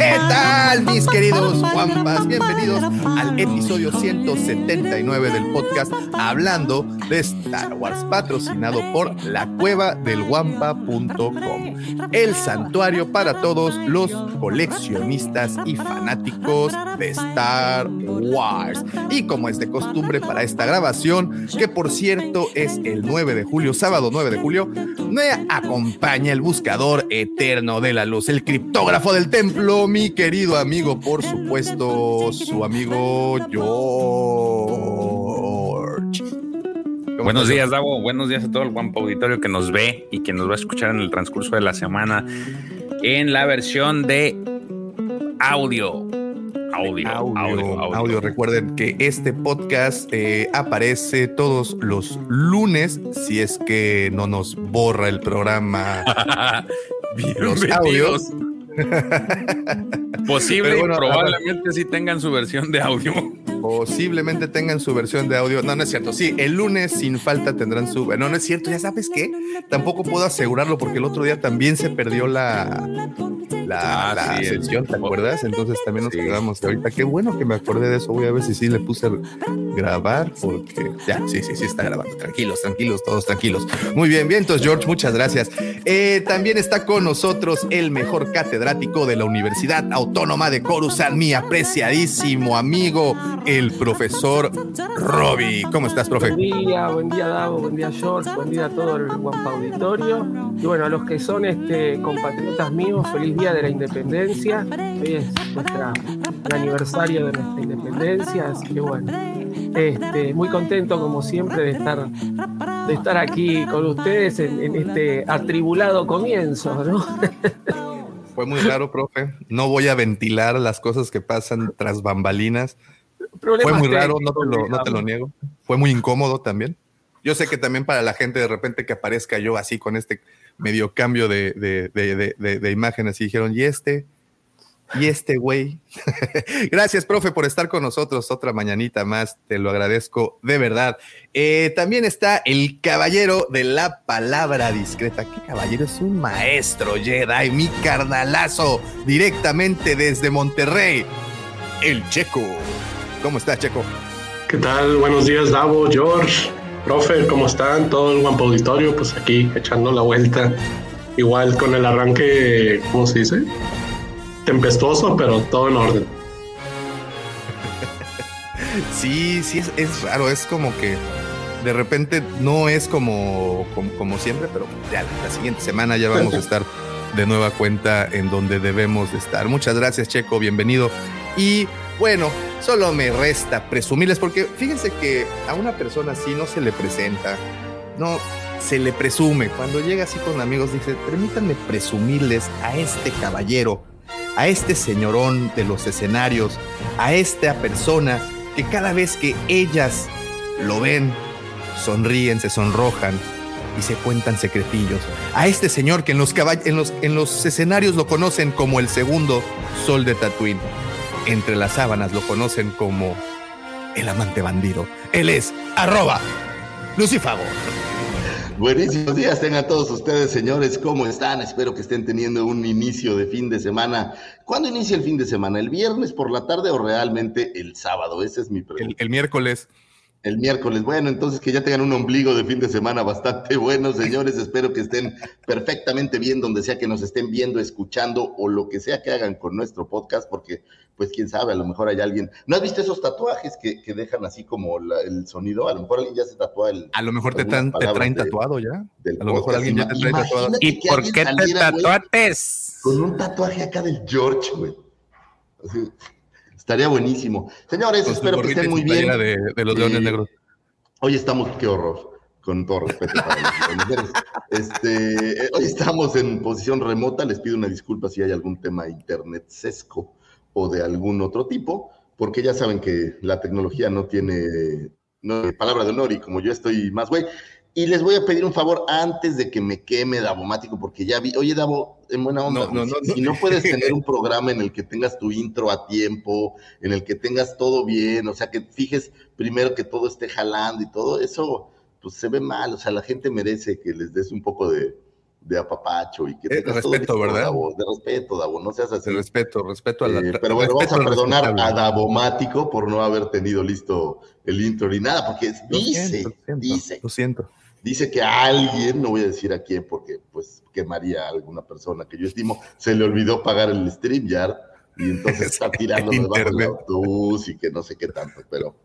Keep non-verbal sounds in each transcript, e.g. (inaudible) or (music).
¿Qué tal, mis queridos guampas? Bienvenidos al episodio 179 del podcast Hablando de Star Wars, patrocinado por la cueva del guampa.com, el santuario para todos los coleccionistas y fanáticos de Star Wars. Y como es de costumbre para esta grabación, que por cierto es el 9 de julio, sábado 9 de julio, me acompaña el buscador eterno de la luz, el criptógrafo del templo, mi querido amigo, por supuesto, su amigo George. Buenos días, Davo. Buenos días a todo el guampa auditorio que nos ve y que nos va a escuchar en el transcurso de la semana en la versión de audio. Audio, audio, audio. audio. Recuerden que este podcast eh, aparece todos los lunes, si es que no nos borra el programa. (laughs) los audios. (laughs) Posible bueno, probablemente sí tengan su versión de audio. Posiblemente tengan su versión de audio. No, no es cierto. Sí, el lunes sin falta tendrán su. No, no es cierto. Ya sabes qué. Tampoco puedo asegurarlo porque el otro día también se perdió la, la, Ah, la sesión, ¿te acuerdas? Entonces también nos Sí. quedamos ahorita. Qué bueno que me acordé de eso. Voy a ver si sí le puse a grabar porque ya, sí, sí, sí está grabando. Tranquilos, tranquilos, todos tranquilos. Muy bien, bien. Entonces, George, muchas gracias. Eh, también está con nosotros el mejor catedrático de la Universidad Autónoma de Coruscant, mi apreciadísimo amigo, el profesor Robbie. ¿Cómo estás, profe? Buen día, buen día Davo, buen día George, buen día a todo el Guampa Auditorio. Y bueno, a los que son este, compatriotas míos, feliz día de la independencia. Hoy es nuestra, el aniversario de nuestra independencia, así que bueno, este, muy contento como siempre de estar, de estar aquí con ustedes en, en este atribulado comienzo, ¿no? (laughs) Fue muy raro, profe. No voy a ventilar las cosas que pasan tras bambalinas. Fue muy raro, no te, lo, no te lo digamos. niego. Fue muy incómodo también. Yo sé que también para la gente de repente que aparezca yo así con este medio cambio de, de, de, de, imagen, así dijeron, ¿y este? ¿Y este güey? (laughs) Gracias, profe, por estar con nosotros otra mañanita más. Te lo agradezco de verdad. Eh, también está el caballero de la palabra discreta. ¿Qué caballero? Es un maestro Jedi, mi carnalazo, directamente desde Monterrey. El Checo. ¿Cómo estás, Checo? ¿Qué tal? Buenos días, Davo, George, profe, ¿cómo están? Todo el guampo auditorio, pues aquí echando la vuelta. Igual con el arranque, ¿cómo se dice? Tempestuoso, pero todo en orden. (laughs) Sí, sí, es, es raro, es como que de repente no es como, como, como siempre, pero ya la, la siguiente semana ya vamos a (laughs) estar de nueva cuenta en donde debemos de estar. Muchas gracias, Checo, bienvenido. Y bueno, solo me resta presumirles, porque fíjense que a una persona así no se le presenta, no se le presume. Cuando llega así con amigos, dice, permítanme presumirles a este caballero, a este señorón de los escenarios, a esta persona que cada vez que ellas lo ven, sonríen, se sonrojan y se cuentan secretillos. A este señor que en los, escenarios lo conocen como el segundo sol de Tatooine. Entre las sábanas lo conocen como el amante bandido. Él es arroba Lucifago. Buenísimos días tengan todos ustedes, señores. ¿Cómo están? Espero que estén teniendo un inicio de fin de semana. ¿Cuándo inicia el fin de semana? ¿El viernes por la tarde o realmente el sábado? Esa es mi pregunta. El, el miércoles. El miércoles. Bueno, entonces que ya tengan un ombligo de fin de semana bastante bueno, señores. Espero que estén perfectamente bien donde sea que nos estén viendo, escuchando o lo que sea que hagan con nuestro podcast, porque pues quién sabe, a lo mejor hay alguien. ¿No has visto esos tatuajes que, que dejan así como la- el sonido? A lo mejor alguien ya se tatúa el. A lo mejor te, tan- te traen tatuado ya. A lo mejor podcast. alguien ya te trae tatuado. ¿Y por qué te tatuates? Con un tatuaje acá del George, güey. Así, Estaría buenísimo. Señores, Con espero que estén muy bien. De, de los leones Eh, negros. Hoy estamos, qué horror, con todo respeto para mujeres. Este, eh, hoy estamos en posición remota, les pido una disculpa si hay algún tema internet sesco o de algún otro tipo, porque ya saben que la tecnología no tiene no, palabra de honor y como yo estoy más güey. Y les voy a pedir un favor antes de que me queme Davomático, porque ya vi, oye Davo, en buena onda, No, no, si, no. puedes (laughs) tener un programa en el que tengas tu intro a tiempo, en el que tengas todo bien, o sea, que fijes primero que todo esté jalando y todo eso, pues se ve mal, o sea, la gente merece que les des un poco de, de apapacho y que Eh, todo respeto, ¿verdad? Davo, de respeto, Davo, no seas así. De respeto, respeto a la. Eh, pero bueno, vamos a perdonar a. Davomático por no haber tenido listo el intro ni nada, porque dice, dice, Lo siento. Dice que a alguien, no voy a decir a quién porque pues quemaría a alguna persona que yo estimo, se le olvidó pagar el StreamYard y entonces está (laughs) tirando debajo del autobús y que no sé qué tanto, pero,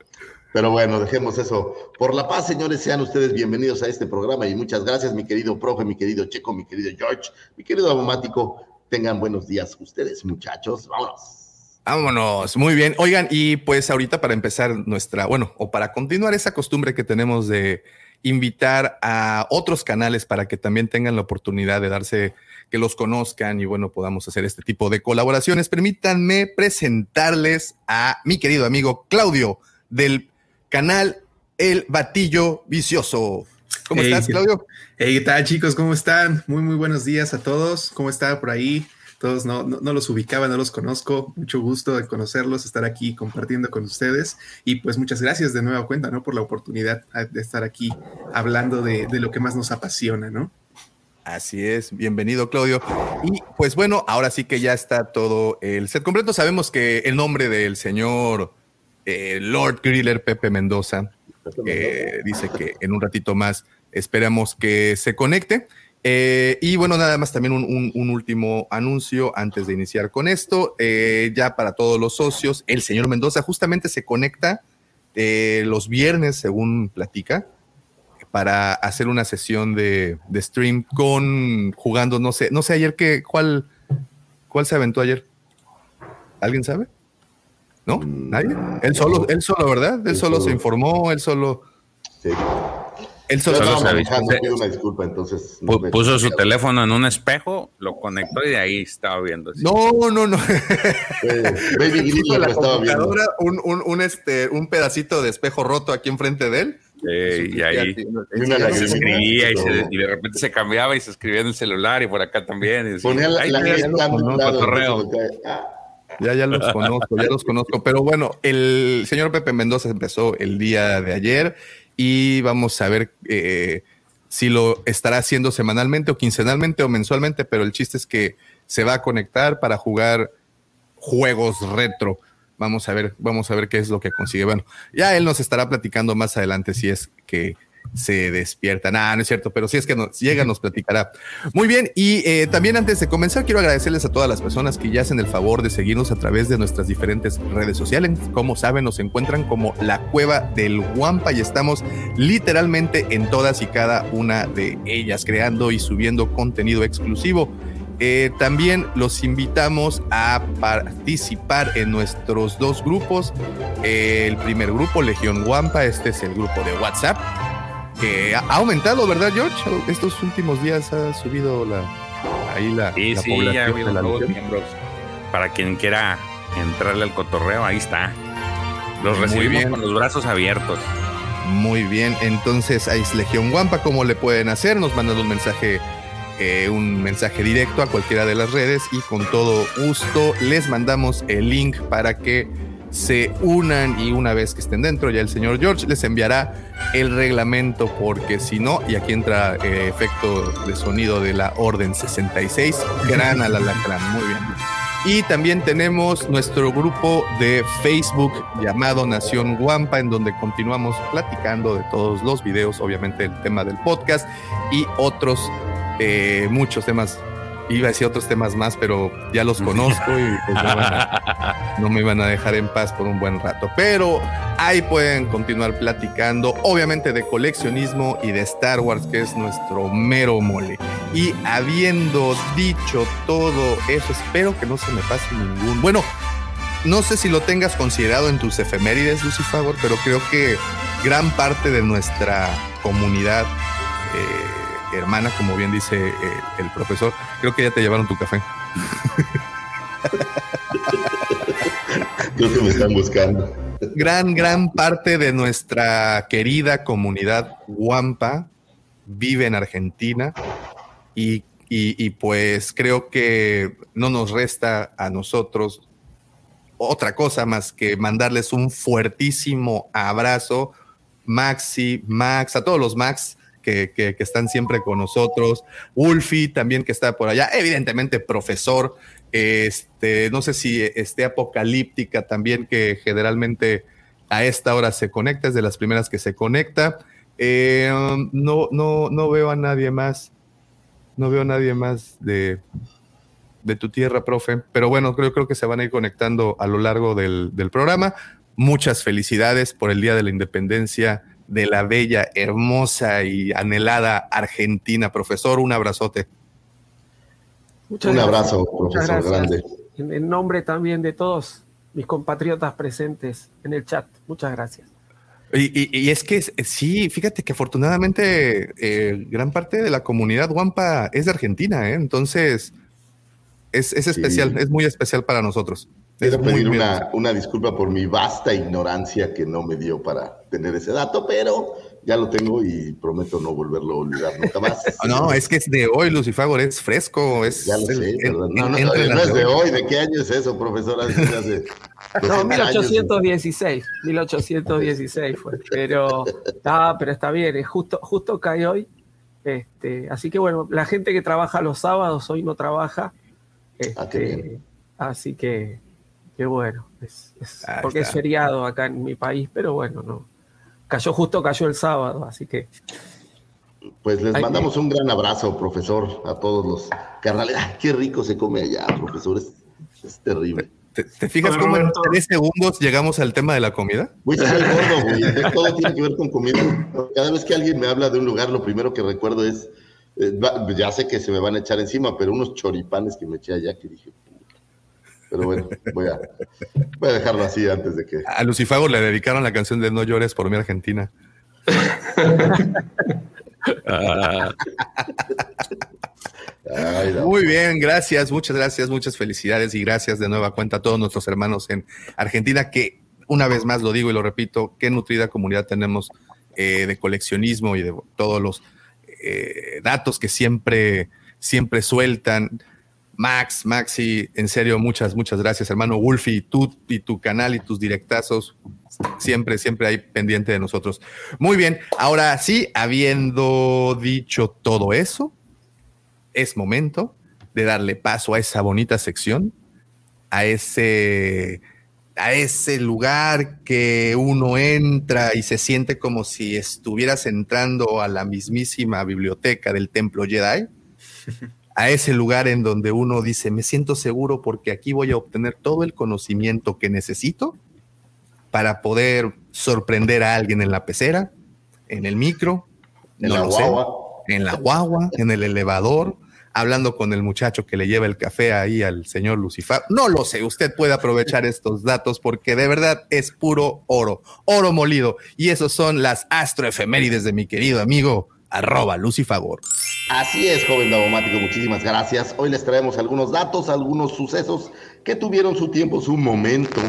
pero bueno, dejemos eso. Por la paz, señores, sean ustedes bienvenidos a este programa y muchas gracias, mi querido profe, mi querido Checo, mi querido George, mi querido Abomático. Tengan buenos días ustedes, muchachos. Vámonos. Vámonos, muy bien. Oigan, y pues ahorita para empezar nuestra, bueno, o para continuar esa costumbre que tenemos de invitar a otros canales para que también tengan la oportunidad de darse, que los conozcan y bueno, podamos hacer este tipo de colaboraciones. Permítanme presentarles a mi querido amigo Claudio del canal El Batillo Vicioso. ¿Cómo Hey, estás, ¿qué- Claudio? Hey, ¿qué tal chicos? ¿Cómo están? Muy, muy buenos días a todos. ¿Cómo está por ahí? Todos no, no, no los ubicaba, no los conozco. Mucho gusto de conocerlos, estar aquí compartiendo con ustedes. Y pues muchas gracias de nueva cuenta, ¿no? Por la oportunidad de estar aquí hablando de, de lo que más nos apasiona, ¿no? Así es, bienvenido Claudio. Y pues bueno, ahora sí que ya está todo el set completo. Sabemos que el nombre del señor eh, Lord Griller Pepe Mendoza eh, dice que en un ratito más esperamos que se conecte. Eh, y bueno, nada más también un, un- un último anuncio antes de iniciar con esto. Eh, ya para todos los socios, el señor Mendoza justamente se conecta eh, los viernes, según platica, para hacer una sesión de, de stream con jugando, no sé, no sé ayer que, ¿cuál, cuál se aventó ayer? ¿Alguien sabe? ¿No? ¿Nadie? Él solo, él solo, ¿verdad? Él solo se informó, él solo, Sí. Él solo. estaba se avisó, manejando, se- pido una disculpa, entonces. no me- Puso su teléfono en un espejo, lo conectó y de ahí estaba viendo. así. No, no, no. Eh, Baby (laughs) Griller la lo estaba viendo. un, un, un, este, un pedacito de espejo roto aquí enfrente de él. Eh, y ahí Y una se escribía y, se- y de repente se cambiaba y se escribía en el celular y por acá también. y decía, Ponía la, "Ay, la mira, gente ya a lo- un lado, cotorreo". entonces, ah, Ya, ya los conozco, ya los conozco. Pero bueno, el señor Pepe Mendoza empezó el día de ayer y vamos a ver eh, si lo estará haciendo semanalmente o quincenalmente o mensualmente, pero el chiste es que se va a conectar para jugar juegos retro. Vamos a ver, vamos a ver qué es lo que consigue. Bueno, ya él nos estará platicando más adelante si es que se despierta. Nah, no es cierto, pero si es que nos llega, nos platicará. Muy bien, y eh, también antes de comenzar, quiero agradecerles a todas las personas que ya hacen el favor de seguirnos a través de nuestras diferentes redes sociales. Como saben, nos encuentran como la Cueva del Guampa y estamos literalmente en todas y cada una de ellas, creando y subiendo contenido exclusivo. Eh, también los invitamos a participar en nuestros dos grupos. El primer grupo, Legión Guampa, este es el grupo de WhatsApp, que ha aumentado, ¿verdad, George? Estos últimos días ha subido la, ahí la, Sí, la sí, población de la miembros. Para quien quiera entrarle al cotorreo, ahí está. Los recibimos con los brazos abiertos. Muy bien, entonces ahí es Legión Guampa, ¿cómo le pueden hacer? Nos mandan un mensaje, eh, un mensaje directo a cualquiera de las redes y con todo gusto les mandamos el link para que se unan y una vez que estén dentro ya el señor George les enviará el reglamento porque si no, y aquí entra eh, efecto de sonido de la Orden 66, (laughs) gran al alacrán, muy bien. Y también tenemos nuestro grupo de Facebook llamado Nación Guampa, en donde continuamos platicando de todos los videos, obviamente el tema del podcast y otros, eh, muchos temas. Iba a decir otros temas más, pero ya los conozco y pues, no, a- (laughs) no me iban a dejar en paz por un buen rato. Pero ahí pueden continuar platicando, obviamente de coleccionismo y de Star Wars, que es nuestro mero mole. Y habiendo dicho todo eso, espero que no se me pase ningún. Bueno, no sé si lo tengas considerado en tus efemérides, Lucifer, pero creo que gran parte de nuestra comunidad eh, hermana, como bien dice eh, el profesor, creo que ya te llevaron tu café. (laughs) Creo que me están buscando. Gran, gran parte de nuestra querida comunidad Guampa vive en Argentina y, y, pues creo que no nos resta a nosotros otra cosa más que mandarles un fuertísimo abrazo, Maxi, Max, a todos los Max que, están siempre con nosotros, Wolfie también que está por allá, evidentemente profesor, este, no sé si esté apocalíptica también, que generalmente a esta hora se conecta, es de las primeras que se conecta. Eh, no, no, no veo a nadie más, no veo a nadie más de, de tu tierra, profe. Pero bueno, creo, creo que se van a ir conectando a lo largo del programa. Muchas felicidades por el Día de la Independencia de la bella, hermosa y anhelada Argentina, profesor. Un abrazote. Muchas Un gracias. abrazo, profesor grande. En el nombre también de todos mis compatriotas presentes en el chat. Muchas gracias. Y, y, y es que sí, fíjate que afortunadamente eh, gran parte de la comunidad Wampa es de Argentina, ¿eh? entonces es, es especial, sí. es muy especial para nosotros. Quiero pedir una, una, disculpa por mi vasta ignorancia que no me dio para tener ese dato, pero ya lo tengo y prometo no volverlo a olvidar nunca más. (laughs) no, es que es de hoy, Lucifagor, es fresco, es... Ya lo sé, el, no, no, no, no, es de hoy. ¿de qué año es eso, profesora? (laughs) no, 1816, 1816 fue, pero, ah, pero está bien, justo, justo cae hoy, este, así que bueno, la gente que trabaja los sábados hoy no trabaja, este, ah, así que Qué bueno, es, es porque está. es feriado acá en mi país, pero bueno, no. Cayó justo, cayó el sábado, así que. Pues les mandamos que... un gran abrazo, profesor, a todos los carnales. ¡Ay, qué rico se come allá, profesor! Es, es terrible. ¿Te, ¿Te, fijas cómo en tres segundos llegamos al tema de la comida? Güey, soy gordo, güey. Todo tiene que ver con comida. Cada vez que alguien me habla de un lugar, lo primero que recuerdo es, eh, ya sé que se me van a echar encima, pero unos choripanes que me eché allá que dije, pero bueno, voy a, voy a dejarlo así antes de que. A Lucifago le dedicaron la canción de No llores por mi Argentina. Ay. Muy bien, gracias, muchas gracias, muchas felicidades y gracias de nueva cuenta a todos nuestros hermanos en Argentina, que una vez más lo digo y lo repito, qué nutrida comunidad tenemos eh, de coleccionismo y de todos los eh, datos que siempre, siempre sueltan. Max, Maxi, en serio, muchas, muchas gracias, hermano Wolfie, tú y tu canal y tus directazos, siempre, siempre hay pendiente de nosotros. Muy bien, ahora sí, habiendo dicho todo eso, es momento de darle paso a esa bonita sección, a ese, a ese lugar que uno entra y se siente como si estuvieras entrando a la mismísima biblioteca del templo Jedi (laughs) a ese lugar en donde uno dice, me siento seguro porque aquí voy a obtener todo el conocimiento que necesito para poder sorprender a alguien en la pecera, en el micro, en no la guagua, sé, en la guagua, en el elevador, hablando con el muchacho que le lleva el café ahí al señor Lucifer. No lo sé, usted puede aprovechar estos datos porque de verdad es puro oro, oro molido. Y esos son las astroefemérides de mi querido amigo arroba Lucifagor. Así es, joven Davomático, muchísimas gracias. Hoy les traemos algunos datos, algunos sucesos que tuvieron su tiempo, su momento,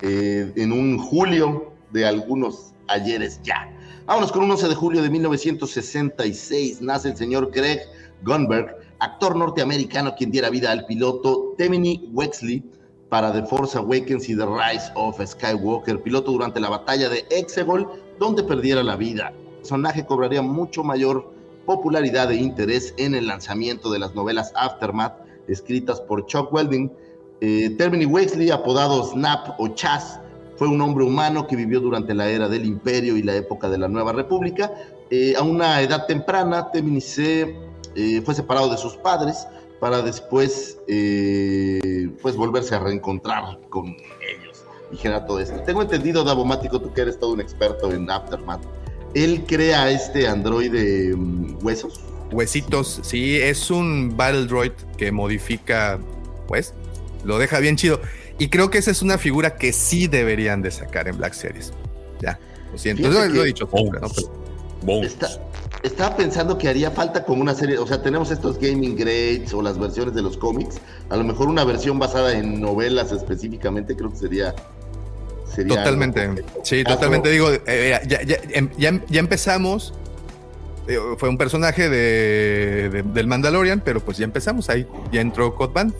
eh, en un julio de algunos ayeres ya. Vámonos con un 11 de julio de 1966. Nace el señor Greg Gunberg, actor norteamericano quien diera vida al piloto Temini Wexley para The Force Awakens y The Rise of Skywalker, piloto durante la batalla de Exegol, donde perdiera la vida. El personaje cobraría mucho mayor popularidad e interés en el lanzamiento de las novelas Aftermath, escritas por Chuck Welding. Eh, Termini Wexley, apodado Snap o Chaz, fue un hombre humano que vivió durante la era del Imperio y la época de la Nueva República. Eh, a una edad temprana, Termini se, eh, fue separado de sus padres para después pues volverse a reencontrar con ellos y generar todo esto. Tengo entendido, Davomático, tú que eres todo un experto en Aftermath, él crea este androide um, huesos. Huesitos, sí, es un Battle Droid que modifica, pues, lo deja bien chido. Y creo que esa es una figura que sí deberían de sacar en Black Series. Ya, lo siento. Fíjate Lo, lo he dicho siempre, ¿no? Pero- Bones. Está- estaba pensando que haría falta como una serie, o sea, tenemos estos gaming grades o las versiones de los cómics, a lo mejor una versión basada en novelas específicamente, creo que sería... sería Totalmente. Sí, totalmente. Digo, eh, ya, ya- em- ya- ya empezamos. Eh, fue un personaje de, de- del Mandalorian, pero pues ya empezamos. Ahí ya entró Cod Band.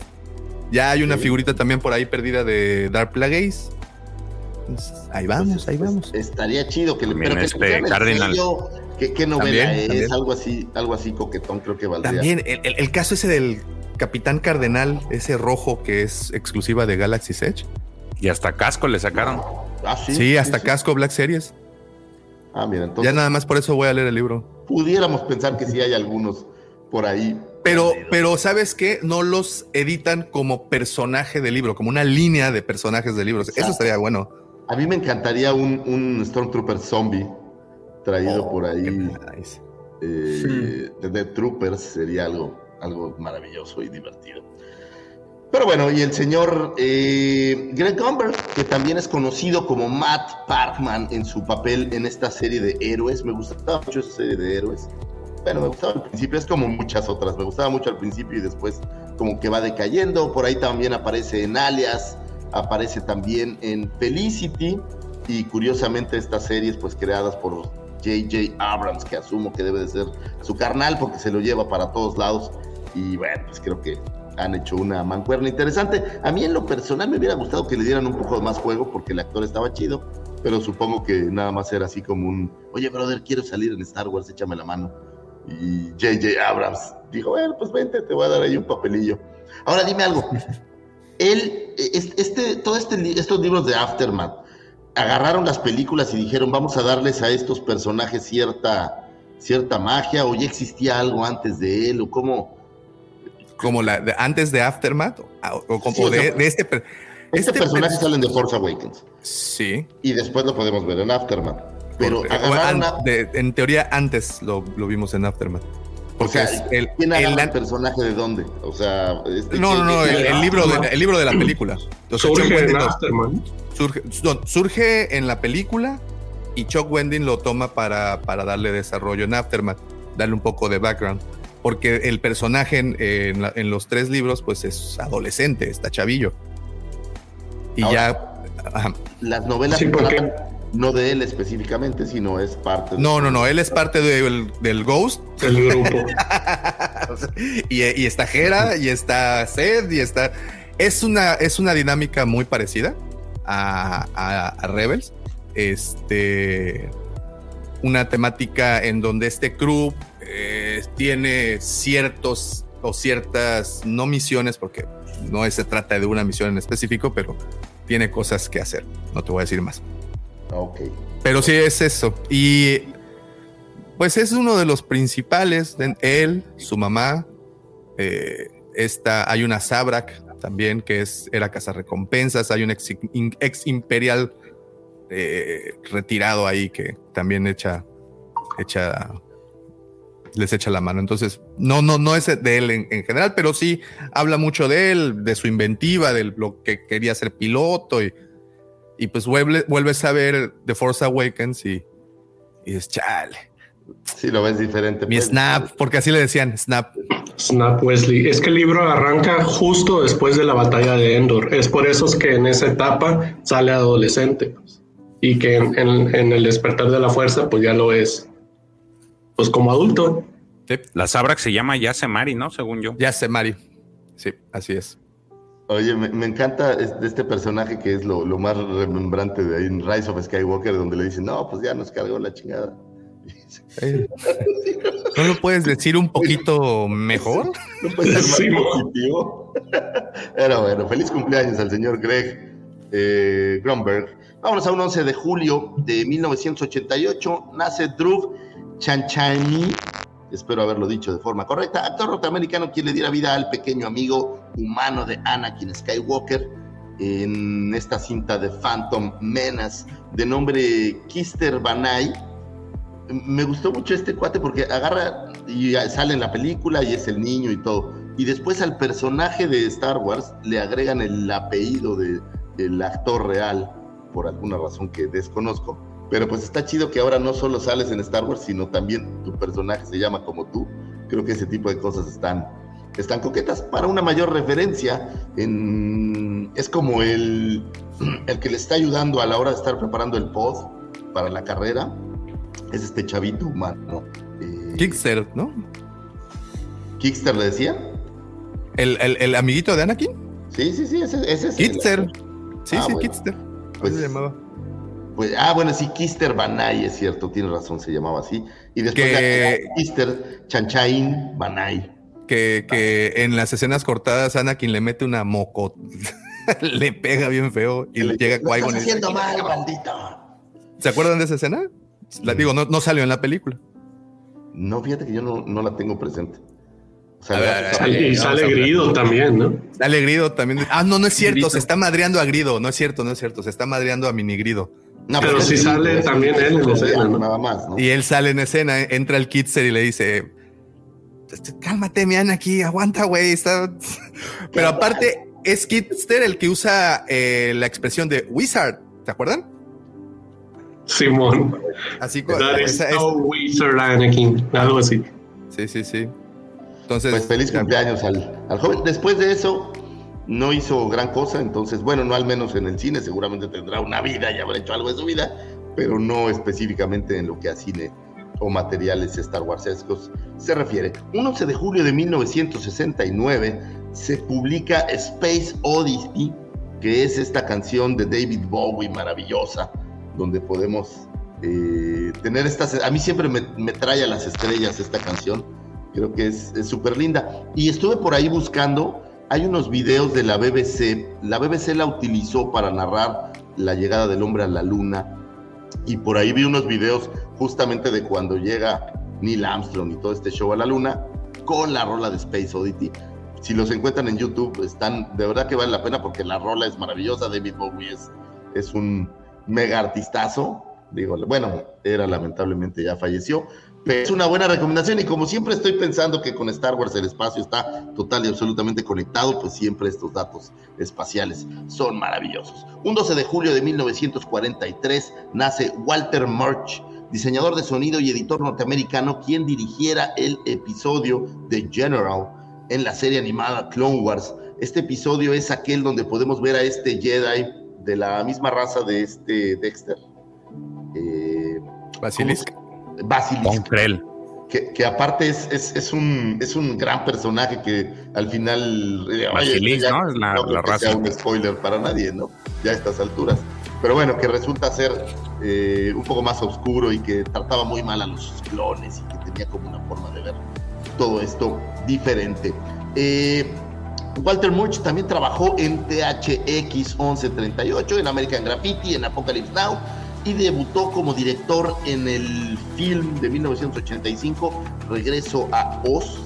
Ya hay una Sí. figurita también por ahí perdida de Dark Plagueis. Entonces, ahí vamos, Pues, ahí pues, vamos. Estaría chido que le También que este, el Cardinal. sello, ¿Qué, qué novela También, es? también. Algo así, algo así coquetón, creo que valdría. También el, el- el caso ese del Capitán Cardenal, ese rojo que es exclusiva de Galaxy's Edge. Y hasta casco le sacaron. Ah, sí. Sí, hasta sí. casco Black Series. Ah, mira, Ya entonces nada más por eso voy a leer el libro. pudiéramos pensar que sí hay algunos por ahí. Pero, pero ¿sabes qué? No los editan como personaje de libro, como una línea de personajes de libros. Eso estaría bueno. A mí me encantaría un, un Stormtrooper zombie traído Oh, por ahí. qué nice. eh, de Death Troopers sería algo, algo maravilloso y divertido. Pero bueno, y el señor eh, Greg Gumber, que también es conocido como Matt Parkman en su papel en esta serie de héroes. Me gustaba mucho esa serie de héroes. Bueno, me gustaba al principio, es como muchas otras. Me gustaba mucho al principio y después como que va decayendo. Por ahí también aparece en Alias, aparece también en Felicity y curiosamente estas series pues creadas por J.J. Abrams, que asumo que debe de ser su carnal porque se lo lleva para todos lados. Y bueno, pues creo que han hecho una mancuerna interesante. A mí en lo personal me hubiera gustado que le dieran un poco más juego porque el actor estaba chido, pero supongo que nada más era así como un, oye brother, quiero salir en Star Wars, échame la mano. Y J.J. Abrams dijo, bueno, pues vente, te voy a dar ahí un papelillo. Ahora dime algo. (laughs) Él, este, este- todo este, estos libros de Aftermath, agarraron las películas y dijeron, vamos a darles a estos personajes cierta, cierta magia, o ya existía algo antes de él, o cómo. Como la de- antes de Aftermath, o, o como Sí, o de, sea, de este. per- Este, personaje per- salen de Force Awakens Sí. y después lo podemos ver en Aftermath. Pero o a- de- en teoría, antes lo, lo vimos en Aftermath. o Porque sea, es el, ¿quién el personaje de dónde? O sea, este no, no, no, el, el libro de, el libro de la película. O sea, Chuck Surge en Afterman. surge, no, surge en la película y Chuck Wending lo toma para, para darle desarrollo en Aftermath, darle un poco de background. Porque el personaje en, en la- en los tres libros, pues es adolescente, está chavillo. Y Ahora- ya. ajá. Las novelas Sí, porque- tratan no de él específicamente, sino es parte de No, no, no, él es parte del, del Ghost. El grupo. (laughs) y, y está Hera, y está Seth, y está. Es una, es una dinámica muy parecida a, a- a Rebels. Este. Una temática en donde este crew eh, tiene ciertos o ciertas, no misiones, porque no se trata de una misión en específico, pero tiene cosas que hacer. No te voy a decir más. Ok. Pero sí es eso. Y pues es uno de los principales. Él, su mamá. eh, esta, hay una Sabrak también que es, era cazarrecompensas. Hay un ex imperial eh, retirado ahí que también echa, echa, les echa la mano. Entonces, no, no, no es de él en, en general, pero sí habla mucho de él, de su inventiva, de lo que quería ser piloto y, y pues vuelve, vuelves a ver The Force Awakens y, y es chale. Sí, lo ves diferente. Mi pues. Snap, porque así le decían, Snap. Snap Wesley. Es que el libro arranca justo después de la batalla de Endor. Es por eso es que en esa etapa sale adolescente. pues. Y que en, en- en el despertar de la fuerza, pues ya lo es. Pues como adulto. La Sabrak se llama Yasemari, ¿no? Según yo. Ya sé, Mari. Sí, así es. Oye, me, me encanta este personaje que es lo, lo más remembrante de ahí en Rise of Skywalker, donde le dicen, no, pues ya nos cargó la chingada. (laughs) ¿No lo puedes decir un poquito mejor? No puede ser más Sí, mo. positivo. (laughs) Pero bueno, feliz cumpleaños al señor Greg eh, Grunberg. Vámonos a un 11 de julio de 1988. Nace Drew Chanchani. Espero haberlo dicho de forma correcta. Actor norteamericano quien le diera vida al pequeño amigo humano de Anakin Skywalker en esta cinta de Phantom Menace de nombre Kister Banai. Me gustó mucho este cuate porque agarra y sale en la película y es el niño y todo. y después al personaje de Star Wars le agregan el apellido de, del actor real, por alguna razón que desconozco. Pero pues está chido que ahora no solo sales en Star Wars, sino también tu personaje se llama como tú. Creo que ese tipo de cosas están, están coquetas. Para una mayor referencia, en, es como el, (clears throat) el que le está ayudando a la hora de estar preparando el pod para la carrera. Es este chavito humano. Eh, Kickster, ¿no? ¿Kickster le decía? ¿El, el, el amiguito de Anakin? Sí, sí, sí, ese, ese es. Kickster. Sí, Ah, sí, bueno. Kickster. Pues- se llamaba. Pues, ah, bueno, sí, Kister Banai, es cierto, tiene razón, se llamaba así. Y después Que- ya, Kister Chanchain Banai. Que, que en las escenas cortadas Anakin le mete una moco. (laughs) le pega bien feo y le llega Lo Qui-Gon estás haciendo mal, maldito. ¿Se acuerdan de esa escena? La digo, no, no salió en la película. No, fíjate que yo no, no la tengo presente. O sea, ver, Sale- y sale. Grido también, ¿no? Sale Grido también. Ah, no, no es cierto. Grito. Se está madreando a Grido. No es cierto, no es cierto. Se está madreando a Mini Grido. No, Pero es sí sale es también él en escena, ¿no? Nada más, ¿no? Y él sale en escena, entra el Kitzer y le dice: Cálmate, mi aquí, aguanta, güey. Está... (laughs) Pero aparte, es Kitzer el que usa eh, la expresión de Wizard. ¿Se acuerdan? Simón. Así That is esa- es- so wizard Anakin. Algo así. Sí, sí, sí. Entonces, Pues feliz cumpleaños al, al joven. Después de eso, no hizo gran cosa, entonces, bueno, no al menos en el cine, seguramente tendrá una vida y habrá hecho algo de su vida, pero no específicamente en lo que a cine o materiales Star Warsescos se refiere. Un 11 de julio de 1969 se publica Space Odyssey, que es esta canción de David Bowie maravillosa, donde podemos eh, tener estas... A mí siempre me, me trae a las estrellas esta canción, creo que es súper linda. Y estuve por ahí buscando, hay unos videos de la BBC, la BBC la utilizó para narrar la llegada del hombre a la luna, y por ahí vi unos videos justamente de cuando llega Neil Armstrong y todo este show a la luna, con la rola de Space Oddity. Si los encuentran en YouTube, están, de verdad que vale la pena porque la rola es maravillosa, David Bowie es, es un mega artistazo, digo, bueno, era lamentablemente ya falleció, es una buena recomendación y como siempre estoy pensando que con Star Wars el espacio está total y absolutamente conectado, pues siempre estos datos espaciales son maravillosos. Un 12 de julio de 1943 nace Walter Murch, diseñador de sonido y editor norteamericano, quien dirigiera el episodio de General en la serie animada Clone Wars. Este episodio es aquel donde podemos ver a este Jedi de la misma raza de este Dexter. Eh. Krell. que, que aparte es, es, es un, es un gran personaje que al final... eh, ya ¿no? Es la- que sea un spoiler para nadie, ¿no? Ya a estas alturas. Pero bueno, que resulta ser eh, un poco más oscuro y que trataba muy mal a los clones y que tenía como una forma de ver todo esto diferente. Eh, Walter Murch también trabajó en THX 1138, en American Graffiti, en Apocalypse Now y debutó como director en el film de 1985, Regreso a Oz,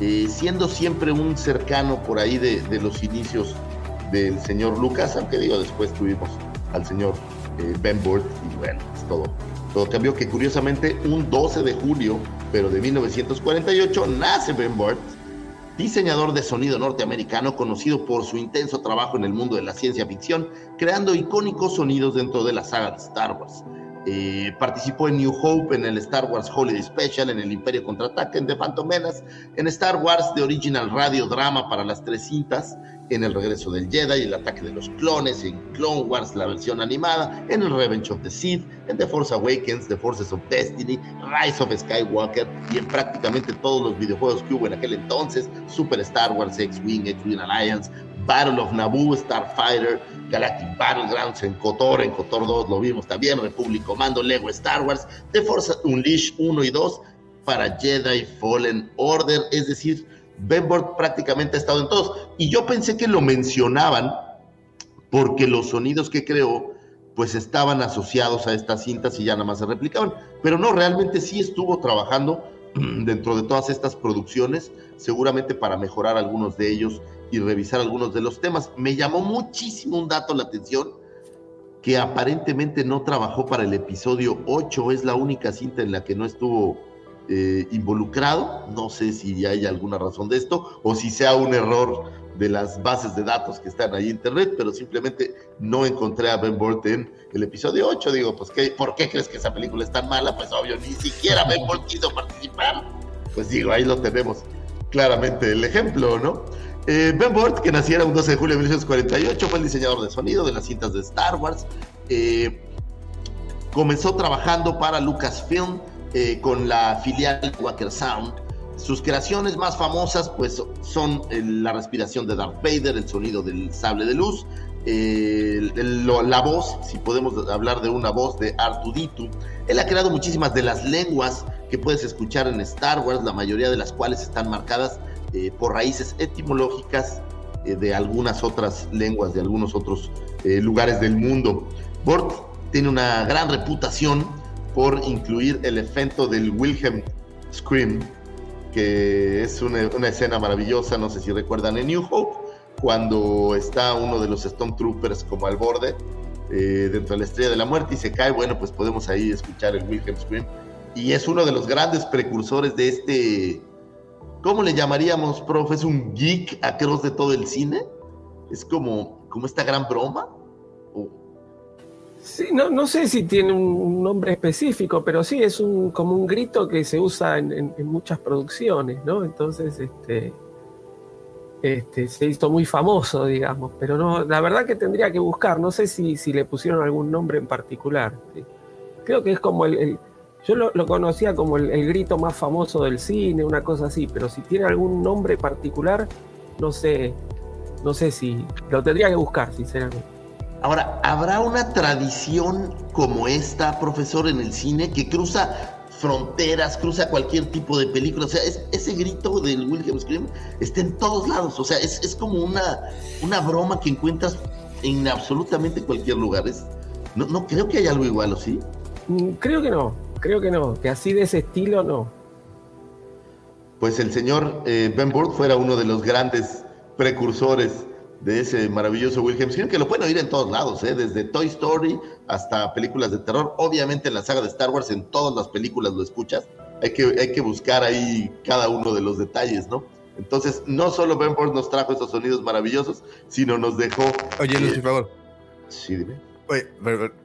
eh, siendo siempre un cercano por ahí de, los inicios del señor Lucas, aunque digo, después tuvimos al señor eh, Ben Burt y bueno, es todo. Todo cambió que curiosamente un 12 de julio, pero de 1948, nace Ben Burt, diseñador de sonido norteamericano conocido por su intenso trabajo en el mundo de la ciencia ficción, creando icónicos sonidos dentro de la saga de Star Wars. Eh, participó en New Hope, en el Star Wars Holiday Special, en el Imperio Contraataque, en The Phantom Menace, en Star Wars The Original Radio Drama para las tres cintas, en El Regreso del Jedi, El Ataque de los Clones, en Clone Wars, la versión animada, en el Revenge of the Sith, en The Force Awakens, The Forces of Destiny, Rise of Skywalker y en prácticamente todos los videojuegos que hubo en aquel entonces, Super Star Wars, X-Wing, X-Wing Alliance, Battle of Naboo, Starfighter, Galactic Battlegrounds, en KOTOR, en KOTOR 2 lo vimos también, Republic Commando, Lego Star Wars, The Force Unleashed 1 y 2 para Jedi Fallen Order, es decir, Ben Burt prácticamente ha estado en todos. Y yo pensé que lo mencionaban porque los sonidos que creó pues estaban asociados a estas cintas y ya nada más se replicaban. Pero no, realmente sí estuvo trabajando (clears throat) dentro de todas estas producciones, seguramente para mejorar algunos de ellos y revisar algunos de los temas. Me llamó muchísimo un dato la atención que aparentemente no trabajó para el episodio 8, es la única cinta en la que no estuvo eh, involucrado. No sé si hay alguna razón de esto o si sea un error de las bases de datos que están ahí en internet, pero simplemente no encontré a Ben Burt en el episodio 8. Digo, pues, ¿qué, ¿por qué crees que esa película es tan mala? Pues obvio, ni siquiera Ben Burt quiso participar. Pues digo, ahí lo tenemos claramente el ejemplo, ¿no? Eh, ben Burt, que naciera un 12 de julio de 1948, fue el diseñador de sonido de las cintas de Star Wars. Eh, comenzó trabajando para Lucasfilm eh, con la filial Walker Sound. Sus creaciones más famosas pues son la respiración de Darth Vader, el sonido del sable de luz, la voz, si podemos hablar de una voz de Artuditu. Él ha creado muchísimas de las lenguas que puedes escuchar en Star Wars, la mayoría de las cuales están marcadas eh, por raíces etimológicas eh, de algunas otras lenguas, de algunos otros eh, lugares del mundo. Bort tiene una gran reputación por incluir el efecto del Wilhelm Scream, que es una, escena maravillosa, no sé si recuerdan en New Hope, cuando está uno de los Stormtroopers como al borde dentro de la estrella de la muerte y se cae, bueno, pues podemos ahí escuchar el Wilhelm Scream. Y es uno de los grandes precursores de este ¿cómo le llamaríamos, profe? ¿Es un geek across de todo el cine? ¿Es como, como esta gran broma? Sí, no, no sé si tiene un nombre específico, pero sí es un, como un grito que se usa en, muchas producciones, ¿no? Entonces, este, este, se hizo muy famoso, digamos, pero no, la verdad que tendría que buscar, no sé si, si le pusieron algún nombre en particular. Creo que es como el yo lo, conocía como el, grito más famoso del cine, una cosa así, pero si tiene algún nombre particular, no sé, no sé si lo tendría que buscar, sinceramente. Ahora, ¿habrá una tradición como esta, profesor, en el cine que cruza fronteras, cruza cualquier tipo de película? O sea, ese grito del William Scream está en todos lados. O sea, es, como una, una broma que encuentras en absolutamente cualquier lugar. no, no creo que haya algo igual, ¿o sí? Mm, creo que no creo que no, que así de ese estilo no. Pues el señor eh, Ben Burt fuera uno de los grandes precursores de ese maravilloso Wilhelm Scream, que lo pueden oír en todos lados, ¿eh? desde Toy Story hasta películas de terror. Obviamente en la saga de Star Wars, en todas las películas lo escuchas. Hay que, hay que buscar ahí cada uno de los detalles, ¿no? Entonces, no solo Ben Burt nos trajo esos sonidos maravillosos, sino nos dejó... Oye, Luis, por favor. Sí, dime. Oye,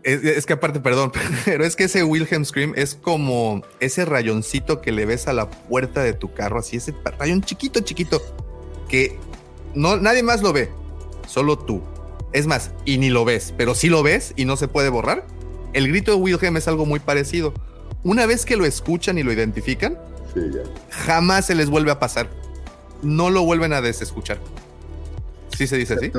es, que aparte, perdón, (laughs) pero es que ese Wilhelm Scream es como ese rayoncito que le ves a la puerta de tu carro, así ese rayón chiquito, chiquito, que no, nadie más lo ve, solo tú. Es más, y ni lo ves, pero si lo ves y no se puede borrar. El grito de Wilhelm es algo muy parecido. Una vez que lo escuchan y lo identifican, jamás se les vuelve a pasar. No lo vuelven a desescuchar. ¿Sí se dice así?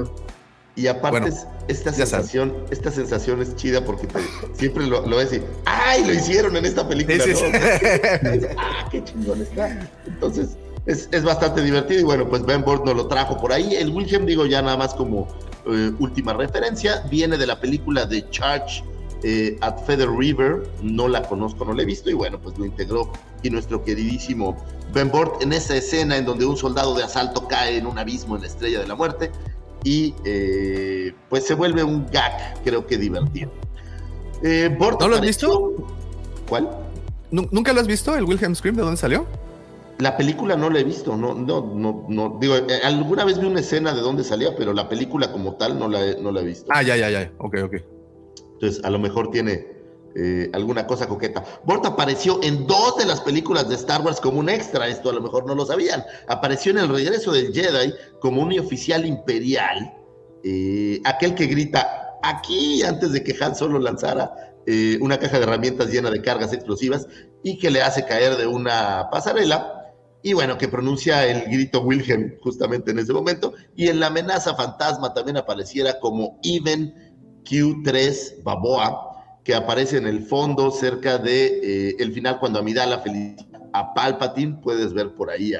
Y aparte, esta sensación, esta sensación es chida porque siempre lo, lo ves y ¡ay! Lo hicieron en esta película. (laughs) ¡Ah, qué chingón está! Entonces, es, es, bastante divertido. Y bueno, pues Ben Burt nos lo trajo por ahí. El Wilhelm, digo, ya nada más como eh, última referencia, viene de la película de Charge eh, at Feather River. No la conozco, no la he visto. Y bueno, pues lo integró y nuestro queridísimo Ben Burt en esa escena en donde un soldado de asalto cae en un abismo en la estrella de la muerte y eh, pues se vuelve un gag, creo que divertido. Eh, ¿No lo has visto? ¿Cuál? ¿Nunca lo has visto, el Wilhelm Scream? ¿De dónde salió? La película no la he visto, no, no, no, no. Digo, eh, alguna vez vi una escena de dónde salía, pero la película como tal no la, no la he visto. Ah, ya, ya, ya. Ok, ok. Entonces, a lo mejor tiene eh, alguna cosa coqueta. Bort apareció en dos de las películas de Star Wars como un extra, esto a lo mejor no lo sabían. Apareció en El regreso del Jedi como un oficial imperial, eh, aquel que grita aquí antes de que Han Solo lanzara eh, una caja de herramientas llena de cargas explosivas y que le hace caer de una pasarela. Y bueno, que pronuncia el grito Wilhelm justamente en ese momento. Y en la amenaza fantasma también apareciera como Even Q3 Baboa, que aparece en el fondo cerca de eh, el final cuando Amidala felicita a Palpatine, puedes ver por ahí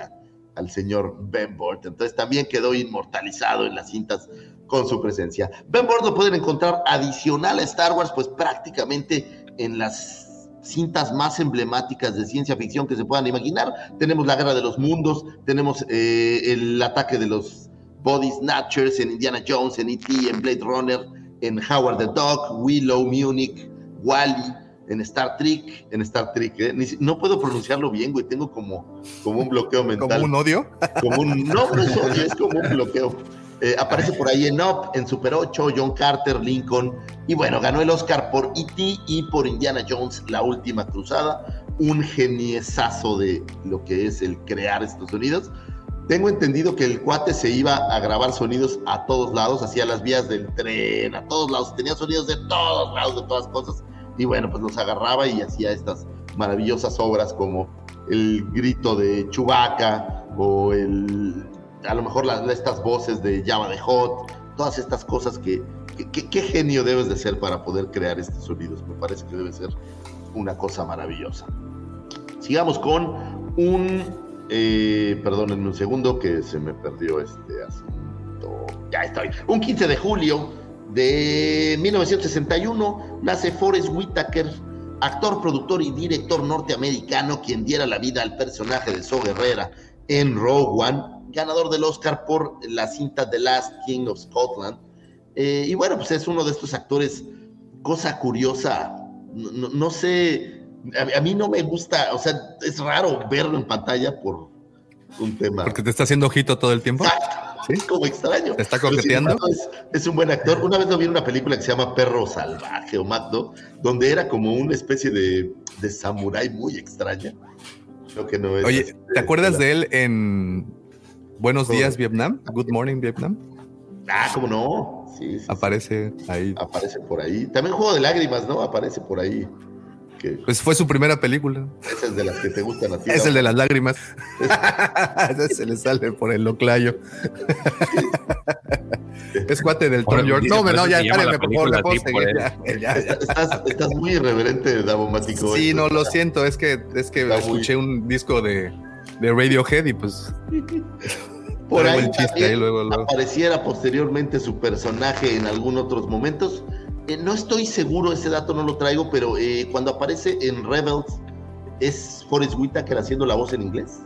al señor Ben Bort. Entonces también quedó inmortalizado en las cintas con su presencia. Ben Bort lo pueden encontrar adicional a Star Wars, pues prácticamente en las cintas más emblemáticas de ciencia ficción que se puedan imaginar. Tenemos la Guerra de los Mundos, tenemos eh, el ataque de los Body Snatchers en Indiana Jones, en E.T., en Blade Runner, en Howard the Dog, Willow, Munich, Wally, en Star Trek, en Star Trek, ¿eh? No puedo pronunciarlo bien, güey, tengo como, como un bloqueo mental. ¿Como un odio? Como un, no, no es odio, es como un bloqueo. Eh, aparece por ahí en Up, en Super 8, John Carter, Lincoln, y bueno, ganó el Oscar por E.T. y por Indiana Jones, La Última Cruzada, un geniesazo de lo que es el crear estos sonidos. Tengo entendido que el cuate se iba a grabar sonidos a todos lados, hacía las vías del tren, a todos lados, tenía sonidos de todos lados, de todas cosas, y bueno, pues los agarraba y hacía estas maravillosas obras como el grito de Chewbacca o el, a lo mejor las, estas voces de Java de Hot, todas estas cosas que- qué genio debes de ser para poder crear estos sonidos, me parece que debe ser una cosa maravillosa. Sigamos con un, eh, perdónenme un segundo que se me perdió este asunto. Ya estoy. Un 15 de julio de 1961 nace Forrest Whitaker, actor, productor y director norteamericano, quien diera la vida al personaje de So Guerrera en Rogue One, ganador del Oscar por la cinta The Last King of Scotland. Eh, y bueno, pues es uno de estos actores, cosa curiosa, no, sé, a, a mí no me gusta, o sea, es raro verlo en pantalla por un tema. Porque te está haciendo ojito todo el tiempo. Es como extraño. ¿Te está coqueteando? Es, es un buen actor. Una vez lo vi en una película que se llama Perro Salvaje o Magdo, donde era como una especie de, de samurái muy extraña. Creo que no es. Oye, este, ¿te acuerdas de él en Buenos días Vietnam? Good Morning Vietnam. Ah, ¿cómo no? Sí, sí, sí, Aparece ahí. aparece por ahí. También Juego de Lágrimas, ¿no? Aparece por ahí. Que Pues fue su primera película. esa es de las que te gustan a ti. Es ¿no? el de las lágrimas. Ese (laughs) Se le sale por el oclayo. es cuate del Tom York. No, no, ya, la por favor, ya puedo seguir, él. ya, ya, ya. Estás, estás muy irreverente, Davomático. Sí, no, lo siento, es que, es que Está muy- escuché un disco de, de Radiohead y pues Por ahí, chiste luego, luego. apareciera posteriormente su personaje en algún otros momentos. Eh, no estoy seguro, ese dato no lo traigo, pero eh, cuando aparece en Rebels, ¿es Forrest Whitaker haciendo la voz en inglés?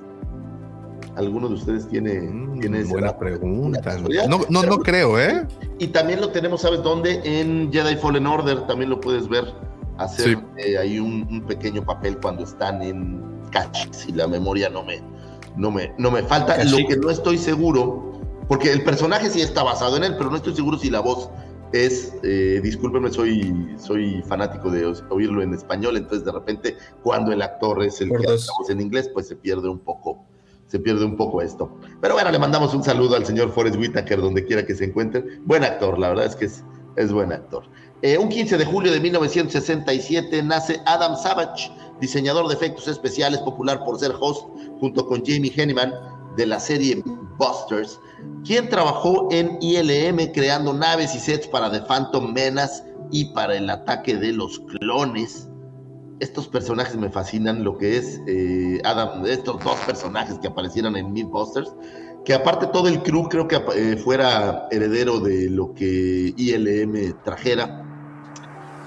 ¿Alguno de ustedes tiene, Mm, tiene ese buena dato? pregunta. No, no, no creo, ¿eh? Y también lo tenemos, ¿sabes dónde? En Jedi Fallen Order, también lo puedes ver hacer Sí. eh, ahí un, un pequeño papel cuando están en Catch, si la memoria no me, no me, no me falta. Lo que no estoy seguro, porque el personaje sí está basado en él, pero no estoy seguro si la voz es, eh, discúlpenme, soy, soy fanático de oírlo en español, entonces de repente cuando el actor es el Por que voz en inglés, pues se pierde un poco se pierde un poco esto. Pero bueno, le mandamos un saludo al señor Forrest Whitaker donde quiera que se encuentre. Buen actor, la verdad es que es, es buen actor. Eh, un 15 de julio de 1967 nace Adam Savage, diseñador de efectos especiales, popular por ser host junto con Jamie Henneman de la serie Busters, quien trabajó en ILM creando naves y sets para The Phantom Menace y para el ataque de los clones estos personajes me fascinan, lo que es eh, Adam, estos dos personajes que aparecieron en Mythbusters, que aparte todo el crew creo que eh, fuera heredero de lo que ILM trajera.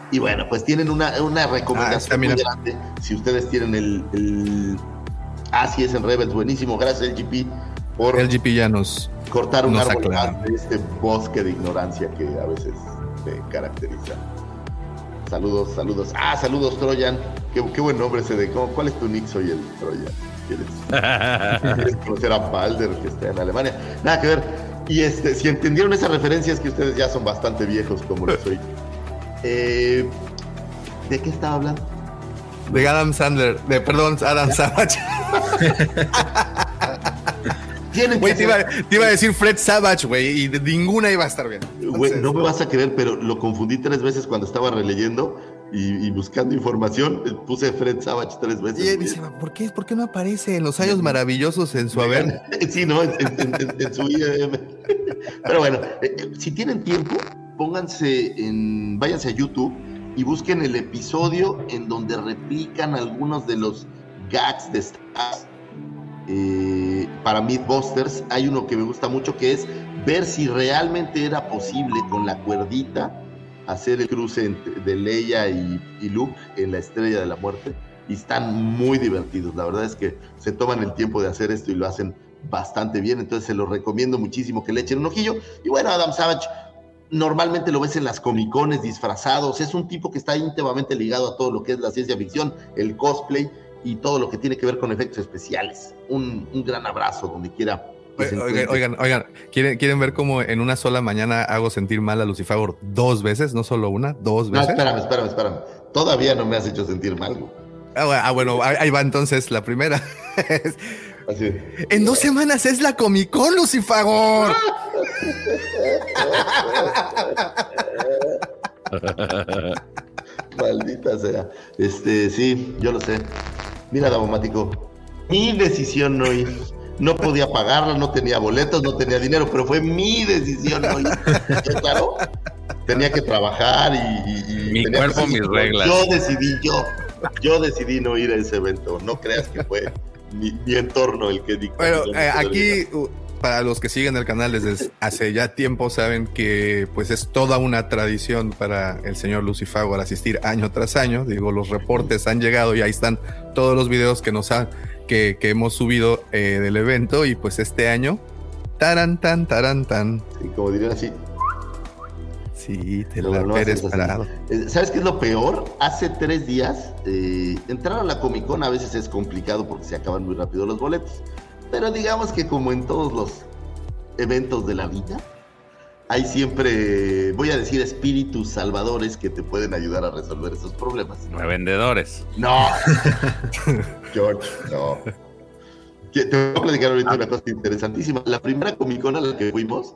Y bueno, pues tienen una, una Ah, recomendación muy mira. grande. Si ustedes tienen el, el... Ah, sí, es en Rebels, buenísimo. Gracias, LGP, por El GP ya nos. cortar un nos árbol más de este bosque de ignorancia que a veces te caracteriza. Saludos, saludos. Ah, saludos, Troyan. Qué, qué buen nombre ese de. ¿cómo- ¿Cuál es tu nick? Soy el Troyan. ¿Quieres, quieres (laughs) conocer a Balder que está en Alemania? Nada que ver. Y este, si entendieron esas referencias, que ustedes ya son bastante viejos como lo soy. (laughs) Eh, ¿De qué estaba hablando? De Adam Sandler. De, perdón, Adam Savage. (laughs) Güey, te iba, te iba a decir Fred Savage, güey, y de ninguna iba a estar bien. No me vas a creer, pero lo confundí tres veces cuando estaba releyendo y, y buscando información. eh, Puse Fred Savage tres veces. Y él dice, ¿por qué, ¿por qué no aparece en los años maravillosos en su haber? (laughs) Sí, no, en, en- en- en su IEM. (laughs) Pero bueno, eh, eh, si tienen tiempo, pónganse en, váyanse a YouTube y busquen el episodio en donde replican algunos de los gags de Stars eh, para Mythbusters. Hay uno que me gusta mucho que es ver si realmente era posible con la cuerdita hacer el cruce de Leia y, y Luke en la Estrella de la Muerte. Y están muy divertidos. La verdad es que se toman el tiempo de hacer esto y lo hacen bastante bien. Entonces se los recomiendo muchísimo que le echen un ojillo. Y bueno, Adam Savage, Normalmente lo ves en las comicones disfrazados. Es un tipo que está íntimamente ligado a todo lo que es la ciencia ficción, el cosplay y todo lo que tiene que ver con efectos especiales. Un, un gran abrazo donde quiera. Oigan, oigan, oigan, ¿quieren, ¿quieren ver cómo en una sola mañana hago sentir mal a Lucifer dos veces? No solo una, dos No, veces. espérame, espérame, espérame. Todavía no me has hecho sentir mal. Ah, bueno, ah, ahí ahí va entonces la primera. (laughs) Así. en dos semanas es la Comic Con, Lucifagor. (laughs) Maldita sea. Este, sí, yo lo sé. Mira, Davomático, mi decisión no ir. No podía pagarla, no tenía boletos, no tenía dinero, pero fue mi decisión no ir. ¿Ya claro? Tenía que trabajar y. Mi tenía que cuerpo, hacer- mis reglas. Yo decidí, yo. Yo decidí no ir a ese evento. No creas que fue mi, mi entorno el que dictó. Bueno, eh, aquí, para los que siguen el canal desde hace ya tiempo, saben que pues es toda una tradición para el señor Lucifagor asistir año tras año. Digo, los reportes han llegado y ahí están todos los videos que nos han, que, que hemos subido eh, del evento. Y pues este año, taran, tan, taran, tan. Sí, como dirían así. Sí, te Lo- la eres parado. Eh, ¿Sabes qué es lo peor? Hace tres días, eh, entrar a la Comic Con a veces es complicado porque se acaban muy rápido los boletos. Pero digamos que como en todos los eventos de la vida, hay siempre, voy a decir, espíritus salvadores que te pueden ayudar a resolver esos problemas. Revendedores. No, (laughs) George, no. Te voy a platicar ahorita una cosa interesantísima. La primera Comic Con a la que fuimos,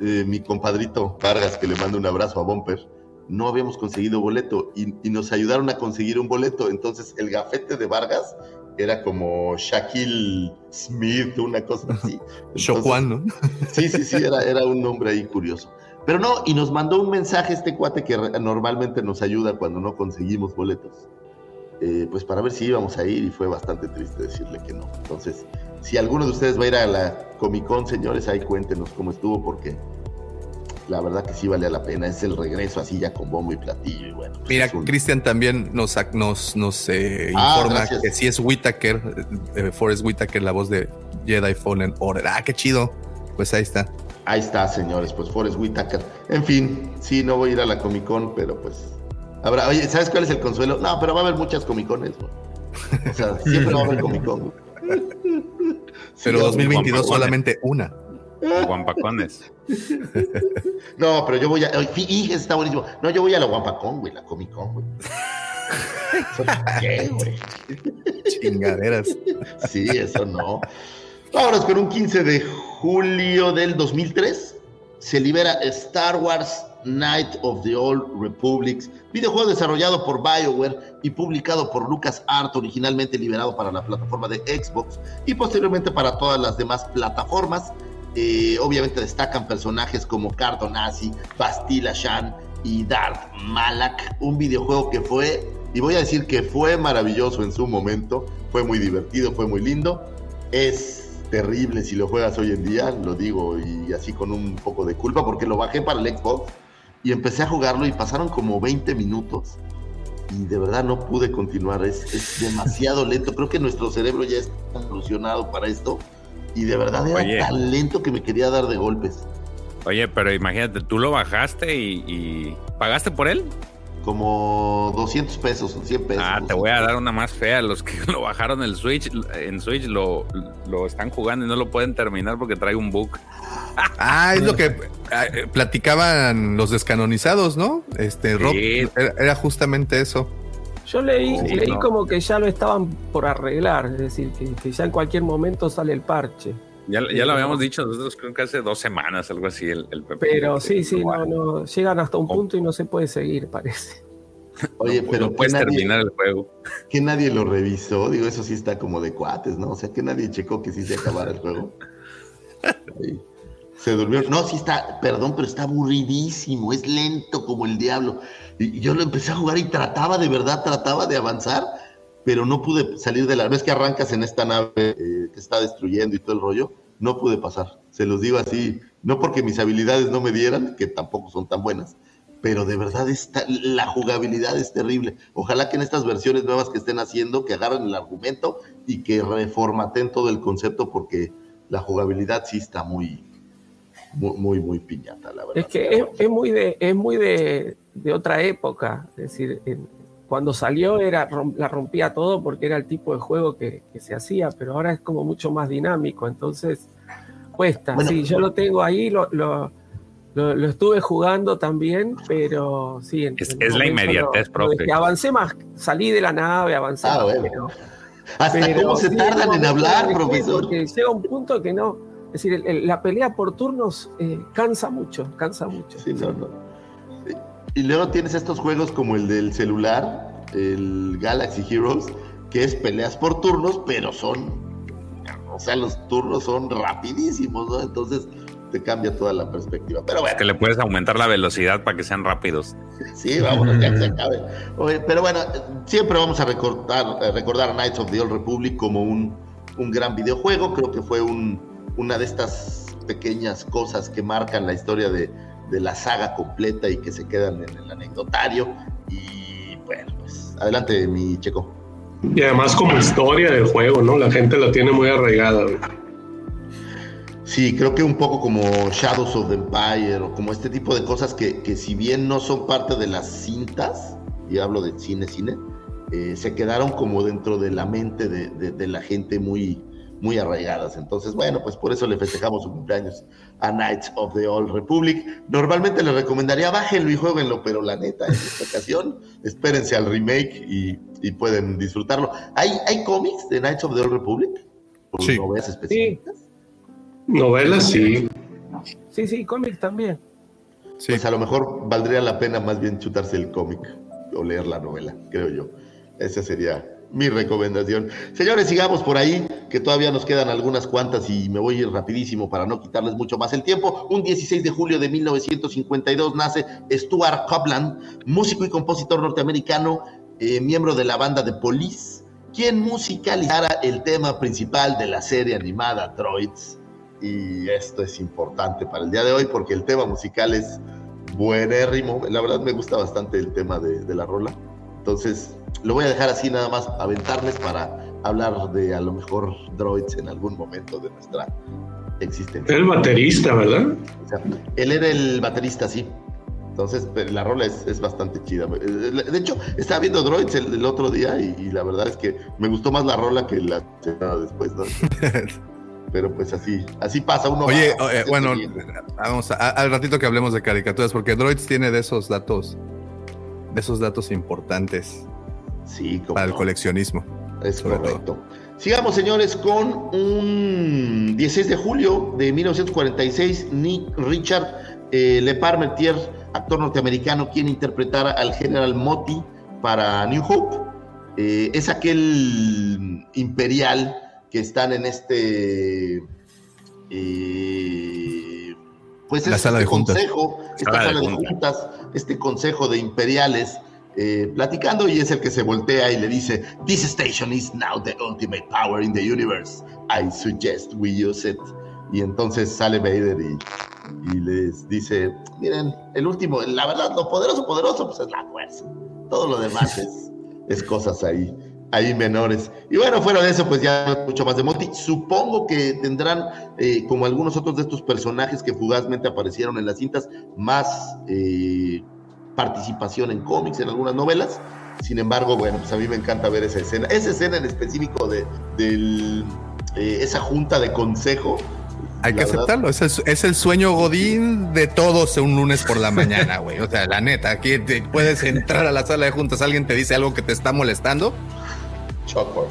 eh, mi compadrito Vargas, que le mando un abrazo a Bumper, no habíamos conseguido boleto y, y nos ayudaron a conseguir un boleto. Entonces, el gafete de Vargas era como Shaquille Smith, una cosa así. (laughs) Shoquan, ¿no? Sí, sí, sí, era, era un nombre ahí curioso. Pero no, y nos mandó un mensaje este cuate que normalmente nos ayuda cuando no conseguimos boletos. eh, pues para ver si íbamos a ir y fue bastante triste decirle que no. Entonces, si alguno de ustedes va a ir a la Comic Con, señores, ahí cuéntenos cómo estuvo porque la verdad que sí vale la pena. Es el regreso así ya con bombo y platillo y bueno. pues Mira, un- Cristian también nos, nos, nos eh, Ah, informa que sí es Whitaker, eh, Forrest Whitaker, la voz de Jedi Fallen Order. Ah, qué chido. Pues ahí está. Ahí está, señores, pues Forrest Whitaker. En fin, sí, no voy a ir a la Comic Con, pero pues. Habrá, oye, ¿sabes cuál es el consuelo? No, pero va a haber muchas Comic Cones. O sea, siempre va a haber Comic Con. (laughs) Sí, Pero va a haber- 2022 Guampacones. solamente una. Guampacones. (laughs) No, pero yo voy a. Fíjese, está buenísimo. No, yo voy a la Guampacón, güey, la Comic Con, güey. ¿Eso por ¿Qué, güey? Chingaderas. Sí, eso no. Vámonos con un 15 de julio del 2003. Se libera Star Wars Night of the Old Republics, videojuego desarrollado por BioWare y publicado por LucasArts, originalmente liberado para la plataforma de Xbox y posteriormente para todas las demás plataformas. Eh, obviamente destacan personajes como Cardonazi, Bastila Shan y Darth Malak, un videojuego que fue, y voy a decir que fue maravilloso en su momento, fue muy divertido, fue muy lindo, es terrible si lo juegas hoy en día, lo digo y así con un poco de culpa porque lo bajé para el Xbox y empecé a jugarlo y pasaron como 20 minutos y de verdad no pude continuar, es, demasiado lento, creo que nuestro cerebro ya está evolucionado para esto y de verdad era Oye. tan lento que me quería dar de golpes. Oye, pero imagínate, tú lo bajaste y, y ¿pagaste por él? Como 200 pesos, 100 pesos. Ah, te voy a dar una más fea. Los que (laughs) lo bajaron el Switch, en Switch lo, lo están jugando y no lo pueden terminar porque trae un bug. (laughs) Ah, es lo que ah, eh, platicaban los descanonizados, ¿no? Este, Rob, Sí. era justamente eso. Yo leí, Sí, leí no. como que ya lo estaban por arreglar, es decir, que, que ya en cualquier momento sale el parche. Ya, ya lo habíamos dicho nosotros, creo que hace dos semanas, algo así, el, el Pepe. Pero sí, sí, no, no, llegan hasta un punto y no se puede seguir, parece. (laughs) Oye, no- pero no puedes nadie, terminar el juego. que nadie lo revisó, digo, eso sí está como de cuates, ¿no? O sea, que nadie checó que sí se acabara el juego. (laughs) Ahí. Se durmió. No, sí está, perdón, pero está aburridísimo, es lento como el diablo. Y yo lo empecé a jugar y trataba, de verdad, trataba de avanzar, pero no pude salir de la... ¿Ves que arrancas en esta nave eh, que está destruyendo y todo el rollo? No pude pasar, se los digo así, no porque mis habilidades no me dieran, que tampoco son tan buenas, pero de verdad está, la jugabilidad es terrible. Ojalá que en estas versiones nuevas que estén haciendo, que agarren el argumento y que reformaten todo el concepto, porque la jugabilidad sí está muy, muy, muy, piñata, la verdad. Es que es muy de, es muy de, de otra época. Es decir, en- cuando salió era rom- la rompía todo porque era el tipo de juego que, que se hacía, pero ahora es como mucho más dinámico, entonces cuesta. Bueno. sí, yo lo tengo ahí, lo, lo, lo- lo estuve jugando también, pero sí. en- Es- en es la inmediatez, profe. Avancé más, salí de la nave, avancé Ah, más, bueno. pero- (laughs) Hasta pero cómo se sí, tardan en hablar, profesor. Porque llega un punto que no. Es decir, el- el- la pelea por turnos eh, cansa mucho, cansa mucho. Sí, no, no. Y luego tienes estos juegos como el del celular, el Galaxy Heroes, que es peleas por turnos, pero son, o sea, los turnos son rapidísimos, ¿no? Entonces te cambia toda la perspectiva. Pero bueno, Que le puedes aumentar la velocidad para que sean rápidos. (laughs) sí, vámonos, ya que se acabe. Oye, pero bueno, siempre vamos a recordar, eh, recordar a Knights of the Old Republic como un, un gran videojuego. Creo que fue un, una de estas pequeñas cosas que marcan la historia de, de la saga completa y que se quedan en el anecdotario. Y bueno, pues adelante, mi checo. Y además como historia del juego, ¿no? La gente lo tiene muy arraigada. güey. Sí, creo que un poco como Shadows of the Empire o como este tipo de cosas que, que si bien no son parte de las cintas, y hablo de cine, cine, eh, se quedaron como dentro de la mente de, de- de la gente muy, muy arraigadas. Entonces, bueno, pues por eso le festejamos su cumpleaños a Knights of the Old Republic. Normalmente les recomendaría bájenlo y jueguenlo, pero la neta, en esta ocasión, espérense al remake y, y pueden disfrutarlo. ¿Hay, ¿Hay cómics de Knights of the Old Republic? ¿O Sí. novelas específicas? Novelas, sí. Sí, sí, cómics también. Sí. Pues a lo mejor valdría la pena más bien chutarse el cómic o leer la novela, creo yo. Esa sería mi recomendación. Señores, sigamos por ahí, que todavía nos quedan algunas cuantas y me voy a ir rapidísimo para no quitarles mucho más el tiempo. Un 16 de julio de 1952 nace Stuart Copeland, músico y compositor norteamericano, eh, miembro de la banda de Police, quien musicalizara el tema principal de la serie animada Droids. Y esto es importante para el día de hoy porque el tema musical es buenérrimo. La verdad me gusta bastante el tema de, de la rola. Entonces lo voy a dejar así nada más, aventarles para hablar de a lo mejor droids en algún momento de nuestra existencia. El baterista, ¿verdad? O sea, él era el baterista, sí. Entonces, la rola es, es bastante chida. De hecho, estaba viendo Droids el, el otro día y, y la verdad es que me gustó más la rola que la semana después, ¿no? (laughs) Pero pues así, así pasa uno. Oye, va- oye, se bueno, vamos a- al ratito que hablemos de caricaturas, porque Droids tiene de esos datos, esos datos importantes sí, para el coleccionismo. Es correcto. Sigamos, señores, con un 16 de julio de 1946, Nick Richard eh, Le Parmentier, actor norteamericano, quien interpretara al General Motti para New Hope. Eh, es aquel imperial que están en este. eh, pues La es sala este de juntas. consejo, esta Sala de sala de juntas. juntas, este consejo de imperiales eh, platicando y es el que se voltea y le dice, This station is now the ultimate power in the universe. I suggest we use it. Y entonces sale Vader y, y les dice, miren, el último, la verdad, lo poderoso, poderoso, pues es la fuerza. Todo lo demás (laughs) es, es cosas ahí, ahí menores. Y bueno, fuera de eso, pues ya mucho más de Monty. Supongo que tendrán, eh, como algunos otros de estos personajes que fugazmente aparecieron en las cintas, más eh, participación en cómics, en algunas novelas. Sin embargo, bueno, pues a mí me encanta ver esa escena. Esa escena en específico de del, eh, esa junta de consejo. Hay que verdad, aceptarlo, es el, es el sueño godín de todos un lunes por la mañana, güey. O sea, la neta, aquí te puedes entrar a la sala de juntas, alguien te dice algo que te está molestando. Chocos.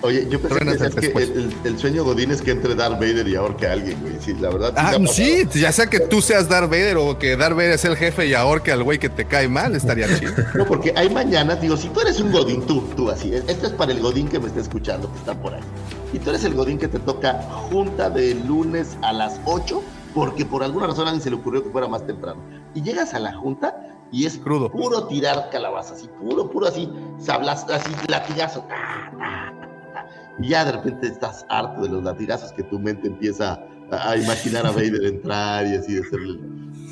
Oye, yo pensé que, el, sueño Godín es que entre Darth Vader y ahorque a alguien, güey. Sí, la verdad. Ah, sí, ya sea que tú seas Darth Vader o que Darth Vader es el jefe y ahorque al güey que te cae mal, estaría (laughs) chido. No, porque hay mañanas, digo, si tú eres un Godín, tú, tú así, esto es para el Godín que me está escuchando, que está por ahí. Y tú eres el Godín que te toca junta de lunes a las 8, porque por alguna razón a alguien se le ocurrió que fuera más temprano. Y llegas a la junta y es Crudo. puro tirar calabaza, así, puro, puro así, sablas, así, latigazo. ta, ta, ta. Y ya de repente estás harto de los latigazos que tu mente empieza a, a imaginar a Vader entrar y así de ser el,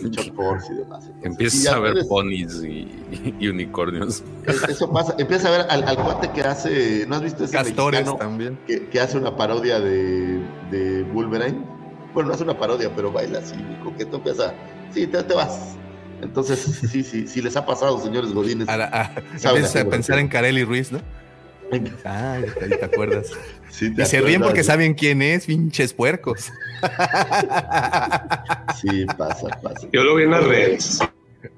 el Chuck Force y demás. Empiezas a ver eres- ponis y, y unicornios. es- Eso pasa. Empieza a ver al, al cuate que hace. ¿No has visto ese Castores mexicano también. que, que hace una parodia de, de Wolverine? bueno, no es una parodia, pero baila así, coqueto empieza, sí, te, te vas. Entonces, sí, sí, sí les ha pasado, señores Godines. A, a, pensar en. Carelli Ruiz, ¿no? Ah, ahí te acuerdas. (laughs) Sí, te Y se ríen porque saben quién es, pinches puercos. (laughs) Sí, pasa, pasa. Yo lo vi en las redes.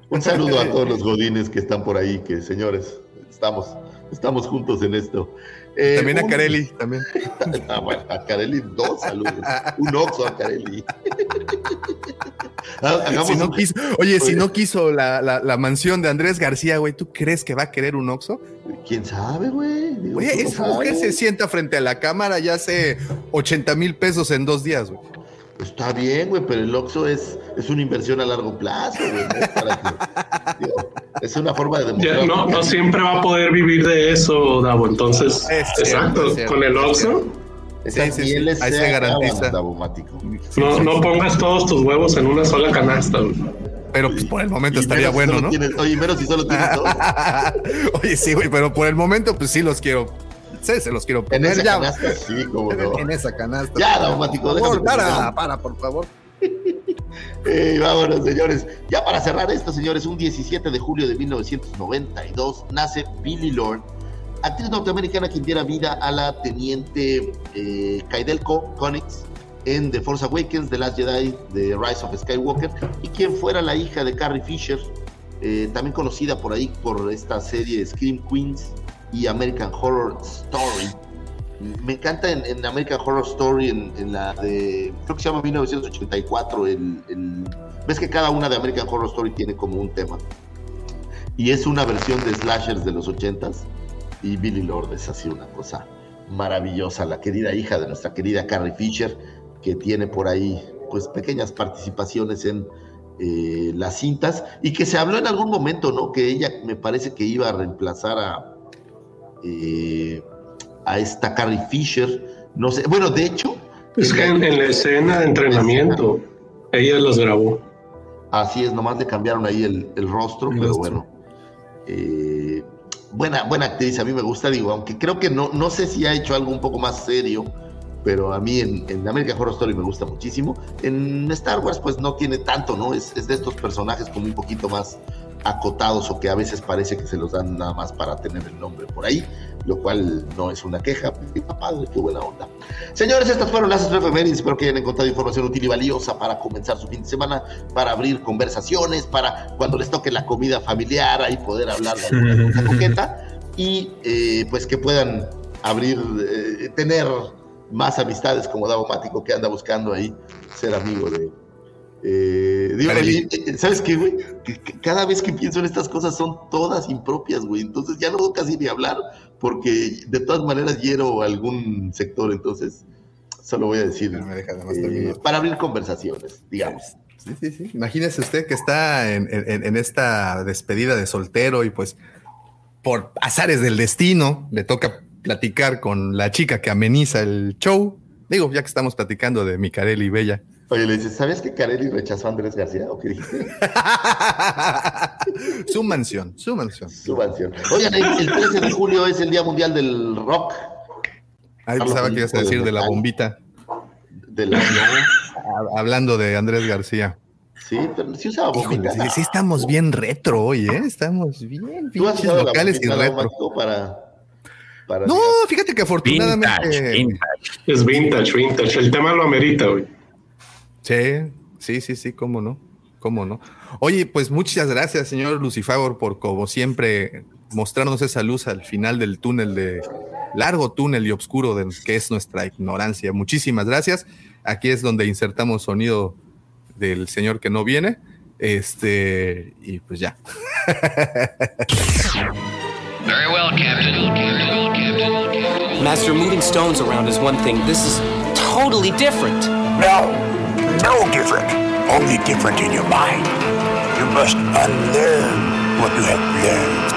Un saludo a todos los godines que están por ahí, que señores, estamos, estamos juntos en esto. Eh, También a Carelli, también. (laughs) Ah, bueno, a Carelli dos saludos. Un oxo a Carelli. (laughs) Hagamos Si no un- quiso, oye, si no quiso la, la- la mansión de Andrés García, güey, ¿tú crees que va a querer un Oxxo? ¿Quién sabe, güey? Oye, no esa mujer se sienta frente a la cámara y hace 80 mil pesos en dos días, güey. Está bien, güey, pero el Oxxo es, es una inversión a largo plazo, güey. ¿no? Para que- (laughs) digo, es una forma de Ya, demostrar. no, no siempre va a poder vivir de eso, Davo. Entonces, Es cierto, exacto, es cierto, con el Oxxo, Sí, sí, sí, ahí se garantiza. no, no pongas todos tus huevos en una sola canasta. güey. Pero pues por el momento Y estaría si bueno, ¿no? tienes- oye, menos si solo tienes (laughs) dos. Oye, sí, güey, pero por el momento, pues sí los quiero. Se los quiero En poner esa ya. canasta, sí, como no. En esa canasta. Ya, Daumático, Por déjame para, para, por favor. (laughs) Eh, vámonos, señores. Ya para cerrar esto, señores, un 17 de julio de 1992 nace Billy Lord, actriz norteamericana quien diera vida a la teniente eh, Kaidel Co- Connix en The Force Awakens, The Last Jedi, The Rise of Skywalker, y quien fuera la hija de Carrie Fisher, eh, también conocida por ahí por esta serie Scream Queens y American Horror Story. Me encanta en, American Horror Story, en, en la de, creo que se llama 1984, el, el- ves que cada una de American Horror Story tiene como un tema. Y es una versión de slashers de los 80s. Y Billy Lord es así una cosa maravillosa, la querida hija de nuestra querida Carrie Fisher, que tiene por ahí pues pequeñas participaciones en eh, las cintas y que se habló en algún momento, ¿no? Que ella me parece que iba a reemplazar a, eh, a esta Carrie Fisher. No sé, bueno, de hecho. Es que en, en la escena de entrenamiento, ella los grabó. Así es, nomás le cambiaron ahí el, el rostro, El pero rostro. bueno. Eh, buena, buena actriz, a mí me gusta, digo, aunque creo que no, no sé si ha hecho algo un poco más serio, pero a mí en, en American Horror Story me gusta muchísimo. En Star Wars, pues no tiene tanto, ¿no? Es, es de estos personajes como un poquito más acotados o que a veces parece que se los dan nada más para tener el nombre por ahí, lo cual no es una queja, qué padre, qué buena onda. Señores, estas fueron las efemérides. Espero que hayan encontrado información útil y valiosa para comenzar su fin de semana, para abrir conversaciones, para cuando les toque la comida familiar, ahí poder hablar de alguna (laughs) cosa coqueta y eh, pues que puedan abrir, eh, tener más amistades como Davo Mático que anda buscando ahí ser amigo de. Eh, digo, oye, eh, ¿sabes qué, güey? Que- que cada vez que pienso en estas cosas son todas impropias, güey. Entonces ya no puedo casi ni hablar porque de todas maneras hiero algún sector. Entonces solo voy a decir Me deja eh, para abrir conversaciones, digamos. Sí, sí, sí. Imagínese usted que está en, en- en esta despedida de soltero y pues por azares del destino le toca platicar con la chica que ameniza el show. Digo, ya que estamos platicando de Micarelli y Bella. Oye, le dices, ¿sabes que Carelli rechazó a Andrés García? ¿O qué dijiste? (laughs) su mansión, su mansión. Su mansión. Oigan, el, el 13 de julio es el Día Mundial del Rock. Ahí pensaba que ibas a decir de la bombita. De la, Ha- Hablando de Andrés García. sí, pero sí usaba bombita. Híjole, sí, sí estamos bien retro hoy, ¿eh? Estamos bien ¿Tú has usado la locales y retro. Para, para No, fíjate que afortunadamente. Vintage, vintage. Es vintage, vintage. El tema lo amerita, güey. Sí, sí, sí, sí, cómo no, cómo no. Oye, pues muchas gracias, señor Lucifagor, por como siempre mostrarnos esa luz al final del túnel de largo túnel y oscuro de, que es nuestra ignorancia. Muchísimas gracias. Aquí es donde insertamos sonido del señor que no viene. Este, y pues ya. Very well, Captain. Master, moving stones around is one thing. This is totally different. No, no different. Only different in your mind. You must unlearn what you have learned.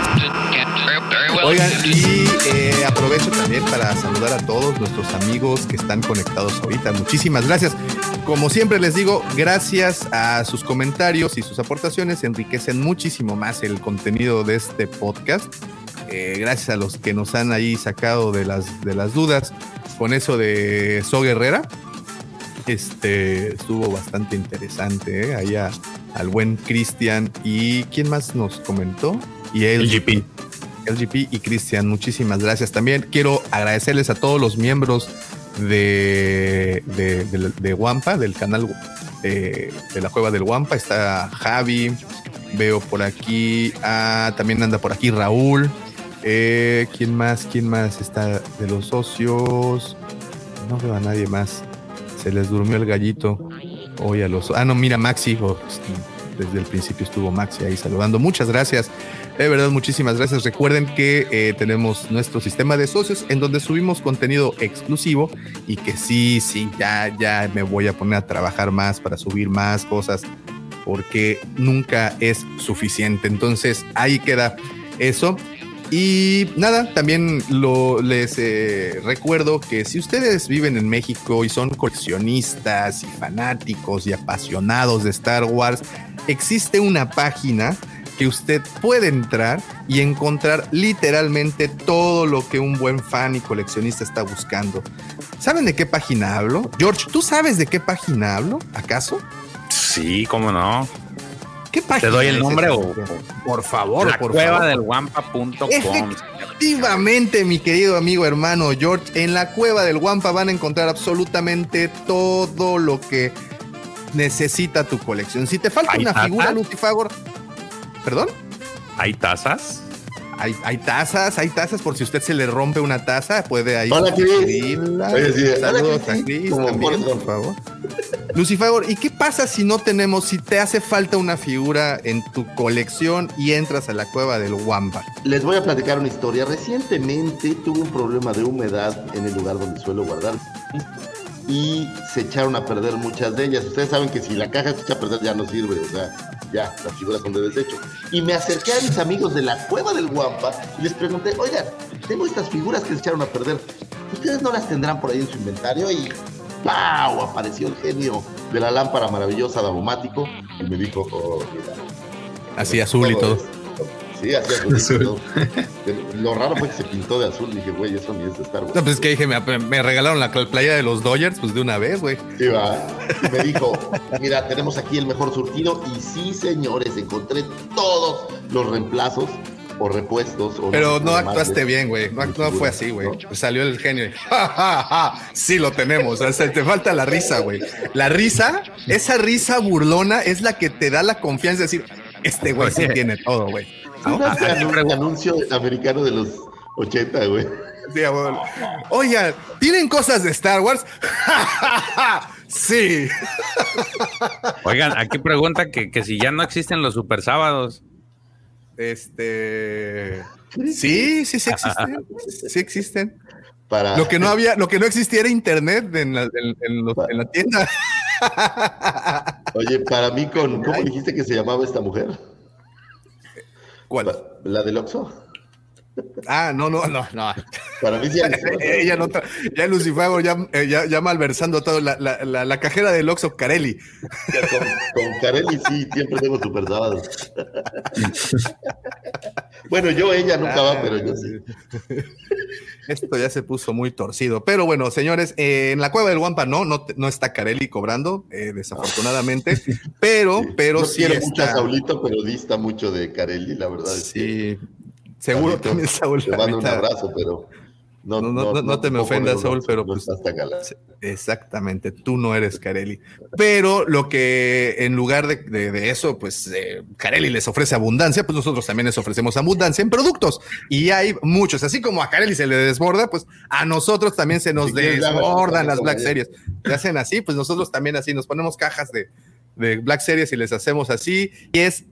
Oigan, y eh, aprovecho también para saludar a todos nuestros amigos que están conectados ahorita. Muchísimas gracias. Como siempre les digo, gracias a sus comentarios y sus aportaciones enriquecen muchísimo más el contenido de este podcast. Eh, gracias a los que nos han ahí sacado de las, de las dudas con eso de So Guerrera. Este estuvo bastante interesante, ¿eh? Ahí a- al buen Cristian. ¿Y quién más nos comentó? Y el LGP. LGP y Cristian, muchísimas gracias. También quiero agradecerles a todos los miembros de, de, de- de Wampa, del canal eh, de la Cueva del Wampa. Está Javi, veo por aquí, ah, también anda por aquí Raúl. Eh, ¿Quién más? ¿Quién más está de los socios? No veo a nadie más. Se les durmió el gallito. Hoy a los. Ah, no, mira, Maxi. oh, desde el principio estuvo Maxi ahí saludando. Muchas gracias. De verdad, muchísimas gracias. Recuerden que eh, tenemos nuestro sistema de socios en donde subimos contenido exclusivo y que sí, sí, ya, ya me voy a poner a trabajar más para subir más cosas porque nunca es suficiente. Entonces, ahí queda eso. Y nada, también lo, les eh, recuerdo que si ustedes viven en México y son coleccionistas y fanáticos y apasionados de Star Wars, existe una página que usted puede entrar y encontrar literalmente todo lo que un buen fan y coleccionista está buscando. ¿Saben de qué página hablo? George, ¿tú sabes de qué página hablo? ¿Acaso? Sí, cómo no. ¿Qué página ¿Te doy el nombre o Por favor, la por cueva favor. del guampa.com? Efectivamente, mi querido amigo hermano George, en la cueva del Wampa van a encontrar absolutamente todo lo que necesita tu colección. Si te falta ¿Hay una figura Lucifagor, ¿perdón? ¿Hay tazas? Hay, hay tazas, hay tazas por si usted se le rompe una taza, puede ahí Hola, Cris. Saludos a Cris también, por- favor. Lucifagor, ¿y qué pasa si no tenemos, si te hace falta una figura en tu colección y entras a la cueva del Wampa? Les voy a platicar una historia. Recientemente tuve un problema de humedad en el lugar donde suelo guardar y se echaron a perder muchas de ellas. Ustedes saben que si la caja se echa a perder ya no sirve, o sea, ya, las figuras son de desecho. Y me acerqué a mis amigos de la cueva del Guampa y les pregunté, oigan, tengo estas figuras que se echaron a perder. ¿Ustedes no las tendrán por ahí en su inventario? Y ¡pau! Apareció el genio de la lámpara maravillosa Davomático y me dijo, oh, mira, Así azul y todo. Sí, así azul. Lo raro fue que se pintó de azul. Dije, güey, eso ni es de Star Wars. No, pues es que dije, me, me regalaron la playa de los Dodgers, pues de una vez, güey. Sí, va. Y me dijo, mira, tenemos aquí el mejor surtido. Y sí, señores, encontré todos los reemplazos o repuestos. o Pero no actuaste llamarles. bien, güey. No, no fue así, güey. Salió el genio. y, (laughs) ¡Ja, ja, ja! Sí, lo tenemos. O sea, te falta la risa, güey. La risa, esa risa burlona es la que te da la confianza de decir, este güey sí tiene todo, güey. Sí, ¿no? Ese anun- anuncio americano de los 80, güey. Sí. Oigan, ¿tienen cosas de Star Wars? (laughs) Sí. Oigan, aquí pregunta que, que si ya no existen los super sábados. Este. Sí, sí, sí existen. Sí existen. Para... Lo que no había, lo que no existía era internet en la, en- en los- en la tienda. Oye, para mí, con ¿cómo dijiste que se llamaba esta mujer? ¿Cuál? ¿La del Oxxo? Ah, no, no, no, no. Para mí sí. (laughs) Ella no ya Lucifago ya, eh, ya, ya malversando todo. La, la, la, la cajera del Oxxo Carelli. Ya con, con Carelli sí, siempre tengo super sábados. bueno, yo, ella nunca va, pero yo sí. Esto ya se puso muy torcido. Pero bueno, señores, eh, en la cueva del Guampa no, no, no está Carelli cobrando, eh, desafortunadamente. (laughs) Pero, pero no sí quiero mucho a está. Saulito, pero dista mucho de Carelli, la verdad. es que Sí, seguro también Saúl. Te mando un abrazo, pero no, No, no, no, no te me ofendas, Saúl, pero pues-. Exactamente, tú no eres Carelli. Pero lo que en lugar de, de- de eso, pues eh, Carelli les ofrece abundancia, pues nosotros también les ofrecemos abundancia en productos. Y hay muchos, así como a Carelli se le desborda, pues a nosotros también se nos Si desbordan las Black. Series. Se hacen así, pues nosotros también así, nos ponemos cajas de, de Black Series y les hacemos así. Y es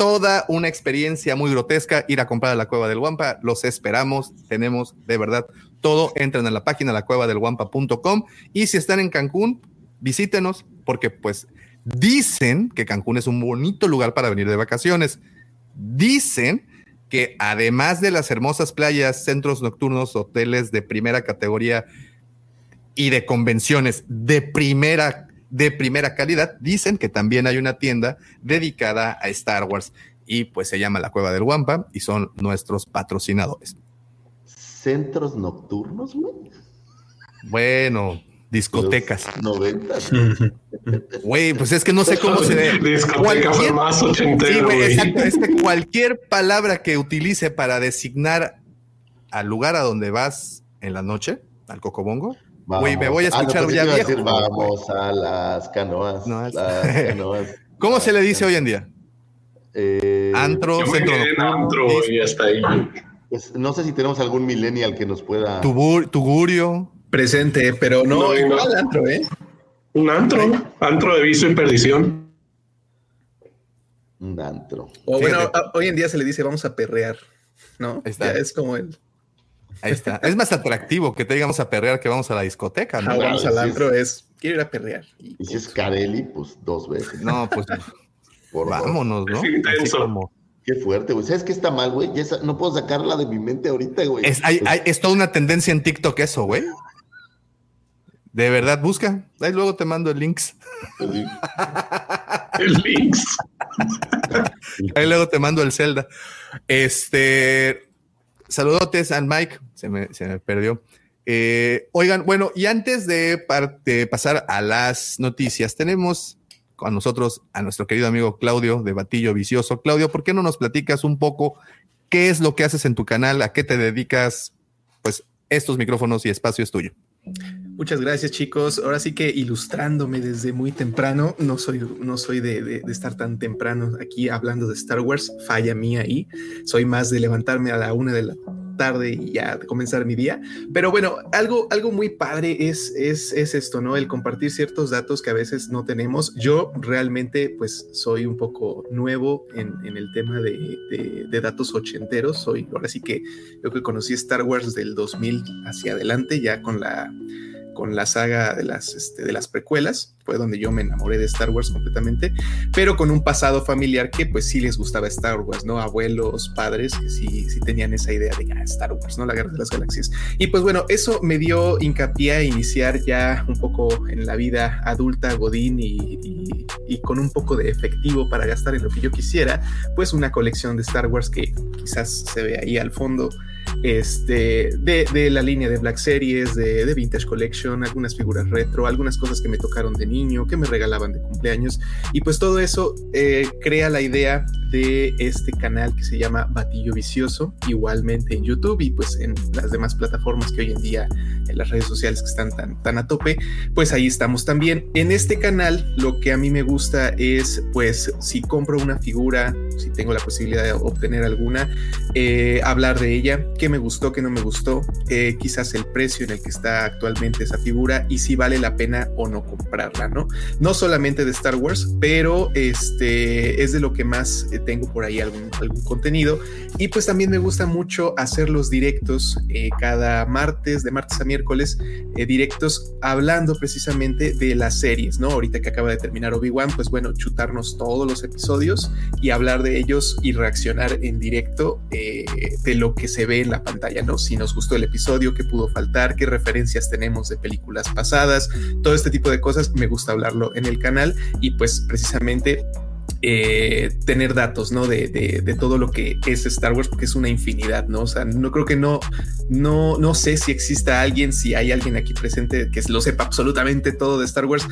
toda una experiencia muy grotesca ir a comprar a la cueva del Guampa. Los esperamos, tenemos de verdad todo. Entren a la página lacuevadelguampa.com y si están en Cancún, visítenos porque pues dicen que Cancún es un bonito lugar para venir de vacaciones. Dicen que además de las hermosas playas, centros nocturnos, hoteles de primera categoría y de convenciones de primera de primera calidad, dicen que también hay una tienda dedicada a Star Wars y pues se llama La Cueva del Guampa y son nuestros patrocinadores. ¿Centros nocturnos, güey? Bueno, Discotecas. 90. (laughs) Güey, pues es que no sé cómo se ve. Discoteca fue más ochentero, Sí, güey. exacto. Es que cualquier palabra que utilice para designar al lugar a donde vas en la noche, al Cocobongo, güey, me voy a Ah, no, escuchar ya viejo. decir, vamos a las canoas. No, es- las (laughs) canoas. ¿Cómo se le dice hoy en día? Eh, Antro, centro antro y hasta ahí. pues, no sé si tenemos algún millennial que nos pueda. tugur- tugurio. Presente, pero no, No, no. igual antro, ¿eh? Un antro, antro de vicio y perdición. Un antro. O bueno, hoy en día se le dice vamos a perrear, ¿no? Está. Ya es como el Ahí está. Es más atractivo que te digamos a perrear que vamos a la discoteca, ¿no? ah, vamos sí al es- antro, es quiero ir a perrear. Y, Y si es Carelli, pues dos veces. No, pues Por vámonos, ¿no? Es Así como. Qué fuerte, güey. ¿Sabes qué está mal, güey? No puedo sacarla de mi mente ahorita, güey. Es, hay- hay- es toda una tendencia en TikTok eso, güey. De verdad, busca. Ahí luego te mando el links. El Lynx. (laughs) Ahí luego te mando el Zelda. Este. Saludotes al Mike. Se me, perdió. Eh, oigan, bueno, y antes de, de pasar a las noticias, tenemos con nosotros a nuestro querido amigo Claudio de Batillo Vicioso. Claudio, ¿por qué no nos platicas un poco qué es lo que haces en tu canal? ¿A qué te dedicas? Pues estos micrófonos y espacio es tuyo. Muchas gracias, chicos. Ahora sí que ilustrándome desde muy temprano, no soy, no soy de, de- de estar tan temprano aquí hablando de Star Wars, falla mía ahí. Soy más de levantarme a la una de la tarde y ya comenzar mi día. Pero bueno, algo, algo muy padre es, es, es esto, ¿no? El compartir ciertos datos que a veces no tenemos. Yo realmente, pues, soy un poco nuevo en, en el tema de, de- de datos ochenteros. Soy, ahora sí que yo que conocí Star Wars del 2000 hacia adelante, ya con la con la saga de las, este, de las precuelas, fue donde yo me enamoré de Star Wars completamente, pero con un pasado familiar que pues sí les gustaba Star Wars, ¿no? Abuelos, padres, que sí, sí tenían esa idea de ah, Star Wars, ¿no? La Guerra de las Galaxias. Y pues bueno, eso me dio hincapié a iniciar ya un poco en la vida adulta, Godín, y, y- y con un poco de efectivo para gastar en lo que yo quisiera, pues una colección de Star Wars que quizás se ve ahí al fondo este, de, de la línea de Black Series, de, Vintage Collection, algunas figuras retro, algunas cosas que me tocaron de niño, que me regalaban de cumpleaños. Y pues todo eso eh, crea la idea de este canal que se llama Batillo Vicioso, igualmente en YouTube y pues en las demás plataformas que hoy en día, en las redes sociales que están tan, tan a tope, pues ahí estamos también. En este canal lo que a mí me gusta es pues si compro una figura, si tengo la posibilidad de obtener alguna, eh, hablar de ella, qué me gustó, qué no me gustó, eh, quizás el precio en el que está actualmente esa figura y si vale la pena o no comprarla, ¿no? No solamente de Star Wars, pero este es de lo que más eh, tengo por ahí algún, algún contenido y pues también me gusta mucho hacer los directos eh, cada martes, de martes a miércoles, eh, directos hablando precisamente de las series, ¿no? Ahorita que acaba de terminar Obi-Wan, pues bueno, chutarnos todos los episodios y hablar de ellos y reaccionar en directo de lo que se ve en la pantalla, ¿no? Si nos gustó el episodio, qué pudo faltar, qué referencias tenemos de películas pasadas, todo este tipo de cosas me gusta hablarlo en el canal y pues precisamente eh, tener datos, ¿no? De, de, de, todo lo que es Star Wars, porque es una infinidad, ¿no? O sea, no creo que no, no, no sé si exista alguien, si hay alguien aquí presente que lo sepa absolutamente todo de Star Wars,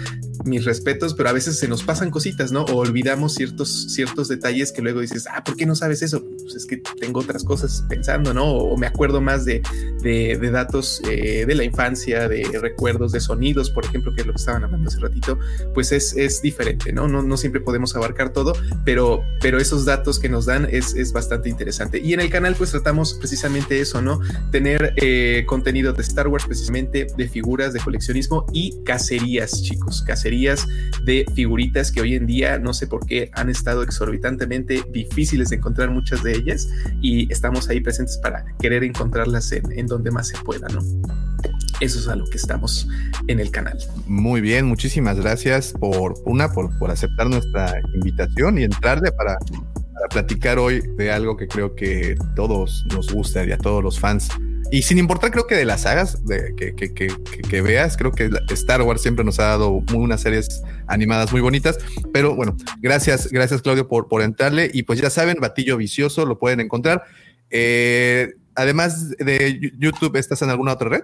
mis respetos, pero a veces se nos pasan cositas, ¿no? O olvidamos ciertos, ciertos detalles que luego dices, ah, ¿por qué no sabes eso? Pues es que tengo otras cosas pensando, ¿no? O me acuerdo más de, de, de datos eh, de la infancia, de recuerdos, de sonidos, por ejemplo, que es lo que estaban hablando hace ratito, pues es, es diferente, ¿no? ¿no? No siempre podemos abarcar todo, pero, pero esos datos que nos dan es, es bastante interesante. Y en el canal pues tratamos precisamente eso, ¿no? Tener eh, contenido de Star Wars, precisamente de figuras, de coleccionismo y cacerías, chicos, cacerías de figuritas que hoy en día no sé por qué han estado exorbitantemente difíciles de encontrar muchas de ellas y estamos ahí presentes para querer encontrarlas en, en donde más se pueda, ¿no? Eso es a lo que estamos en el canal. Muy bien, muchísimas gracias por una, por, por aceptar nuestra invitación y entrarle para, para, platicar hoy de algo que creo que todos nos gusta y a todos los fans. Y sin importar, creo que de las sagas de, que, que, que, que, veas, creo que Star Wars siempre nos ha dado muy, unas series animadas muy bonitas. Pero bueno, gracias, gracias Claudio por, por entrarle. Y pues ya saben, Batillo Vicioso lo pueden encontrar. Eh, además de YouTube, ¿estás en alguna otra red?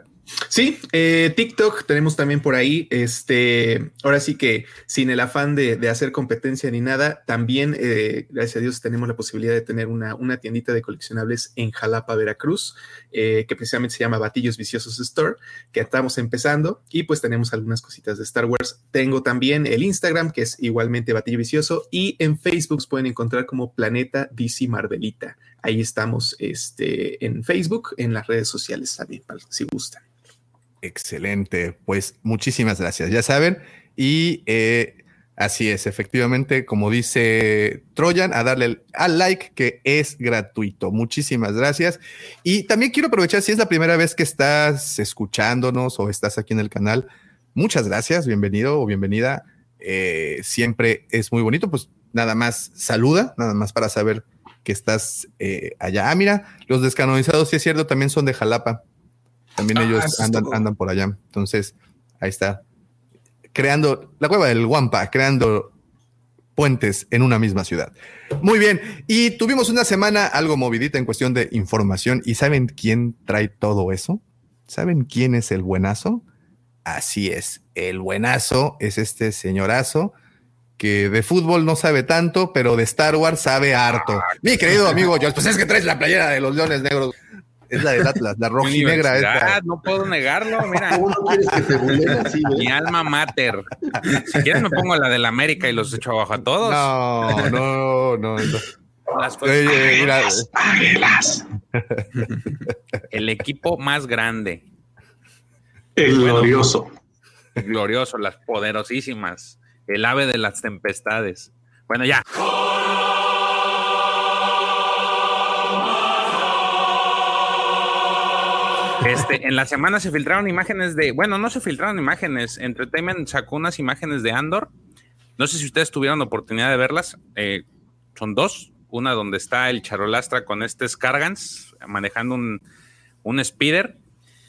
Sí, eh, TikTok tenemos también por ahí. Este, ahora sí que sin el afán de, hacer competencia ni nada, también, eh, gracias a Dios, tenemos la posibilidad de tener una, una tiendita de coleccionables en Jalapa, Veracruz, eh, que precisamente se llama Batillos Viciosos Store, que estamos empezando y pues tenemos algunas cositas de Star Wars. Tengo también el Instagram, que es igualmente Batillo Vicioso, y en Facebook pueden encontrar como Planeta DC Marvelita. Ahí estamos este, en Facebook, en las redes sociales también, si gustan. Excelente, pues muchísimas gracias. Ya saben, y eh, así es, efectivamente, como dice Troyan, a darle al like que es gratuito. Muchísimas gracias. Y también quiero aprovechar, si es la primera vez que estás escuchándonos o estás aquí en el canal, muchas gracias, bienvenido o bienvenida. Eh, siempre es muy bonito, pues nada más saluda, nada más para saber que estás eh, allá. Ah, mira, los descanonizados, si es cierto, también son de Jalapa. También Ah, ellos andan, andan por allá. Entonces, ahí está. Creando la cueva del Guampa, creando puentes en una misma ciudad. Muy bien. Y tuvimos una semana algo movidita en cuestión de información. ¿Y saben quién trae todo eso? ¿Saben quién es el buenazo? Así es. El buenazo es este señorazo que de fútbol no sabe tanto, pero de Star Wars sabe harto. Mi querido amigo George, pues es que traes la playera de los Leones Negros. Es la del Atlas, la rojinegra esta. Universidad, No puedo negarlo, mira. ¿Cómo no quieres que te buleen así, güey? Mi alma mater. Si quieres me pongo la del América y los echo abajo a todos. No, no, no. no. Las cosas- Oye, mira, Águilas. el equipo más grande, El glorioso. glorioso, las poderosísimas, el ave de las tempestades. Bueno, ya. Este, en la semana se filtraron imágenes de, bueno, no se filtraron imágenes, Entertainment sacó unas imágenes de Andor. No sé si ustedes tuvieron la oportunidad de verlas. eh, son dos. Una donde está el charolastra con este Scargans manejando un, un speeder.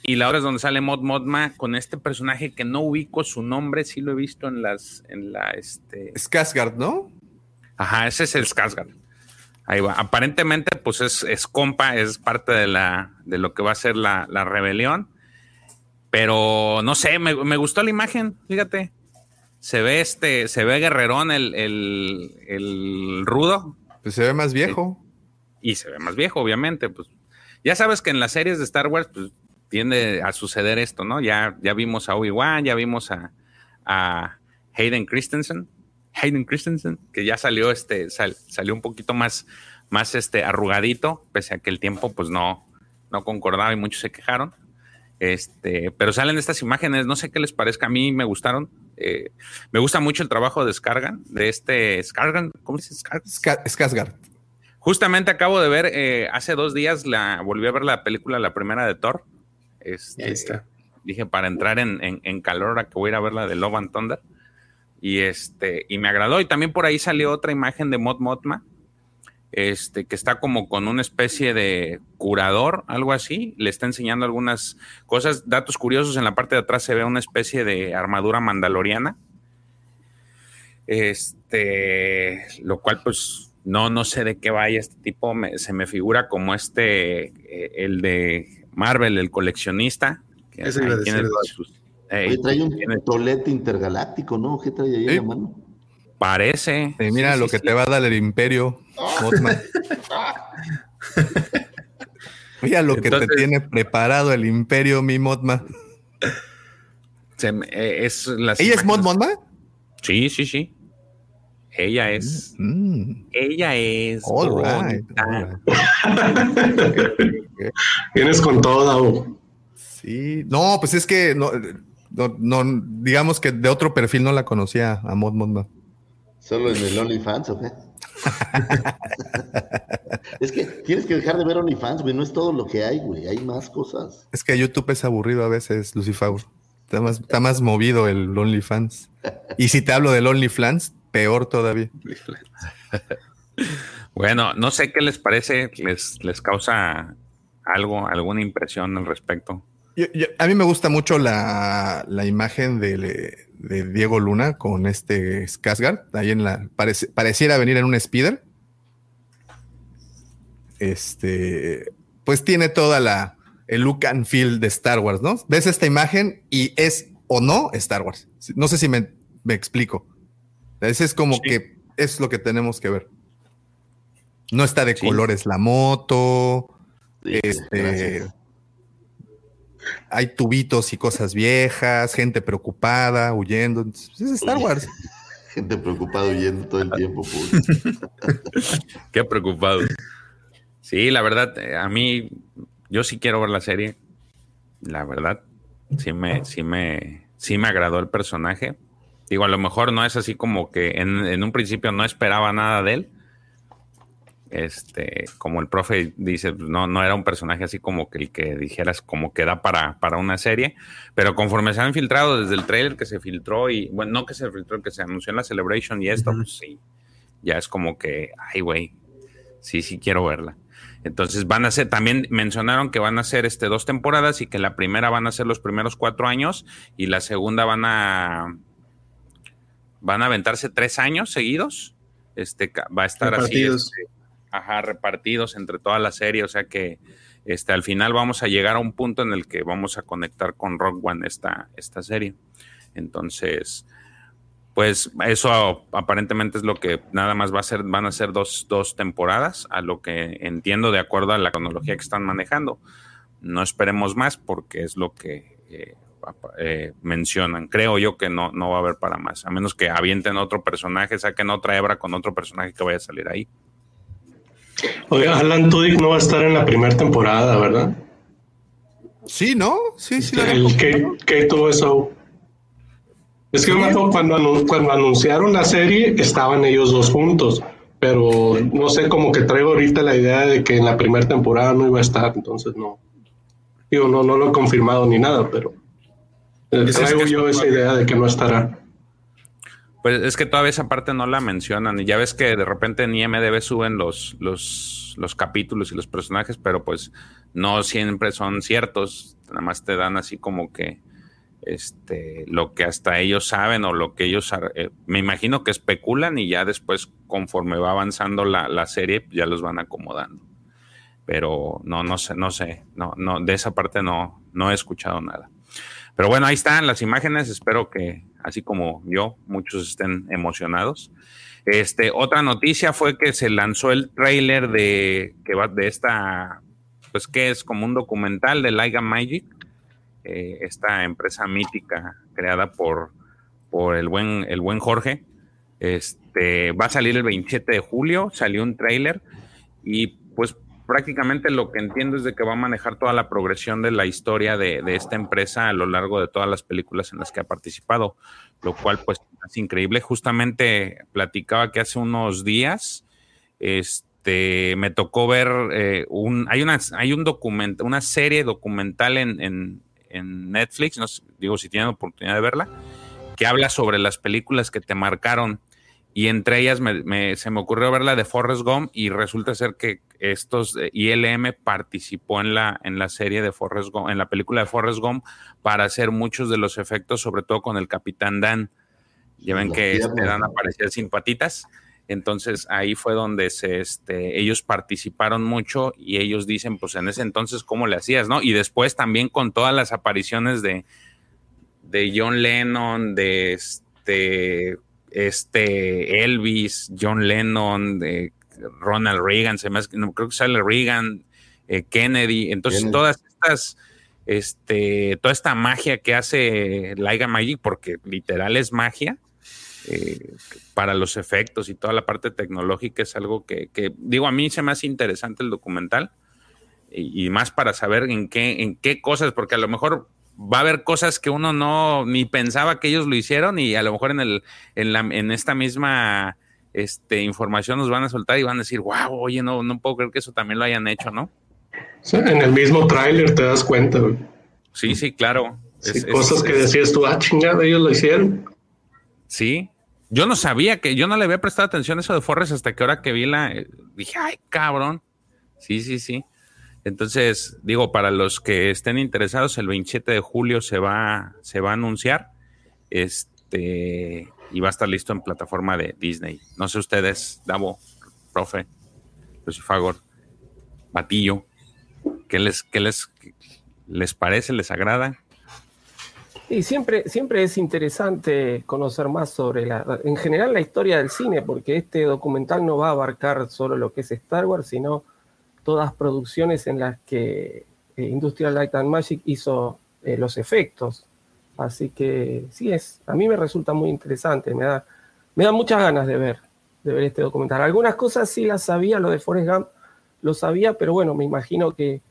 Y la otra es donde sale Mod Modma con este personaje que no ubico su nombre, sí lo he visto en las, en la, este, Skarsgård, ¿no? Ajá, ese es el Skarsgård. Ahí va. Aparentemente, pues es, es compa, es parte de la de lo que va a ser la, la rebelión. Pero no sé, me, me gustó la imagen, fíjate. Se ve este, se ve guerrerón el, el, el rudo. Pues se ve más viejo. Y se ve más viejo, obviamente. Pues ya sabes que en las series de Star Wars, pues tiende a suceder esto, ¿no? Ya, ya vimos a Obi-Wan, ya vimos a, a Hayden Christensen, Hayden Christensen, que ya salió este, sal- salió un poquito más, más este arrugadito, pese a que el tiempo pues no, no concordaba y muchos se quejaron. Este, pero salen estas imágenes, no sé qué les parezca, a mí me gustaron. eh, me gusta mucho el trabajo de Scargan, de este Scargan, ¿cómo se dice? Skarsgård. Justamente acabo de ver, eh, hace dos días la volví a ver la película, la primera de Thor. Este, Ahí está. Dije para entrar en, en- en calor ahora que voy a ir a ver la de Love and Thunder. Y este, y me agradó. Y también por ahí salió otra imagen de Mod Motma. Este, que está como con una especie de curador, algo así. Le está enseñando algunas cosas, datos curiosos. En la parte de atrás se ve una especie de armadura mandaloriana. Este, lo cual, pues, no, no sé de qué vaya este tipo. me- se me figura como este, eh, el de Marvel, el coleccionista. que Eso iba a decir, sus- Oye, trae un tolete intergaláctico, ¿no? ¿Qué trae ahí Sí. en la mano? parece. Eh, mira Sí, lo sí, que sí. te va a dar el imperio, mira lo que te tiene preparado el imperio, mi. Se me- eh, es las ¿Ella es Mod Mothman? Sí, sí, sí. Ella es. Mm, Ella es. all right, bonita. all right. Vienes con todo. Sí, no, pues es que no, no, no, digamos que de otro perfil no la conocía a Mod Mothman. ¿Solo en el OnlyFans o qué? es que tienes que dejar de ver OnlyFans, güey. No es todo lo que hay, güey. Hay más cosas. Es que YouTube es aburrido a veces, Lucifer. Está más, está más movido el OnlyFans. Y si te hablo del OnlyFans, peor todavía. (laughs) Bueno, no sé qué les parece, les, les causa algo, alguna impresión al respecto. Yo- yo- a mí me gusta mucho la, la imagen de, de Diego Luna con este Skarsgård. Ahí en la pareciera venir en un speeder. Este, pues tiene toda la, el look and feel de Star Wars, ¿no? Ves esta imagen y es o no Star Wars. No sé si me, me explico. Ese es como que es lo que tenemos que ver. No está de colores la moto. este, hay tubitos y cosas viejas, gente preocupada, huyendo. Es Star Wars. (laughs) Gente preocupada huyendo todo el tiempo. (laughs) Qué preocupado. Sí, la verdad, eh, a mí, yo sí quiero ver la serie. La verdad, sí me, sí me, sí me agradó el personaje. Digo, a lo mejor no es así como que en, en un principio no esperaba nada de él, este, como el profe dice, no, no era un personaje así como que el que dijeras como que da para, para una serie, pero conforme se han filtrado desde el trailer que se filtró y, bueno, no que se filtró, que se anunció en la Celebration y esto, pues sí, ya es como que, ay, güey, sí, sí quiero verla. Entonces van a ser, también mencionaron que van a ser este, dos temporadas y que la primera van a ser los primeros cuatro años y la segunda van a, van a aventarse tres años seguidos. Este, va a estar así. Este, ajá, repartidos entre toda la serie, o sea que este, al final vamos a llegar a un punto en el que vamos a conectar con Rock One esta, esta serie. Entonces, pues eso aparentemente es lo que nada más va a ser, van a ser dos, dos temporadas, a lo que entiendo de acuerdo a la cronología que están manejando. No esperemos más porque es lo que eh, eh, mencionan. Creo yo que no, no va a haber para más, a menos que avienten otro personaje, saquen otra hebra con otro personaje que vaya a salir ahí. Oye, Alan Tudyk no va a estar en la primera temporada, ¿verdad? Sí, ¿no? Sí, sí. El que todo eso. Es que cuando, cuando anunciaron la serie estaban ellos dos juntos, pero no sé, como que traigo ahorita la idea de que en la primera temporada no iba a estar, entonces no. Digo, no, no lo he confirmado ni nada, pero eh, traigo yo esa idea de que no estará. Pues es que todavía esa parte no la mencionan. Y ya ves que de repente en IMDB suben los, los, los capítulos y los personajes, pero pues no siempre son ciertos. Nada más te dan así como que este lo que hasta ellos saben o lo que ellos eh, me imagino que especulan y ya después conforme va avanzando la, la, serie ya los van acomodando pero no no sé no sé no no de esa parte no no he escuchado nada pero bueno ahí están las imágenes espero que así como yo, muchos estén emocionados. Este, otra noticia fue que se lanzó el trailer de, que va, de esta, pues que es como un documental de Liga Magic, eh, esta empresa mítica creada por, por el, buen, el buen Jorge. Este, va a salir el 27 de julio, salió un trailer y pues prácticamente lo que entiendo es de que va a manejar toda la progresión de la historia de, esta empresa a lo largo de todas las películas en las que ha participado, lo cual pues es increíble. Justamente platicaba que hace unos días este, me tocó ver eh, un, hay una, hay un documento, una serie documental en, en, Netflix, no digo si tienen oportunidad de verla, que habla sobre las películas que te marcaron y entre ellas se me ocurrió ver la de Forrest Gump y resulta ser que estos eh, ILM participó en la, en la serie de Forrest Gump, en la película de Forrest Gump para hacer muchos de los efectos, sobre todo con el Capitán Dan. Ya ven que este Dan aparecía sin patitas. Entonces ahí fue donde se, este, ellos participaron mucho y ellos dicen, pues en ese entonces, ¿cómo le hacías? ¿no? Y después también con todas las apariciones de, de John Lennon, de este este Elvis, John Lennon, de Ronald Reagan, se me hace, no, creo que sale Reagan, eh, Kennedy, entonces todas estas, este, toda esta magia que hace Liga Magic, porque literal es magia, eh, para los efectos y toda la parte tecnológica es algo que, digo, a mí se me hace interesante el documental y, y, más para saber en qué, en qué cosas, porque a lo mejor va a haber cosas que uno no ni pensaba que ellos lo hicieron y a lo mejor en el en, la, en esta misma este, información nos van a soltar y van a decir, wow, oye, no, no puedo creer que eso también lo hayan hecho, ¿no? en el mismo tráiler te das cuenta. Sí, sí, claro. cosas que decías tú, ah, chingada, ellos lo hicieron. Sí. Yo no sabía que, yo no le había prestado atención a eso de Forres hasta que ahora que vi la, eh, dije, ay, cabrón. Sí, sí, sí. Entonces, digo, para los que estén interesados, el 27 de julio se va, se va a anunciar. Este, y va a estar listo en plataforma de Disney. No sé ustedes, Davo, profe, Lucifagor, Batillo. ¿Qué les, qué les, les parece? ¿Les agrada? Y siempre, siempre es interesante conocer más sobre la, en general la historia del cine, porque este documental no va a abarcar solo lo que es Star Wars, sino todas producciones en las que eh, Industrial Light and Magic hizo eh, los efectos. Así que sí es, a mí me resulta muy interesante, me da, me da muchas ganas de ver, de ver este documental. Algunas cosas sí las sabía, lo de Forrest Gump lo sabía, pero bueno, me imagino que,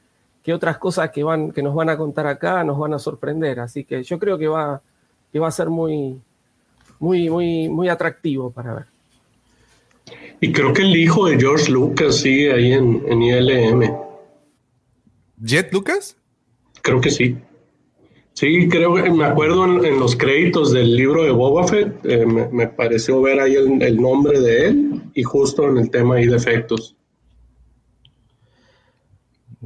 que otras cosas que, van, que nos van a contar acá nos van a sorprender. Así que yo creo que va, que va a ser muy, muy, muy, muy atractivo para ver. Y creo que el hijo de George Lucas sigue ahí en, en ILM. ¿Jet Lucas? Creo que sí. Sí, creo que me acuerdo en, en los créditos del libro de Boba Fett, eh, me, me, pareció ver ahí el, el, nombre de él y justo en el tema ahí de efectos.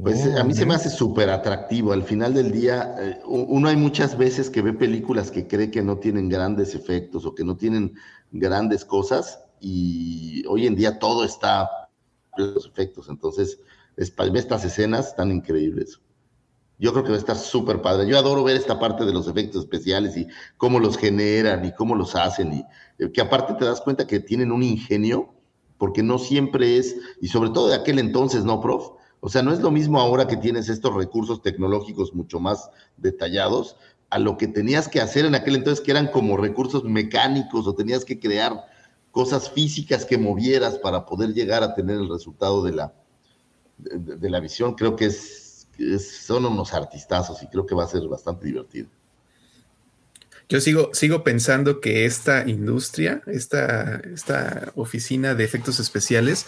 Pues a mí se me hace súper atractivo. Al final del día, eh, uno hay muchas veces que ve películas que cree que no tienen grandes efectos o que no tienen grandes cosas y hoy en día todo está los efectos. Entonces, es, estas escenas tan increíbles. Yo creo que va a estar súper padre. Yo adoro ver esta parte de los efectos especiales y cómo los generan y cómo los hacen. Y eh, que aparte te das cuenta que tienen un ingenio, porque no siempre es, y sobre todo de aquel entonces, ¿no, prof? O sea, no es lo mismo ahora que tienes estos recursos tecnológicos mucho más detallados a lo que tenías que hacer en aquel entonces, que eran como recursos mecánicos o tenías que crear cosas físicas que movieras para poder llegar a tener el resultado de la, de, la visión. Creo que son unos artistazos y creo que va a ser bastante divertido. Yo sigo, sigo pensando que esta industria, esta, esta oficina de efectos especiales,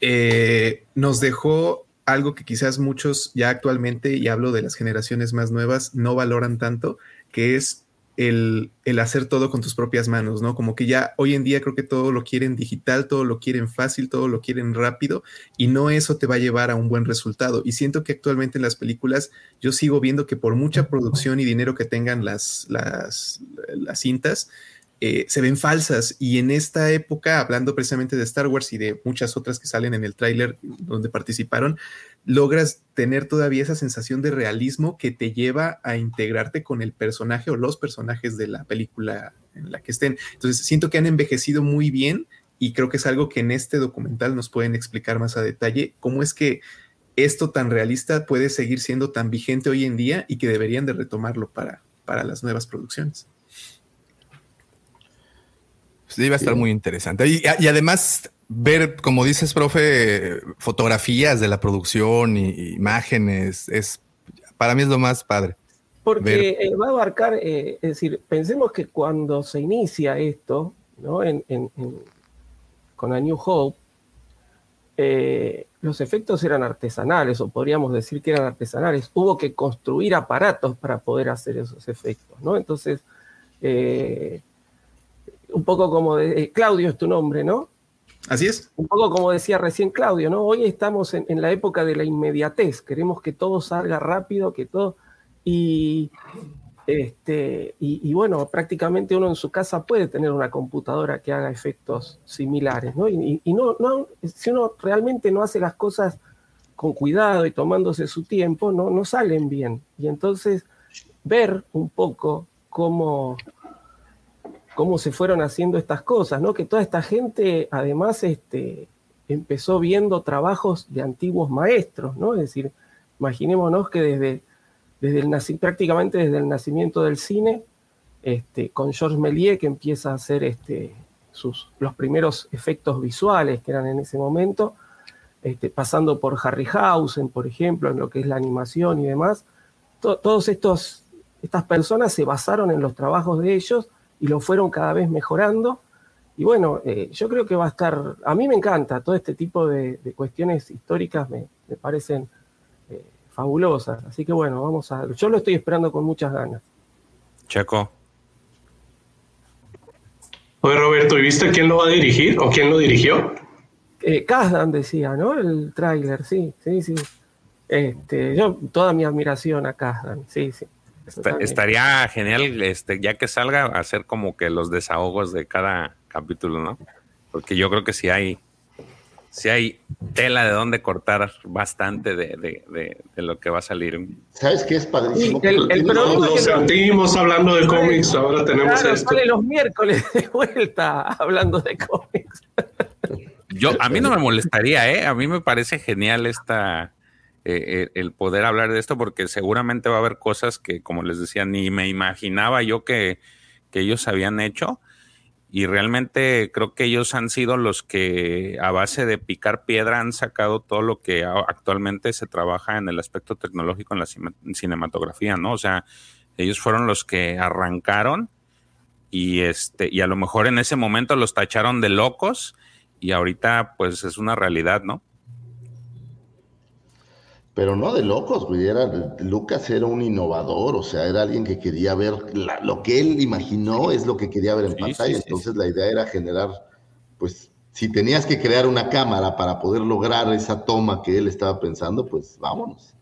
eh, nos dejó algo que quizás muchos ya actualmente, y hablo de las generaciones más nuevas, no valoran tanto, que es el, el, hacer todo con tus propias manos, ¿no? Como que ya hoy en día creo que todo lo quieren digital, todo lo quieren fácil, todo lo quieren rápido, y no eso te va a llevar a un buen resultado. Y siento que actualmente en las películas yo sigo viendo que por mucha producción y dinero que tengan las, las, las cintas, eh, se ven falsas y en esta época, hablando precisamente de Star Wars y de muchas otras que salen en el tráiler donde participaron, logras tener todavía esa sensación de realismo que te lleva a integrarte con el personaje o los personajes de la película en la que estén. Entonces, siento que han envejecido muy bien y creo que es algo que en este documental nos pueden explicar más a detalle cómo es que esto tan realista puede seguir siendo tan vigente hoy en día y que deberían de retomarlo para, para las nuevas producciones. Sí, iba a estar sí. muy interesante. Y, y, además, ver, como dices, profe, fotografías de la producción y, imágenes, es para mí es lo más padre. Porque eh, va a abarcar, eh, es decir, pensemos que cuando se inicia esto, ¿no? En, en, en, con A New Hope, eh, los efectos eran artesanales, o podríamos decir que eran artesanales. Hubo que construir aparatos para poder hacer esos efectos, ¿no? Entonces, eh, un poco como de, eh, Claudio es tu nombre, ¿no? Así es. Un poco como decía recién Claudio, ¿no? Hoy estamos en, en, la época de la inmediatez, queremos que todo salga rápido, que todo... Y, este, y, y, bueno, prácticamente uno en su casa puede tener una computadora que haga efectos similares, ¿no? Y, y no, no, si uno realmente no hace las cosas con cuidado y tomándose su tiempo, no, no salen bien. Y entonces ver un poco cómo, cómo se fueron haciendo estas cosas, ¿no? Que toda esta gente además este, empezó viendo trabajos de antiguos maestros, ¿no? Es decir, imaginémonos que desde, desde el, prácticamente desde el nacimiento del cine, este, con Georges Méliès que empieza a hacer este, sus, los primeros efectos visuales que eran en ese momento, este, pasando por Harryhausen, por ejemplo, en lo que es la animación y demás, to, todos estos estas personas se basaron en los trabajos de ellos y lo fueron cada vez mejorando. Y bueno, eh, yo creo que va a estar, a mí me encanta todo este tipo de, de cuestiones históricas, me, me parecen eh, fabulosas. Así que bueno, vamos a, yo lo estoy esperando con muchas ganas. Checo. Oye, Roberto, ¿y viste quién lo va a dirigir o quién lo dirigió? Eh, Kazdan decía, ¿no? El tráiler, sí, sí, sí. Este, yo, toda mi admiración a Kazdan, sí, sí. Estaría genial, este, ya que salga, hacer como que los desahogos de cada capítulo, ¿no? Porque yo creo que sí hay, sí hay tela de dónde cortar bastante de, de- de- de lo que va a salir. ¿Sabes qué es padrísimo? Sí, el- el no- sentimos hablando de cómics, ahora tenemos Claro, esto. sale los miércoles de vuelta hablando de cómics. Yo, a mí no me molestaría, ¿eh? A mí me parece genial esta, eh, eh, el poder hablar de esto porque seguramente va a haber cosas que, como les decía, ni me imaginaba yo que, que ellos habían hecho. Y realmente creo que ellos han sido los que a base de picar piedra han sacado todo lo que actualmente se trabaja en el aspecto tecnológico en la cine- cinematografía, ¿no? O sea, ellos fueron los que arrancaron y este y a lo mejor en ese momento los tacharon de locos y ahorita pues es una realidad, ¿no? Pero no de locos, güey. Era, Lucas era un innovador, o sea, era alguien que quería ver la- lo que él imaginó es lo que quería ver en Sí, pantalla. sí, sí, Entonces la idea era generar, pues, si tenías que crear una cámara para poder lograr esa toma que él estaba pensando, pues vámonos.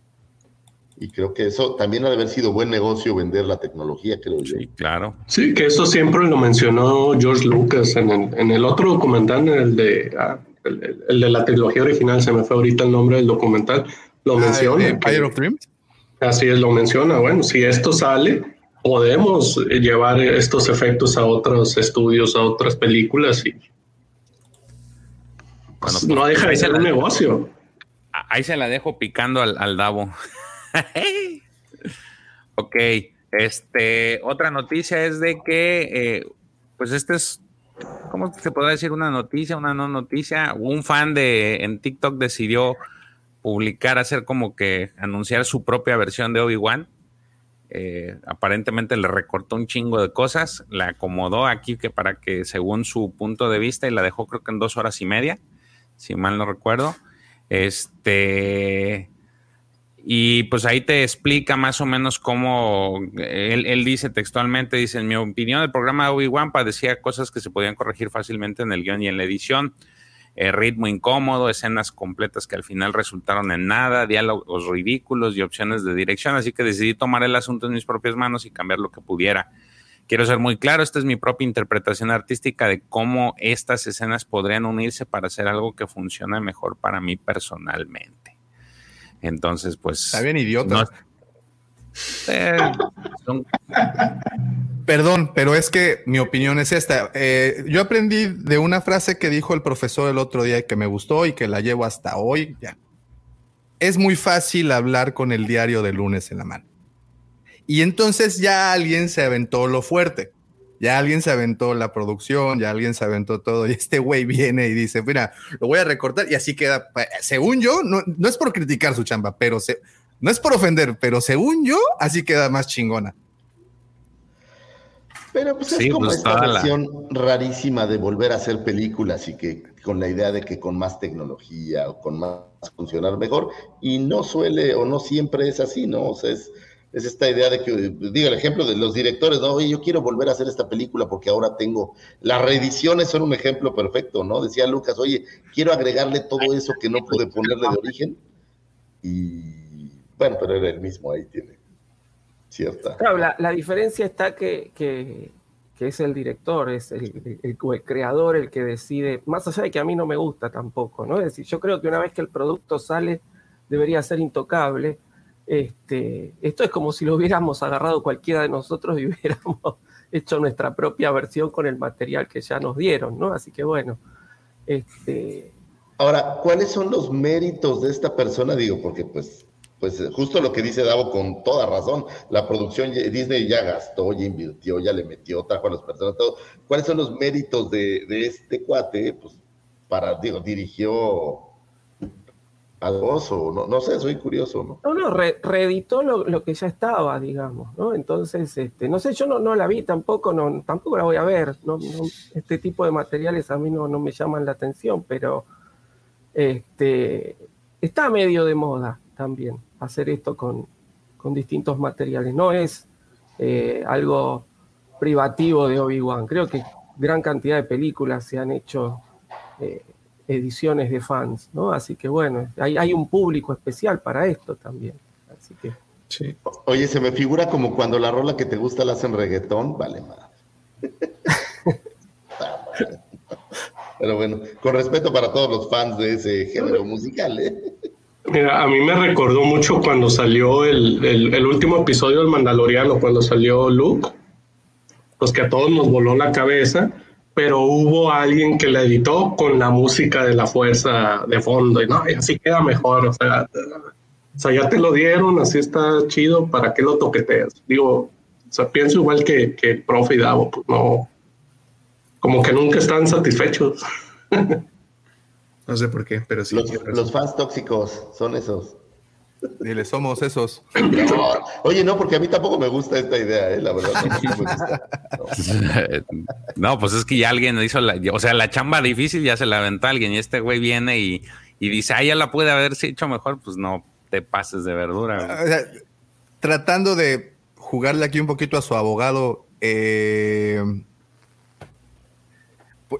Y creo que eso también ha de haber sido buen negocio vender la tecnología, creo yo. Sí, claro. Sí, que eso siempre lo mencionó George Lucas en el, en el otro documental, en el de, ah, el, el- el de la trilogía original, se me fue ahorita el nombre del documental, lo Ah, menciona. ¿de que- Empire of Dreams? Así es, lo menciona. Bueno, si esto sale, podemos llevar estos efectos a otros estudios, a otras películas y Bueno, no pues, deja de ser la- un negocio. Ahí se la dejo picando al, al Davo. (laughs) ok, este, otra noticia es de que, eh, pues este es, ¿cómo se podrá decir? Una noticia, una no noticia. Un fan de en TikTok decidió publicar, hacer como que anunciar su propia versión de Obi-Wan. Eh, aparentemente le recortó un chingo de cosas, la acomodó aquí que para que según su punto de vista y la dejó creo que en dos horas y media, si mal no recuerdo. Este, y pues ahí te explica más o menos cómo él, él dice textualmente, dice, en mi opinión el programa de Obi-Wan padecía cosas que se podían corregir fácilmente en el guion y en la edición. Eh, ritmo incómodo, escenas completas que al final resultaron en nada, diálogos ridículos y opciones de dirección, así que decidí tomar el asunto en mis propias manos y cambiar lo que pudiera. Quiero ser muy claro, esta es mi propia interpretación artística de cómo estas escenas podrían unirse para hacer algo que funcione mejor para mí personalmente. Entonces, pues... Está bien idiota. no- Perdón, pero es que mi opinión es esta. Eh, yo aprendí de una frase que dijo el profesor el otro día que me gustó y que la llevo hasta hoy. Ya. Es muy fácil hablar con el diario de lunes en la mano. Y entonces ya alguien se aventó lo fuerte. Ya alguien se aventó la producción, ya alguien se aventó todo. Y este güey viene y dice: Mira, lo voy a recortar. Y así queda. Según yo, no, no es por criticar su chamba, pero se, no es por ofender, pero según yo, así queda más chingona. Pero pues Sí, es como pues, esta la- versión rarísima de volver a hacer películas y que con la idea de que con más tecnología o con más funcionar mejor, y no suele o no siempre es así, ¿no? O sea, es, es esta idea de que, digo, el ejemplo de los directores, ¿no? Oye, yo quiero volver a hacer esta película porque ahora tengo, las reediciones son un ejemplo perfecto, ¿no? Decía Lucas, oye, quiero agregarle todo eso que no pude ponerle de origen, y bueno, pero era el mismo, ahí tiene cierta... Claro, la, la diferencia está que, que- que es el director, es el, el- el creador el que decide, más allá de que a mí no me gusta tampoco, ¿no? Es decir, yo creo que una vez que el producto sale, debería ser intocable. Este, esto es como si lo hubiéramos agarrado cualquiera de nosotros y (laughs) hubiéramos hecho nuestra propia versión con el material que ya nos dieron, ¿no? Así que bueno, este, Ahora, ¿cuáles son los méritos de esta persona? Digo, porque pues, pues justo lo que dice Davo con toda razón, la producción Disney ya gastó, ya invirtió, ya le metió, trajo a las personas, todo. ¿Cuáles son los méritos de, este cuate? Pues para, digo, dirigió al oso, no, no sé, soy curioso, ¿no? No, no, re- reeditó lo, que ya estaba, digamos, ¿no? Entonces, este, no sé, yo no, la vi tampoco, tampoco la voy a ver, este tipo de materiales a mí no, no me llaman la atención, pero este, está medio de moda también hacer esto con, con distintos materiales, no es eh, algo privativo de Obi-Wan, creo que gran cantidad de películas se han hecho eh, ediciones de fans, ¿no? Así que bueno, hay, hay un público especial para esto también. Así que Sí. Oye, se me figura como cuando la rola que te gusta la hacen reggaetón, vale más. (laughs) Pero bueno, con respeto para todos los fans de ese género musical, ¿eh? Mira, a mí me recordó mucho cuando salió el, el, último episodio del Mandaloriano, cuando salió Luke, pues que a todos nos voló la cabeza, pero hubo alguien que la editó con la música de la fuerza de fondo, y no, así queda mejor, o sea, o sea, ya te lo dieron, así está chido, ¿para qué lo toqueteas? Digo, pienso igual que, que el profe y Davo, pues no, como que nunca están satisfechos. (laughs) No sé por qué, pero sí. Los, los fans tóxicos son esos. Dile, somos esos. No, (laughs) oye, no, porque a mí tampoco me gusta esta idea, ¿eh? la verdad. (laughs) No, pues es que ya alguien hizo la, o sea, la chamba difícil ya se la aventó alguien y este güey viene y, y dice, ah, ya la puede haber hecho mejor, pues no te pases de verdura. O sea, tratando de jugarle aquí un poquito a su abogado, eh,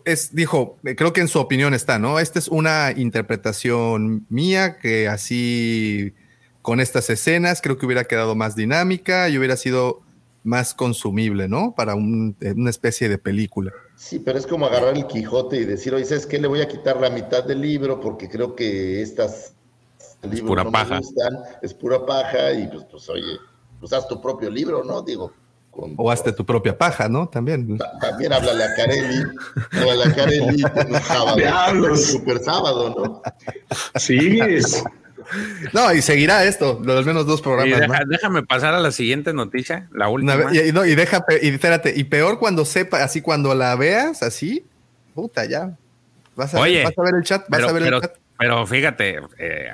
es, dijo, creo que en su opinión está, ¿no? Esta es una interpretación mía que así, con estas escenas, creo que hubiera quedado más dinámica y hubiera sido más consumible, ¿no? Para un- una especie de película. Sí, pero es como agarrar el Quijote y decir, oye, ¿sabes qué? Le voy a quitar la mitad del libro porque creo que estas libros pura no paja. me gustan, es pura paja y pues, pues oye, pues haz tu propio libro, ¿no? Digo, con- O hazte tu propia paja, ¿no? También. también háblale a Carelli, háblale a Carelli (laughs) un sábado, Diablos. super sábado, ¿no? Sigues. No, y seguirá esto, lo- al menos dos Y programas. deja- más. déjame pasar a la siguiente noticia, la última. vez- y, no, y deja, y espérate, y peor cuando sepa, así cuando la veas, así, puta, ya. Vas a, Oye, ver, vas a ver el chat, vas pero, a ver pero- el chat. pero fíjate, eh,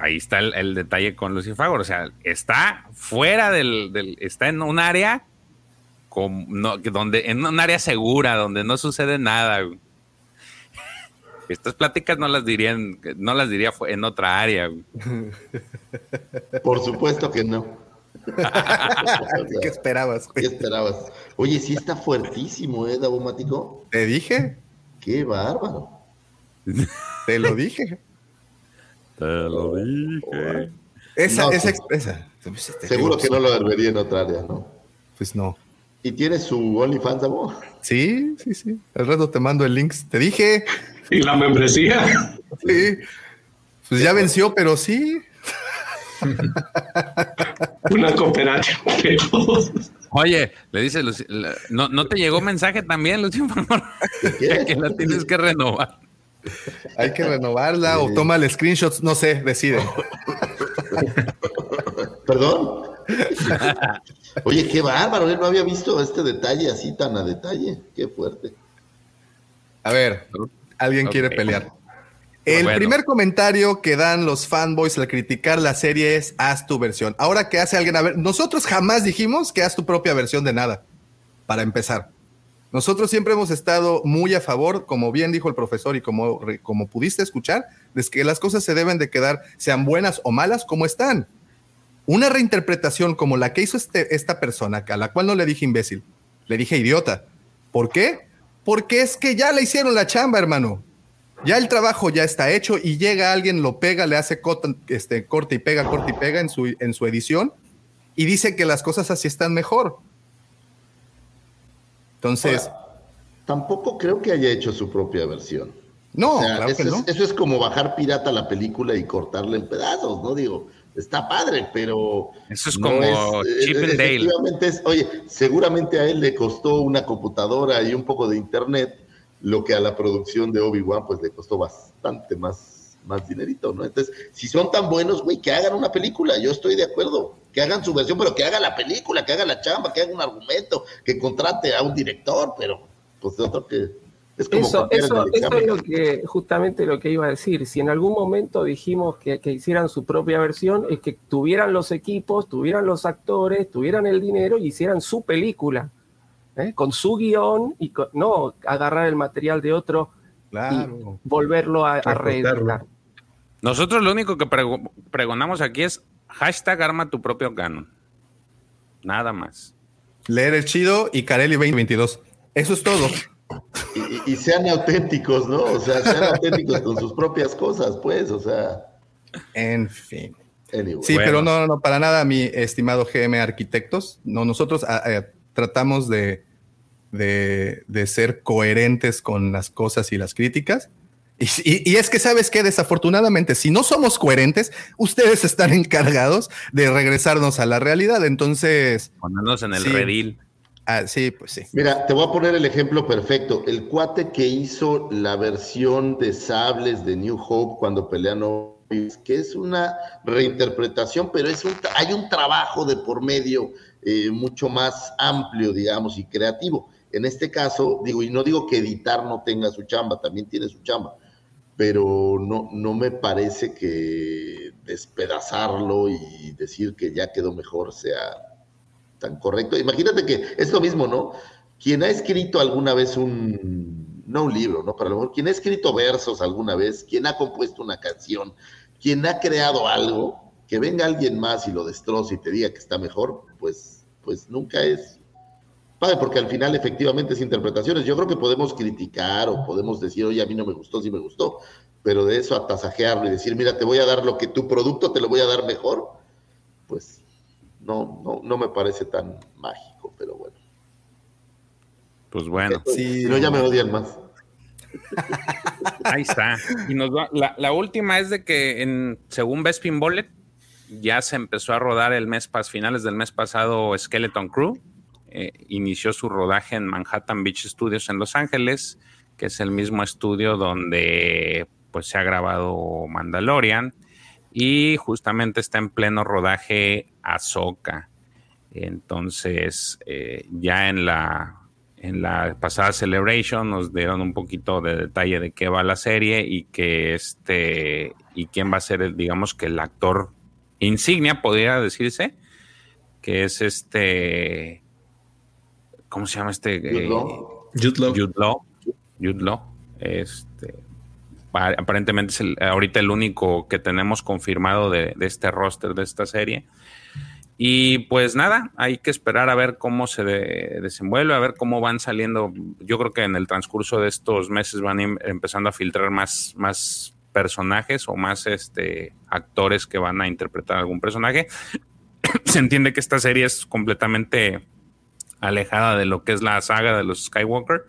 ahí está el, el detalle con Lucifagor. O sea, está fuera del, del- está en un área con, no, que donde, en un área segura, donde no sucede nada. güey. (laughs) Estas pláticas no las dirían, no las diría en otra área. güey. (laughs) Por supuesto que no. (laughs) ¿Qué esperabas? ¿Qué esperabas? Oye, sí está fuertísimo, ¿eh, Davomático? Te dije, Qué bárbaro. te lo dije. Te lo dije. Esa, No, esa, pues, esa. Este, Seguro que no lo vería en otra área, ¿no? Pues no. ¿Y tiene su OnlyFans, Davo? Sí, sí, sí. Al rato te mando el link. Te dije. Y la membresía. Sí. Pues ya venció, pero sí. Una cooperacha. Oye, le dice Luci- la- ¿no, ¿no te llegó mensaje también, (laughs) qué? que la tienes que renovar. Hay que renovarla o toma el screenshots, no sé, decide. (laughs) ¿Perdón? (laughs) Oye, qué bárbaro, él no había visto este detalle así tan a detalle. Qué fuerte. A ver, alguien quiere pelear. El Bueno. primer comentario que dan los fanboys al criticar la serie es haz tu versión. Ahora que hace alguien a ver, nosotros jamás dijimos que haz tu propia versión de nada, para empezar. Nosotros siempre hemos estado muy a favor, como bien dijo el profesor y como, como pudiste escuchar, de que las cosas se deben de quedar, sean buenas o malas, como están. Una reinterpretación como la que hizo este- esta persona, a la cual no le dije imbécil, le dije idiota. ¿Por qué? Porque es que ya le hicieron la chamba, hermano. Ya el trabajo ya está hecho y llega alguien, lo pega, le hace cota- este, corte y pega, corte y pega en su, en su edición y dice que las cosas así están mejor. Entonces, Tampoco creo que haya hecho su propia versión. no, O sea, claro eso, que no. es, eso es como bajar pirata la película y cortarla en pedazos, ¿no? Digo, está padre, pero. Eso es no como es- Chip eh, and Dale. efectivamente es- oye, seguramente a él le costó una computadora y un poco de internet, lo que a la producción de Obi-Wan pues le costó bastante más, más dinerito, ¿no? Entonces, si son tan buenos, güey, que hagan una película, yo estoy de acuerdo, que hagan su versión, pero que haga la película, que haga la chamba, que haga un argumento, que contrate a un director, pero pues otro que es como Eso, eso, eso es lo que, justamente lo que iba a decir. Si en algún momento dijimos que, que hicieran su propia versión, es que tuvieran los equipos, tuvieran los actores, tuvieran el dinero y hicieran su película, ¿eh? con su guion y con- no agarrar el material de otro Claro. y volverlo a, a reeditar. Nosotros lo único que prego- pregonamos aquí es hashtag arma tu propio canon. Nada más. Leer el chido y Carelli 2022. Eso es todo. Y, sean auténticos, ¿no? O sea, sean auténticos con sus propias cosas, pues, o sea, En fin. anyway. Sí, Bueno. pero no, no, no, para nada, mi estimado GM Arquitectos. No, nosotros ah, eh, tratamos de, de, de ser coherentes con las cosas y las críticas. Y, y- y es que sabes que desafortunadamente, si no somos coherentes, ustedes están encargados de regresarnos a la realidad. Entonces, Ponernos en el Sí. redil. Ah, sí, pues sí. Mira, te voy a poner el ejemplo perfecto. El cuate que hizo la versión de sables de New Hope cuando pelean que es una reinterpretación, pero es un, hay un trabajo de por medio eh, mucho más amplio, digamos, y creativo. En este caso, digo, y no digo que editar no tenga su chamba, también tiene su chamba, pero no, no me parece que despedazarlo y decir que ya quedó mejor sea tan correcto. Imagínate que es lo mismo, ¿no? Quien ha escrito alguna vez un, no un libro, ¿no? Para lo mejor, quien ha escrito versos alguna vez, quien ha compuesto una canción, quien ha creado algo, que venga alguien más y lo destroce y te diga que está mejor, pues, pues nunca es padre, porque al final efectivamente es interpretaciones. Yo creo que podemos criticar o podemos decir, oye, a mí no me gustó, sí me gustó, pero de eso a tasajearlo y decir, mira, te voy a dar lo que tu producto te lo voy a dar mejor, pues no, no, no me parece tan mágico, pero bueno. Pues bueno. Si no, ya me odian más. Ahí está. Y nos va- la, la última es de que en, según Bespin Bullet, ya se empezó a rodar el mes pas, finales del mes pasado Skeleton Crew. Eh, inició su rodaje en Manhattan Beach Studios en Los Ángeles, que es el mismo estudio donde pues se ha grabado Mandalorian. Y justamente está en pleno rodaje Ahsoka. Entonces, eh, ya en la, en la pasada Celebration nos dieron un poquito de detalle de qué va la serie y que este y quién va a ser el, digamos que el actor insignia, podría decirse, que es este, ¿cómo se llama este? Jude Eh, Law. Jude Law. Jude Law. Jude Law. Este, pa- aparentemente es el- ahorita el único que tenemos confirmado de, de este roster de esta serie. Y pues nada, hay que esperar a ver cómo se de- desenvuelve, a ver cómo van saliendo. Yo creo que en el transcurso de estos meses van em- empezando a filtrar más, más personajes o más este, actores que van a interpretar algún personaje. (coughs) se entiende que esta serie es completamente alejada de lo que es la saga de los Skywalker.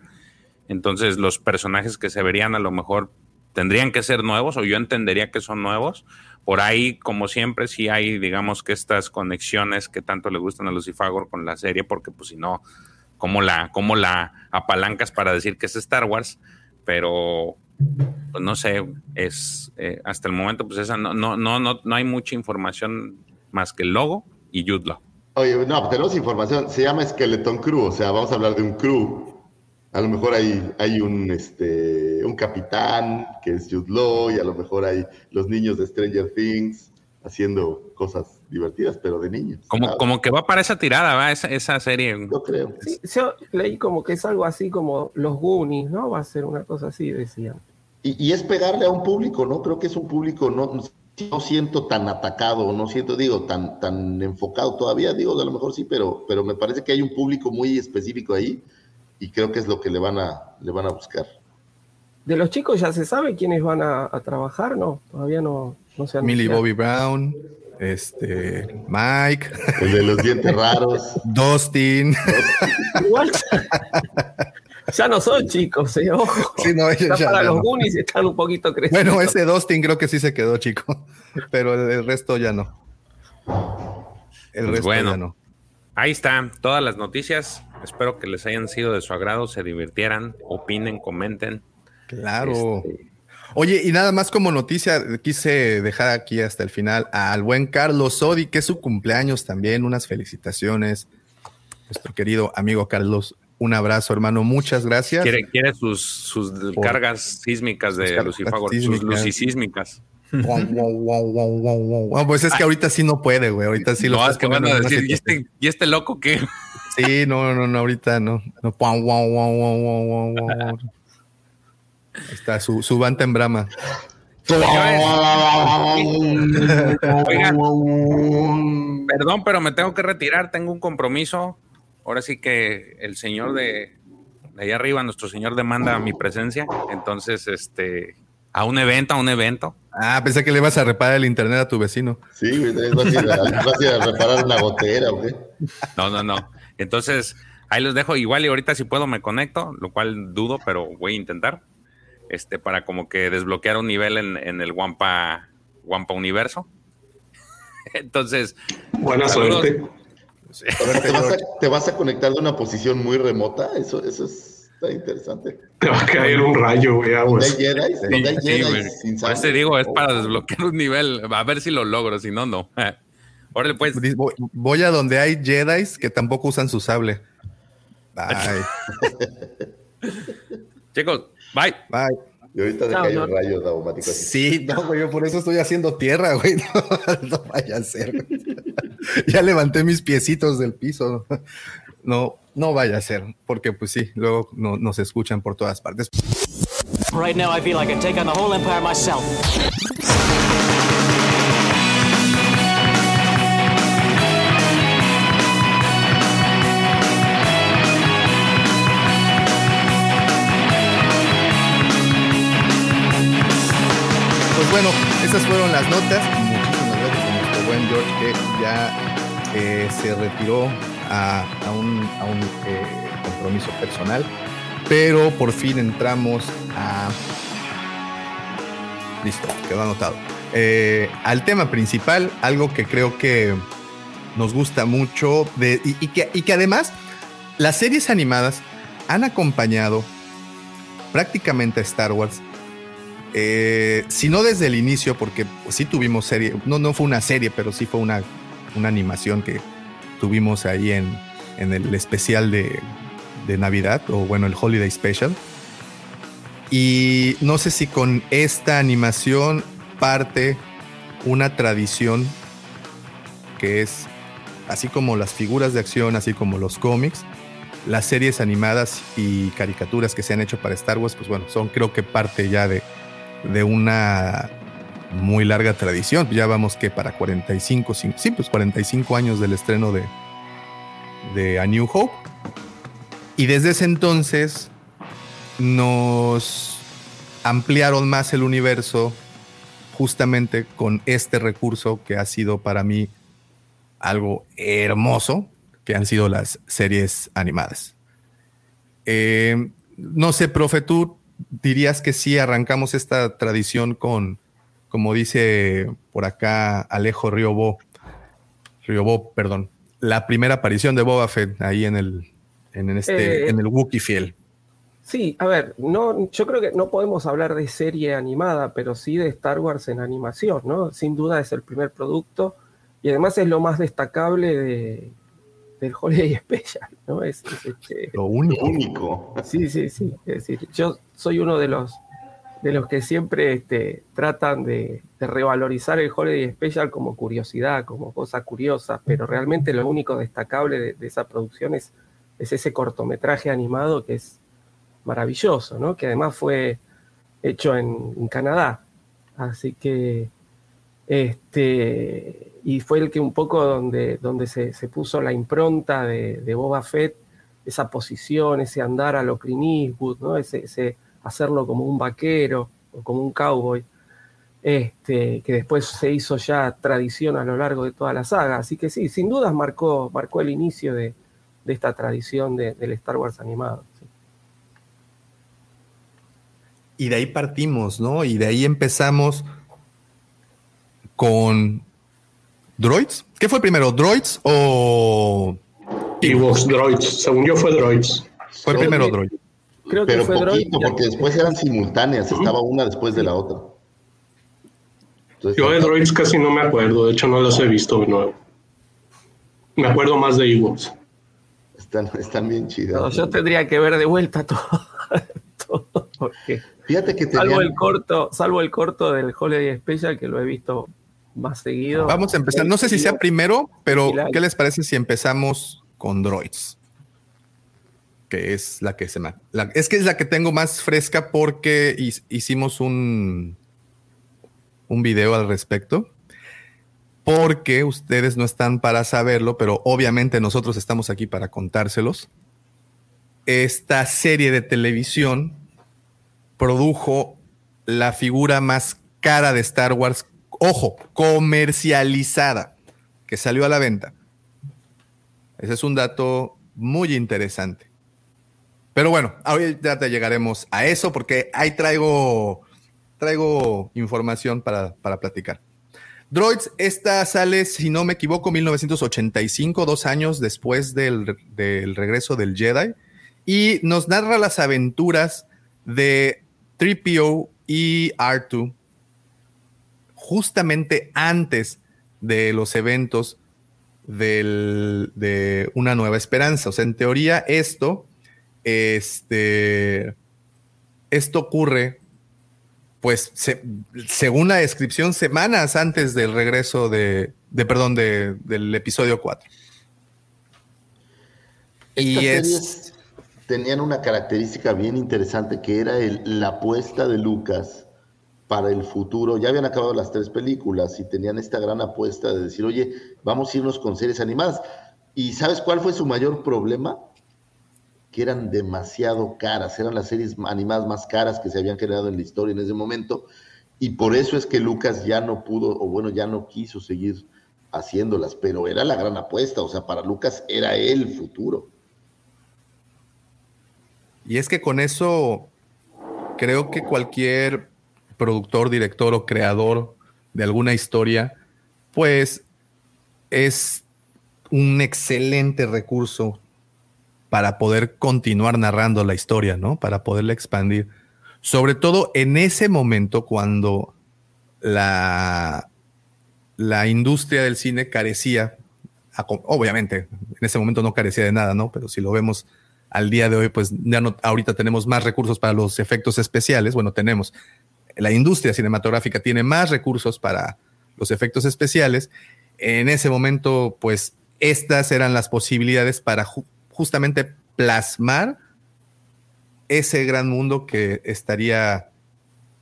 Entonces los personajes que se verían a lo mejor tendrían que ser nuevos o yo entendería que son nuevos. Por ahí, como siempre, sí hay, digamos que estas conexiones que tanto le gustan a Lucifagor con la serie, porque pues si no, ¿cómo la, cómo la apalancas para decir que es Star Wars? Pero, pues no sé, es eh, hasta el momento, pues esa no, no, no, no, no hay mucha información más que el logo y Law. Oye, no, tenemos información. Se llama Skeleton Crew, o sea, vamos a hablar de un crew. A lo mejor hay, hay un, este, un capitán que es Jude Law y a lo mejor hay los niños de Stranger Things haciendo cosas divertidas, pero de niños. Como, ¿sabes? como que va para esa tirada, ¿va? Esa, esa serie. Yo creo. Sí, yo leí como que es algo así como los Goonies, ¿no? Va a ser una cosa así, decían. Y, y es pegarle a un público, ¿no? Creo que es un público, no, no siento tan atacado, no siento, digo, tan, tan enfocado todavía, digo, a lo mejor sí, pero, pero me parece que hay un público muy específico ahí y creo que es lo que le van a, le van a buscar. De los chicos ya se sabe quiénes van a, a trabajar, ¿no? Todavía no, no se han Millie Bobby Brown, este, Mike, El de los dientes raros. (laughs) Dustin. Igual. ya no son chicos, ¿eh? Ojo. Sí, no, ellos Ya ya- para ya los no. Goonies están un poquito crecidos. Bueno, ese Dustin creo que sí se quedó chico, pero el, el resto ya no. El Pues resto bueno. ya no. Ahí está, todas las noticias. Espero que les hayan sido de su agrado, se divirtieran, opinen, comenten. Claro. Este, Oye, y nada más como noticia, quise dejar aquí hasta el final al buen Carlos Sodi, que es su cumpleaños también. Unas felicitaciones. Nuestro querido amigo Carlos, un abrazo, hermano. Muchas gracias. quiere, quiere sus, sus Por- cargas sísmicas de cargas Lucifagor, sus sísmicas. lucisísmicas. Pues es que ahorita sí no puede, güey. Ahorita sí lo no, es que van a decir, ¿y este, ¿y este loco qué? Sí, no, no, no, ahorita no. Ahí está, su, su banta en brama. Oigan, perdón, pero me tengo que retirar, tengo un compromiso. Ahora sí que el señor de, de allá arriba, nuestro señor demanda mi presencia. Entonces, este, a un evento, a un evento. Ah, pensé que le ibas a reparar el internet a tu vecino. Sí, güey, vas a, ir a, vas a ir a reparar una gotera, ¿o qué? No, no, no. Entonces, Ahí los dejo. Igual y ahorita si puedo me conecto, lo cual dudo, pero voy a intentar. Este, para como que desbloquear un nivel en, en el Wampa, Wampa Universo. (laughs) Entonces. Buena saludos. suerte. A ver, ¿te, vas a, te vas a conectar de una posición muy remota? Eso, eso es, está interesante. Te va a caer un rayo, güey. ¿Donde aguas. hay Jedi? ¿Donde hay Sí, güey. sin eso sable? te digo, es para desbloquear un nivel. A ver si lo logro, si no, no. (laughs) Órale, pues. Voy, voy a donde hay Jedi que tampoco usan su sable. Bye. (laughs) Chicos, bye. Bye. Y ahorita te Chao, cae un rayo así. Sí, no, güey, yo por eso estoy haciendo tierra, güey. (laughs) No, no vaya a ser. (laughs) Ya levanté mis piecitos del piso. No, no vaya a ser, porque pues sí, luego no, nos escuchan por todas partes. Right now, I feel I can take on the whole empire myself. Pues bueno, esas fueron las notas. Muchísimas gracias a nuestro buen George que ya eh, se retiró a, un, eh, compromiso personal. Pero por fin entramos a... Listo, quedó anotado. Eh, al tema principal, algo que creo que nos gusta mucho y que, y que además las series animadas han acompañado prácticamente a Star Wars eh, si no desde el inicio, porque pues, sí tuvimos serie, no, no fue una serie, pero sí fue una, una animación que tuvimos ahí en, en el especial de, de Navidad, o bueno, el Holiday Special. Y no sé si con esta animación parte una tradición que es, así como las figuras de acción, así como los cómics, las series animadas y caricaturas que se han hecho para Star Wars, pues bueno, son creo que parte ya de, de una muy larga tradición. Ya vamos que para 45, cin- sí, pues 45 años del estreno de, de A New Hope. Y desde ese entonces nos ampliaron más el universo justamente con este recurso que ha sido para mí algo hermoso, que han sido las series animadas. Eh, no sé, profe, tú dirías que sí arrancamos esta tradición con, como dice por acá Alejo Riobó, Riobó, perdón, la primera aparición de Boba Fett ahí en el, en este, Eh, en el Wookiee Fiel. Sí, a ver, no, yo creo que no podemos hablar de serie animada, pero sí de Star Wars en animación, ¿no? Sin duda es el primer producto y además es lo más destacable de, del Holiday Special, ¿no? Es, es, este, Lo único. Sí, sí, sí. Es decir, yo soy uno de los de los que siempre este, tratan de, de revalorizar el Holiday Special como curiosidad, como cosa curiosa, pero realmente lo único destacable de, de esa producción es, es ese cortometraje animado que es maravilloso, ¿no? Que además fue hecho en, en Canadá. Así que este y fue el que un poco donde, donde se, se puso la impronta de, Boba Fett, esa posición, ese andar a lo Clint Eastwood, ¿no? ese, hacerlo como un vaquero o como un cowboy, este, que después se hizo ya tradición a lo largo de toda la saga. Así que sí, sin dudas marcó, marcó el inicio de, de esta tradición de- del Star Wars animado. Y de ahí partimos, ¿no? Y de ahí empezamos con droids. ¿Qué fue primero, droids o Ewoks, droids. Según yo fue droids. fue primero droid? Creo que Pero fue Droid. poquito, porque después eran simultáneas, estaba una después de la otra. Entonces, Yo de droids casi no me acuerdo, de hecho no los he visto de nuevo. Me acuerdo más de Ewoks. están, están bien chidas. No, yo tendría que ver de vuelta todo, (laughs) todo, porque Fíjate que salvo tenían, el corto, salvo el corto del Holiday Special que lo he visto más seguido. Vamos a empezar. No sé si sea primero, pero. ¿qué les parece si empezamos con droids? Que es la que se me. la- es que es la que tengo más fresca porque hi- hicimos un, un video al respecto. Porque ustedes no están para saberlo, pero obviamente nosotros estamos aquí para contárselos. Esta serie de televisión produjo la figura más cara de Star Wars, ojo, comercializada, que salió a la venta. Ese es un dato muy interesante. Pero bueno, ahorita te llegaremos a eso porque ahí traigo, traigo información para, para platicar. Droids, esta sale, si no me equivoco, 1985, dos años después del, del regreso del Jedi, y nos narra las aventuras de 3PO y R2 justamente antes de los eventos del- de Una Nueva Esperanza. O sea, en teoría esto, este, esto ocurre, pues, se- según la descripción, semanas antes del regreso de, de perdón, de- del episodio 4. Estas Y es- series tenían una característica bien interesante que era el- la apuesta de Lucas para el futuro. Ya habían acabado las tres películas y tenían esta gran apuesta de decir, oye, vamos a irnos con series animadas. ¿Y sabes cuál fue su mayor problema? Que eran demasiado caras, eran las series animadas más caras que se habían generado en la historia en ese momento. Y por eso es que Lucas ya no pudo, o bueno, ya no quiso seguir haciéndolas, pero era la gran apuesta, o sea, para Lucas era el futuro. Y es que con eso creo que cualquier productor, director o creador de alguna historia, pues es un excelente recurso para poder continuar narrando la historia, ¿no? Para poderla expandir. Sobre todo en ese momento cuando la, la industria del cine carecía, obviamente, en ese momento no carecía de nada, ¿no? Pero si lo vemos al día de hoy, pues ya no, ahorita tenemos más recursos para los efectos especiales. Bueno, tenemos, la industria cinematográfica tiene más recursos para los efectos especiales. En ese momento, pues estas eran las posibilidades para ju- justamente plasmar ese gran mundo que estaría,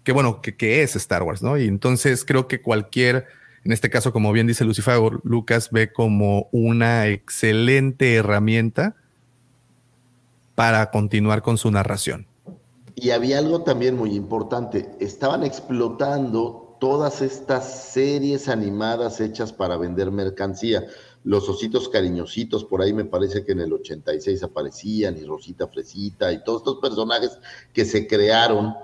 que bueno, que, que es Star Wars, ¿no? Y entonces creo que cualquier, en este caso, como bien dice Lucifer, Lucas ve como una excelente herramienta para continuar con su narración. Y había algo también muy importante, estaban explotando todas estas series animadas hechas para vender mercancía. Los ositos cariñositos, por ahí me parece que en el 86 aparecían, y Rosita Fresita, y todos estos personajes que se crearon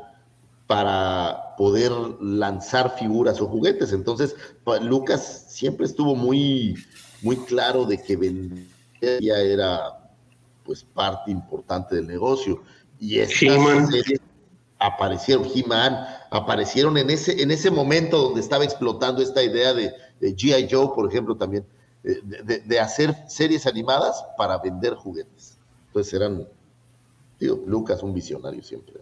para poder lanzar figuras o juguetes. Entonces, Lucas siempre estuvo muy, muy claro de que vender ya era pues parte importante del negocio. Y estas He-Man. series aparecieron, He-Man, aparecieron en ese, en ese momento donde estaba explotando esta idea de, de G.I. Joe, por ejemplo, también, eh, de, de- de hacer series animadas para vender juguetes. Entonces eran, digo, Lucas, un visionario siempre.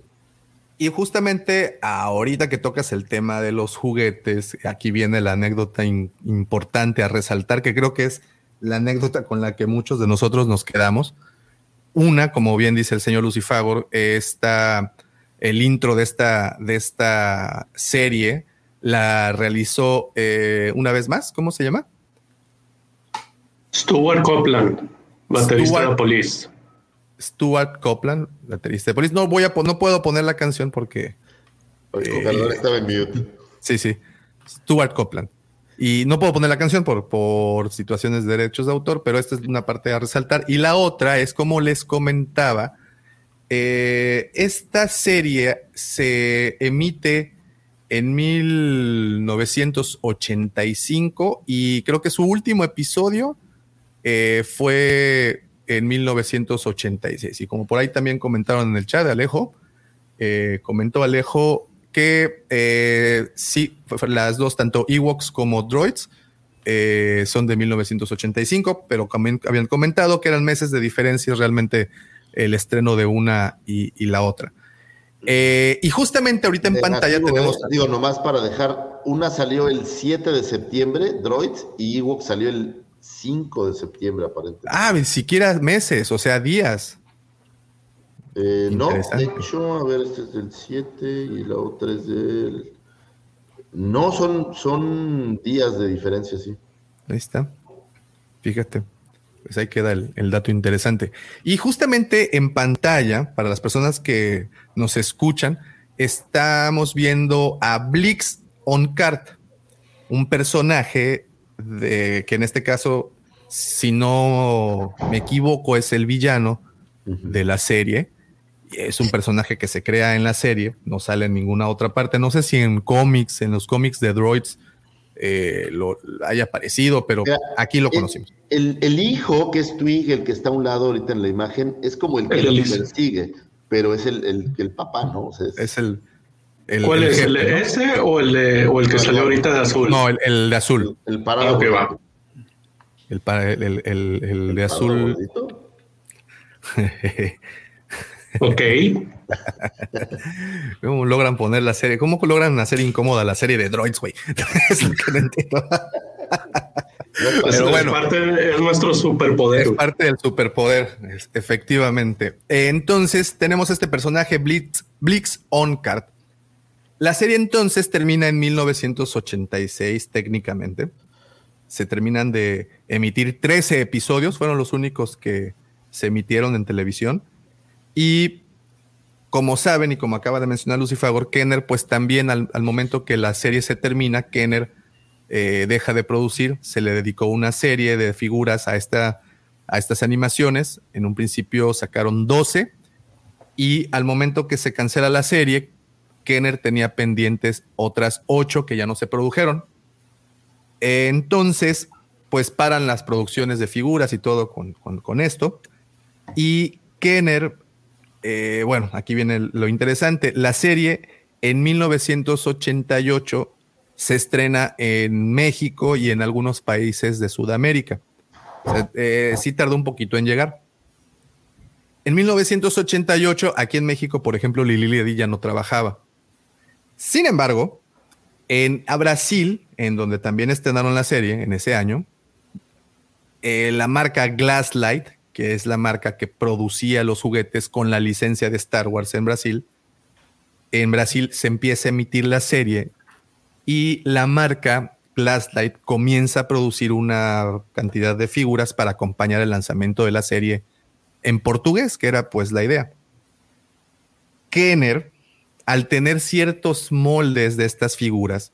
Y justamente ahorita que tocas el tema de los juguetes, aquí viene la anécdota in- importante a resaltar, que creo que es la anécdota con la que muchos de nosotros nos quedamos. Una, como bien dice el señor Lucifagor, está el intro de esta, de esta serie, la realizó eh, una vez más, ¿cómo se llama? Stuart Copeland, baterista Stuart- de Police. Stuart Copeland, baterista de Police. No, voy a, no puedo poner la canción porque... Ojalá estaba en mute. Sí, sí. Stuart Copeland. Y no puedo poner la canción por, por situaciones de derechos de autor, pero esta es una parte a resaltar. Y la otra es, como les comentaba, eh, esta serie se emite en 1985 y creo que su último episodio eh, fue en 1986. Y como por ahí también comentaron en el chat Alejo, eh, comentó Alejo que eh, sí, las dos, tanto Ewoks como Droids, eh, son de 1985, pero también habían comentado que eran meses de diferencia realmente el estreno de una y, y la otra. Eh, y justamente ahorita en pantalla tenemos... eh, Digo, nomás para dejar, una salió el 7 de septiembre, Droids, y Ewok salió el 5 de septiembre, aparentemente. Ah, ni siquiera meses, o sea, días. Eh, no, de hecho, a ver, este es del 7 y la otra es del... No, son, son días de diferencia, sí. Ahí está. Fíjate. Pues ahí queda el, el dato interesante. Y justamente en pantalla, para las personas que nos escuchan, estamos viendo a Blix on Cart, un personaje de, que en este caso si no me equivoco, es el villano de la serie. Es un personaje que se crea en la serie, no sale en ninguna otra parte. No sé si en cómics, en los cómics de Droids, eh, lo haya aparecido, pero aquí lo conocimos. El, el, hijo, que es Twig, el que está a un lado ahorita en la imagen, es como el que lo persigue, pero es el, el, el papá, ¿no? O sea, es, es, el, el. ¿Cuál es? ¿El de ese o el, de, o el que salió ahorita de azul? No, el, el de azul. El, parado. Ah, que va. El, para, el, el, el, el de azul. (laughs) ok. (laughs) ¿Cómo logran poner la serie? ¿Cómo logran hacer incómoda la serie de droids, güey? (laughs) es lo que no entiendo. Pero bueno, es, parte, es nuestro superpoder. Es parte del superpoder, efectivamente. Entonces tenemos este personaje Blitz, Blix Oncard. La serie entonces termina en 1986 técnicamente. Se terminan de emitir 13 episodios, fueron los únicos que se emitieron en televisión. Y como saben y como acaba de mencionar Lucifagor, Kenner, pues también al, momento que la serie se termina, Kenner eh, deja de producir, se le dedicó una serie de figuras a, esta, a estas animaciones. En un principio sacaron 12 y al momento que se cancela la serie, Kenner tenía pendientes otras 8 que ya no se produjeron. entonces, pues paran las producciones de figuras y todo con, con esto. Y Kenner, eh, bueno, aquí viene lo interesante, la serie en 1988 se estrena en México y en algunos países de Sudamérica. Eh, sí tardó un poquito en llegar. En 1988, aquí en México, por ejemplo, Lili Ledi ya no trabajaba. Sin embargo, en Brasil, en donde también estrenaron la serie en ese año, eh, la marca Glasslight, que es la marca que producía los juguetes con la licencia de Star Wars en Brasil, en Brasil se empieza a emitir la serie y la marca Glasslight comienza a producir una cantidad de figuras para acompañar el lanzamiento de la serie en portugués, que era pues la idea. Kenner, al tener ciertos moldes de estas figuras,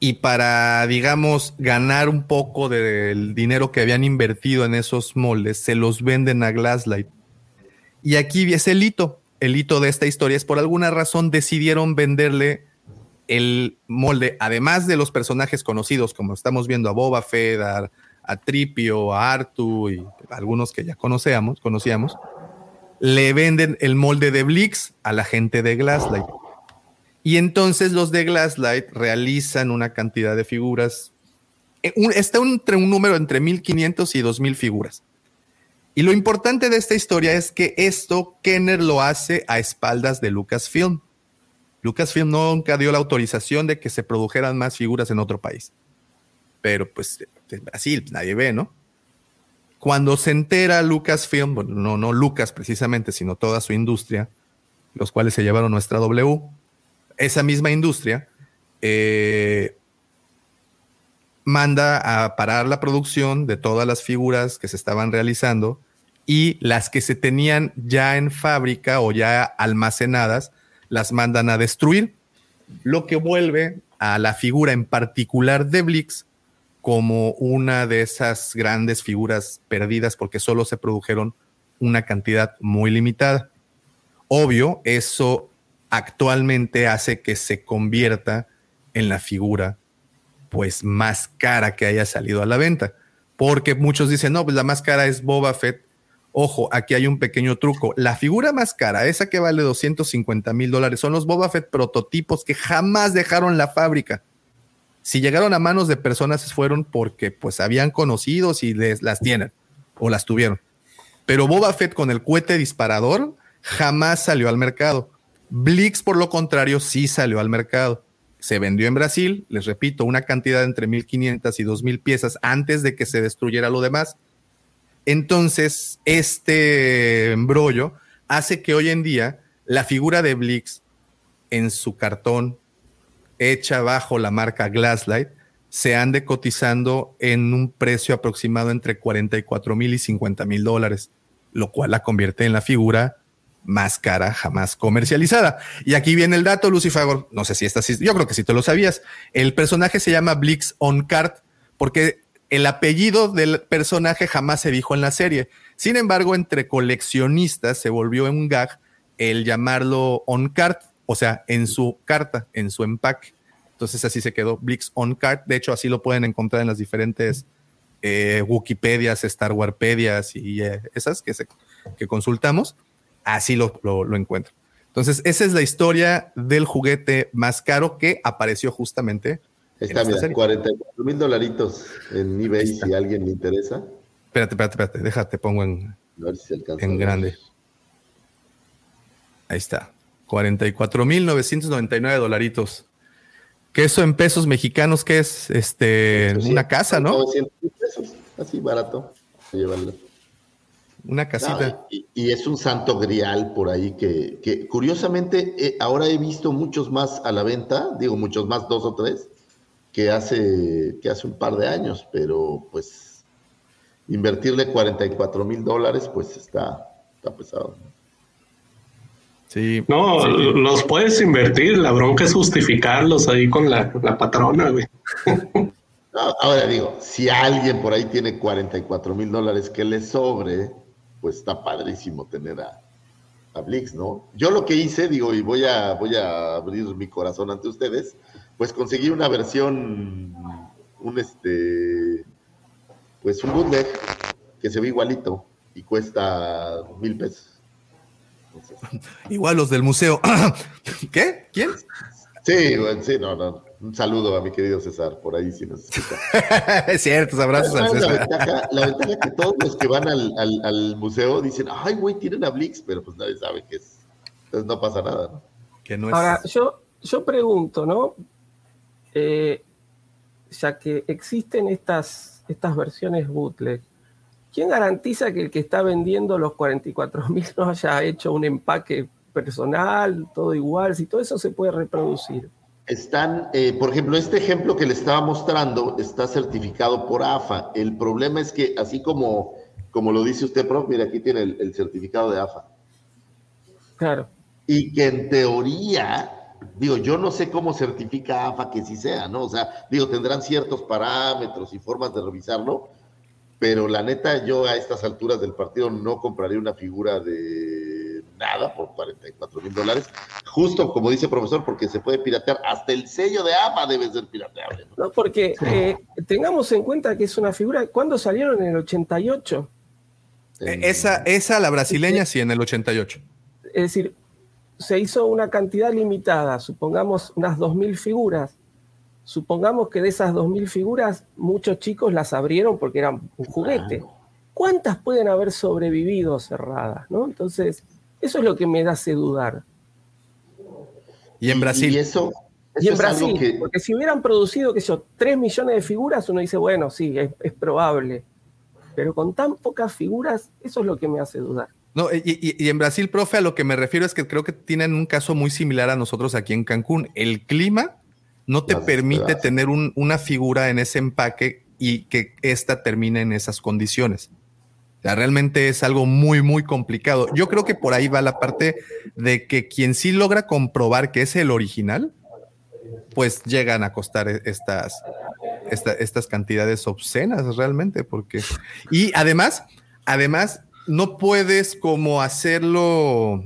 y para, digamos, ganar un poco del dinero que habían invertido en esos moldes, se los venden a Glasslight. Y aquí es el hito. El hito de esta historia es por alguna razón decidieron venderle el molde, además de los personajes conocidos, como estamos viendo a Boba Fett, a, a Tripio, a Artu y algunos que ya conocíamos, conocíamos, le venden el molde de Blix a la gente de Glasslight. Y entonces los de Glasslight realizan una cantidad de figuras. Eh, está entre un número entre 1500 y 2000 figuras. Y lo importante de esta historia es que esto Kenner lo hace a espaldas de Lucasfilm. Lucasfilm nunca dio la autorización de que se produjeran más figuras en otro país. Pero pues en Brasil nadie ve, ¿no? Cuando se entera Lucasfilm, no, no Lucas precisamente, sino toda su industria, los cuales se llevaron nuestra W, esa misma industria eh, manda a parar la producción de todas las figuras que se estaban realizando y las que se tenían ya en fábrica o ya almacenadas las mandan a destruir, lo que vuelve a la figura en particular de Blix como una de esas grandes figuras perdidas porque solo se produjeron una cantidad muy limitada. Obvio, eso actualmente hace que se convierta en la figura pues más cara que haya salido a la venta, porque muchos dicen, no, pues la más cara es Boba Fett Ojo, aquí hay un pequeño truco. La figura más cara, esa que vale 250 mil dólares, son los Boba Fett prototipos que jamás dejaron la fábrica. Si llegaron a manos de personas fueron porque pues habían conocidos y les, las tienen o las tuvieron. Pero Boba Fett con el cohete disparador jamás salió al mercado. Blix, por lo contrario, sí salió al mercado. Se vendió en Brasil, les repito, una cantidad entre 1.500 y 2.000 piezas antes de que se destruyera lo demás entonces, este embrollo hace que hoy en día la figura de Blix en su cartón hecha bajo la marca Glasslight se ande cotizando en un precio aproximado entre 44 mil y 50 mil dólares, lo cual la convierte en la figura más cara jamás comercializada. Y aquí viene el dato, Lucifagor. No sé si estás, yo creo que sí te lo sabías. El personaje se llama Blix on Card porque El apellido del personaje jamás se dijo en la serie. Sin embargo, entre coleccionistas se volvió un gag el llamarlo on card, o sea, en su carta, en su empaque. Entonces así se quedó Blix on card. De hecho, así lo pueden encontrar en las diferentes eh, Wikipedias, Star Warpedias y eh, esas que, se, que consultamos. Así lo, lo, lo encuentro. Entonces, esa es la historia del juguete más caro que apareció justamente. Está, mira, 44 mil dolaritos en eBay si a alguien le interesa. Espérate, espérate, espérate, déjate, pongo en, en grande. Ahí está. 44.999 dolaritos. Que eso en pesos mexicanos, que es este una casa, ¿no? 900 pesos, así barato. Llevarlo. Una casita. No, y, y es un santo grial por ahí que, que curiosamente eh, ahora he visto muchos más a la venta, digo muchos más, dos o tres, que hace, que hace un par de años, pero pues invertirle 44 mil dólares, pues está, está pesado. Sí. No, los puedes invertir, la bronca es justificarlos ahí con la, la patrona, güey. (laughs) No, ahora digo, si alguien por ahí tiene 44 mil dólares que le sobre, pues está padrísimo tener a, a Blix, ¿no? Yo lo que hice, digo, y voy a, voy a abrir mi corazón ante ustedes, pues conseguí una versión, un este, pues un bootleg que se ve igualito y cuesta mil pesos. Igual los del museo. (coughs) ¿Qué? ¿Quién? Sí, bueno, sí, no, no. Un saludo a mi querido César, por ahí si nos (laughs) escucha. es cierto, abrazos al ¿Sabes La César. ventaja, la ventaja es que todos los que van al, al- al museo dicen, ay, güey, tienen a Blix, pero pues nadie sabe qué es. Entonces no pasa nada, ¿no? Que no Ahora, yo, yo pregunto, ¿no? Eh, ya que existen estas, estas versiones bootleg, ¿quién garantiza que el que está vendiendo los 44 mil no haya hecho un empaque personal, todo igual, si todo eso se puede reproducir? Están, eh, por ejemplo, este ejemplo que le estaba mostrando está certificado por AFA. El problema es que, así como, como lo dice usted, prof, mira, aquí tiene el, el certificado de AFA. Claro. Y que en teoría, digo, yo no sé cómo certifica AFA que sí sea, ¿no? O sea, digo, tendrán ciertos parámetros y formas de revisarlo, pero la neta, yo a estas alturas del partido no compraría una figura de nada por 44 mil dólares, justo como dice el profesor, porque se puede piratear, hasta el sello de AFA debe ser pirateable. ¿no? No, porque eh, tengamos en cuenta que es una figura, ¿cuándo salieron? En el 88. Eh, Esa, esa, la brasileña, sí, en el 88. Es decir, se hizo una cantidad limitada, supongamos unas 2.000 figuras. Supongamos que de esas 2.000 figuras, muchos chicos las abrieron porque eran un juguete. ¿Cuántas pueden haber sobrevivido cerradas? ¿no? Entonces, eso es lo que me hace dudar. Y en Brasil. Y eso, Y en es algo Brasil, que- porque si hubieran producido, qué sé yo, 3 millones de figuras, uno dice, bueno, sí, es, es probable. Pero con tan pocas figuras, eso es lo que me hace dudar. No, y, y- y en Brasil, profe, a lo que me refiero es que creo que tienen un caso muy similar a nosotros aquí en Cancún. El clima no te Las permite tener un- una figura en ese empaque y que ésta termine en esas condiciones. O sea, realmente es algo muy, muy complicado. Yo creo que por ahí va la parte de que quien sí logra comprobar que es el original, pues llegan a costar e- estas, esta- estas cantidades obscenas realmente, porque... Y además, además, no puedes como hacerlo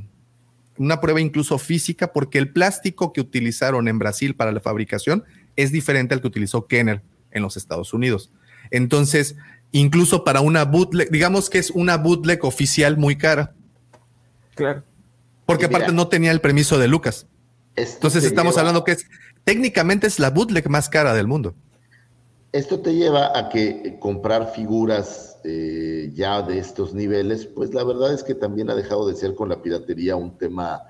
una prueba incluso física, porque el plástico que utilizaron en Brasil para la fabricación es diferente al que utilizó Kenner en los Estados Unidos. Entonces, incluso para una bootleg, digamos que es una bootleg oficial muy cara, Claro. porque mira, aparte no tenía el permiso de Lucas. esto Entonces estamos lleva- hablando que es técnicamente es la bootleg más cara del mundo. Esto te lleva a que comprar figuras eh, ya de estos niveles, pues la verdad es que también ha dejado de ser con la piratería un tema,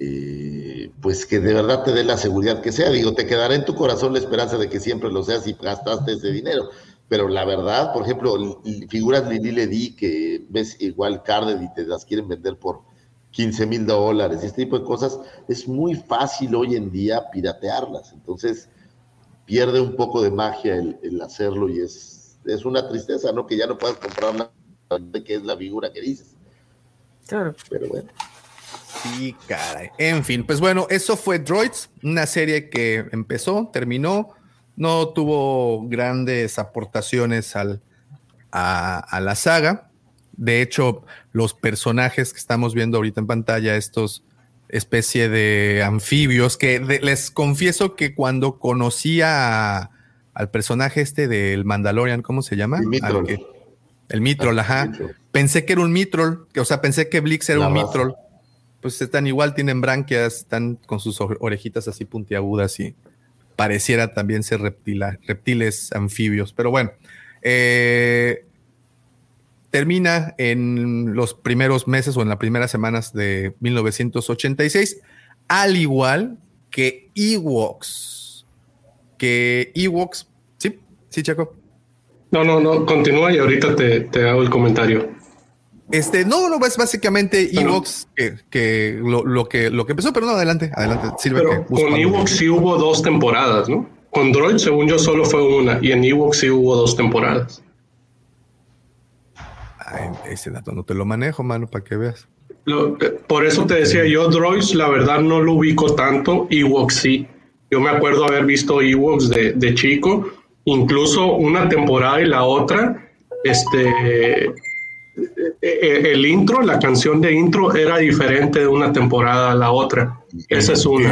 eh, pues que de verdad te dé la seguridad que sea. Digo, te quedará en tu corazón la esperanza de que siempre lo seas y gastaste ese dinero. Pero la verdad, por ejemplo, figuras Lili Ledi que ves igual Carded y te las quieren vender por 15 mil dólares, este tipo de cosas, es muy fácil hoy en día piratearlas. Entonces, pierde un poco de magia el, el hacerlo y es, es una tristeza, ¿no? Que ya no puedas comprarla de que es la figura que dices. Claro. Pero bueno. Sí, caray. En fin, pues bueno, eso fue Droids, una serie que empezó, terminó, no tuvo grandes aportaciones al, a, a la saga. De hecho, los personajes que estamos viendo ahorita en pantalla, estos especie de anfibios, que de- les confieso que cuando conocía a- al personaje este del Mandalorian, ¿cómo se llama? El Mitrol. Que- el Mitrol, ajá. Pensé que era un Mitrol, que, o sea, pensé que Blix era La un raza. Mitrol. Pues están igual, tienen branquias, están con sus ore- orejitas así puntiagudas y pareciera también ser reptiles anfibios. Pero bueno, eh, termina en los primeros meses o en las primeras semanas de 1986, al igual que Ewoks. Que Ewoks, sí, sí, Chaco. No, no, no, continúa y ahorita te, te hago el comentario. Este, no, no, es básicamente Ewoks que, que lo, lo que lo que empezó, pero no, adelante, adelante. Pero con. Ewoks sí hubo dos temporadas, ¿no? Con Droid, según yo, solo fue una. Y en Ewoks sí hubo dos temporadas. Ay, ese dato no te lo manejo, mano, para que veas. Lo- eh, por eso te decía yo, Droids, la verdad no lo ubico tanto. Ewoks sí. Yo me acuerdo haber visto Ewoks de, de chico. Incluso una temporada y la otra, este... eh, El intro, la canción de intro era diferente de una temporada a la otra. Esa es una.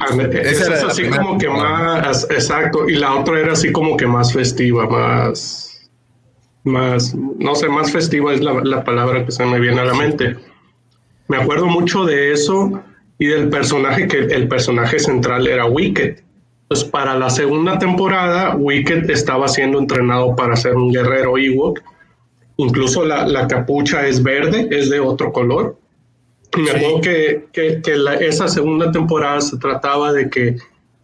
Ah, Esa es así como que más, exacto, y la otra era así como que más festiva, más, más, no sé, más festiva es la, la palabra que se me viene a la mente. Me acuerdo mucho de eso y del personaje que el personaje central era Wicked. Pues para la segunda temporada, Wicked estaba siendo entrenado para ser un guerrero Ewok. Incluso la, la capucha es verde, es de otro color. Me acuerdo que, que- que la- esa segunda temporada se trataba de que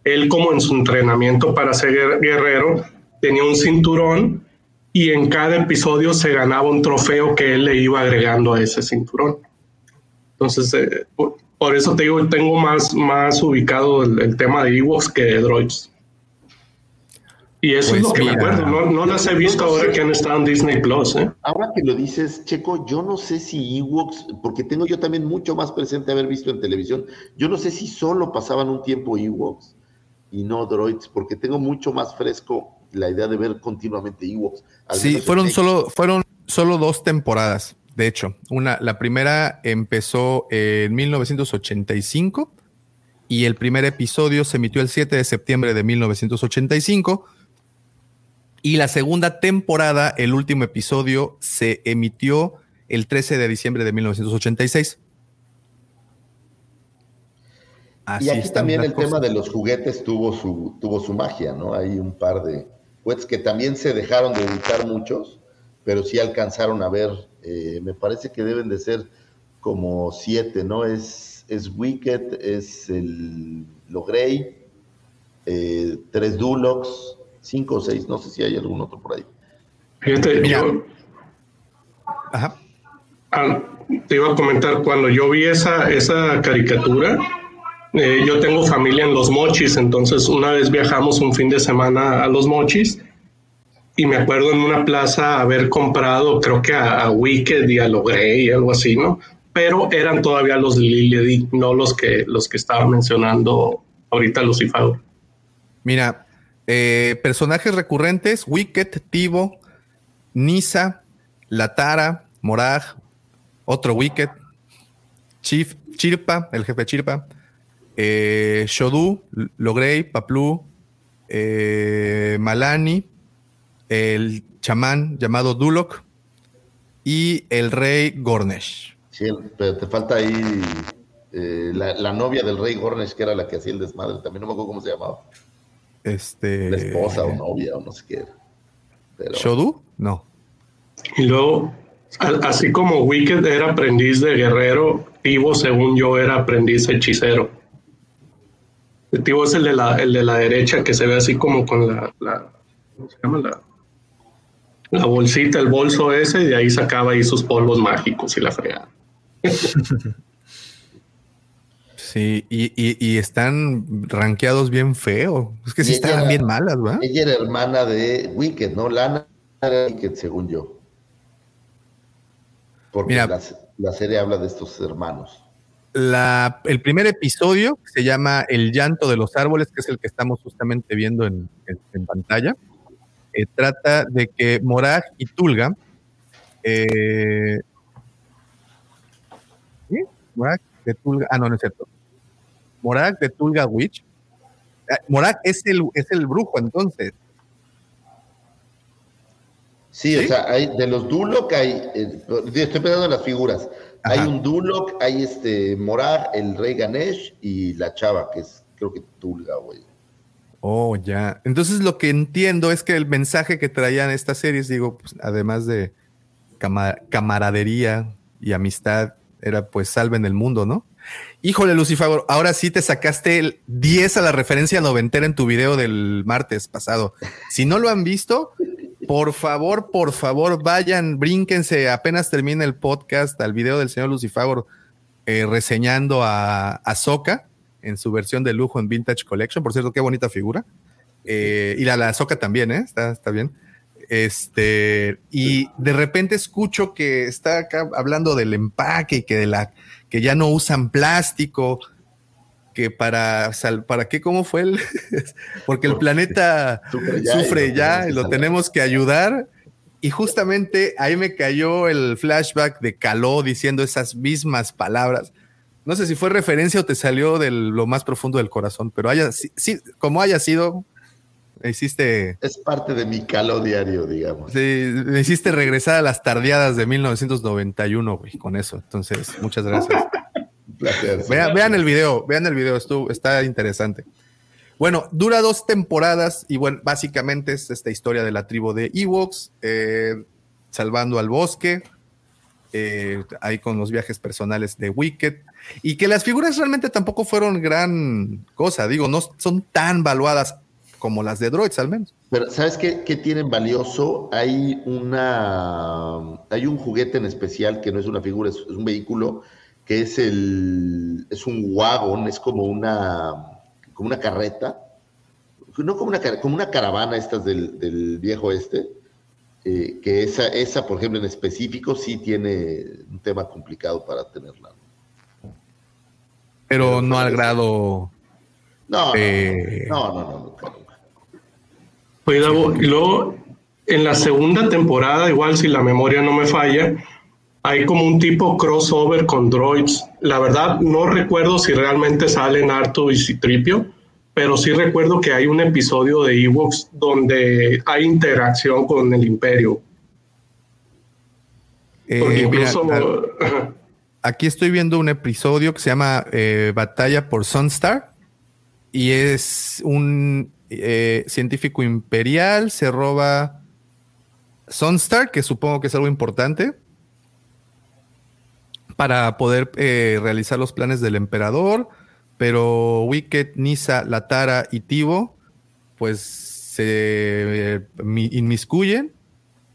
él, como en su entrenamiento para ser guer- guerrero, tenía un cinturón y en cada episodio se ganaba un trofeo que él le iba agregando a ese cinturón. Entonces, eh, por, eso te digo, tengo más, más ubicado el, el tema de Ewoks que de Droids. Y eso es Pues lo que mira. me acuerdo. No, no las he visto ahora que han estado en Disney Plus. ¿eh? Ahora que lo dices, Checo, yo no sé si Ewoks, porque tengo yo también mucho más presente haber visto en televisión, yo no sé si solo pasaban un tiempo Ewoks y no droids, porque tengo mucho más fresco la idea de ver continuamente Ewoks. Sí, fueron solo, fueron solo dos temporadas. De hecho, una, la primera empezó en 1985 y el primer episodio se emitió el 7 de septiembre de 1985. Y la segunda temporada, el último episodio, se emitió el 13 de diciembre de 1986. Así y aquí también el cosas. tema de los juguetes tuvo su, tuvo su magia, ¿no? Hay un par de juguetes que también se dejaron de editar muchos, pero sí alcanzaron a ver, eh, me parece que deben de ser como siete, ¿no? Es, es Wicked, es el Logrey, eh, tres Dulocs, cinco o seis, no sé si hay algún otro por ahí. Fíjate, yo- Ah, te iba a comentar, cuando yo vi esa, esa caricatura, eh, yo tengo familia en Los Mochis, entonces una vez viajamos un fin de semana a Los Mochis y me acuerdo en una plaza haber comprado, creo que a, a Wicked y a Logrey, algo así, ¿no? Pero eran todavía los Lily, no los que, los que estaba mencionando ahorita Lucifer. Mira, eh, personajes recurrentes: Wicked, Tivo, Nisa, Latara, Morag, otro Wicked, Chief, Chirpa, el jefe Chirpa, eh, Shodu, Logrey, Paplu, eh, Malani, el chamán llamado Dulok y el rey Gornesh. Sí, pero te falta ahí eh, la, la novia del rey Gornesh, que era la que hacía el desmadre, también no me acuerdo cómo se llamaba. Este. La esposa o novia o no sé qué era. Pero- ¿Shodu? No. Y luego, así como Wicked era aprendiz de guerrero, Tivo, según yo, era aprendiz hechicero. El Tivo es el de la, el de la derecha que se ve así como con la, la- ¿cómo se llama? La, la bolsita, el bolso ese, y de ahí sacaba ahí sus polvos mágicos y la fregada. (laughs) Sí, y, y- y están rankeados bien feo. Es que sí están era- bien malas, ¿verdad? Ella era hermana de Wicked, ¿no? Lana era Wicked, según yo. Porque Mira. la, la serie habla de estos hermanos. la, el primer episodio se llama El llanto de los árboles, que es el que estamos justamente viendo en, en- en pantalla. Eh, trata de que Morag y Tulga. eh, ¿sí? Morag de Tulga. Ah, no, no es cierto. Morag de Tulga Witch. Ah, Morag es el, es el brujo, entonces. Sí, o sea, hay, de los Duloc hay, eh, estoy pensando en las figuras. Hay un Duloc, hay este Morag, el rey Ganesh y la chava, que es creo que Tulga, güey. Oh, ya. Entonces lo que entiendo es que el mensaje que traían estas series, digo, pues, además de cama- camaradería y amistad, era pues salven el mundo, ¿no? Híjole, Lucifer, ahora sí te sacaste el 10 a la referencia noventera en tu video del martes pasado. Si no lo han visto, por favor, por favor, vayan, brínquense, apenas termine el podcast al video del señor Lucifer eh, reseñando a Ahsoka en su versión de lujo en Vintage Collection. Por cierto, qué bonita figura. Eh, y la, la Ahsoka también, ¿eh? Está, está bien. Este, y de repente escucho que está acá hablando del empaque y que de la que ya no usan plástico, que para sal- para qué cómo fue el (laughs) porque el planeta Sufre sufre ya ya, y y lo tenemos que ayudar. Y justamente ahí me cayó el flashback de Caló diciendo esas mismas palabras. No sé si fue referencia o te salió de lo más profundo del corazón, pero haya, sí, sí, como haya sido, hiciste, Es parte de mi calo diario, digamos. sí, me hiciste regresar a las tardeadas de 1991, güey, con eso. Entonces, muchas gracias. (laughs) Placer. Vean, vean el video, vean el video, estuvo, está interesante. Bueno, dura dos temporadas y bueno, básicamente es esta historia de la tribu de Ewoks, eh, salvando al bosque, eh, ahí con los viajes personales de Wicked, y que las figuras realmente tampoco fueron gran cosa, digo, no son tan valuadas como las de Droids al menos. Pero ¿sabes qué, qué tienen valioso? Hay una hay un juguete en especial que no es una figura, es, un vehículo que es el es un wagon, es como una como una carreta, no como una como una caravana estas del, del viejo este, eh, que esa esa por ejemplo en específico sí tiene un tema complicado para tenerla. Pero no al grado. No, eh, no, no, no, no, nunca, nunca. Oye, Davo, y luego en la segunda temporada, igual si la memoria no me falla, hay como un tipo crossover con droids. La verdad, no recuerdo si realmente salen Artu y Citripio, pero sí recuerdo que hay un episodio de Ewoks donde hay interacción con el Imperio. Eh, mira, incluso. (laughs) Aquí estoy viendo un episodio que se llama eh, Batalla por Sunstar y es un eh, científico imperial, se roba Sunstar, que supongo que es algo importante, para poder eh, realizar los planes del emperador, pero Wicked, Nisa, Latara y Tivo pues se mi- inmiscuyen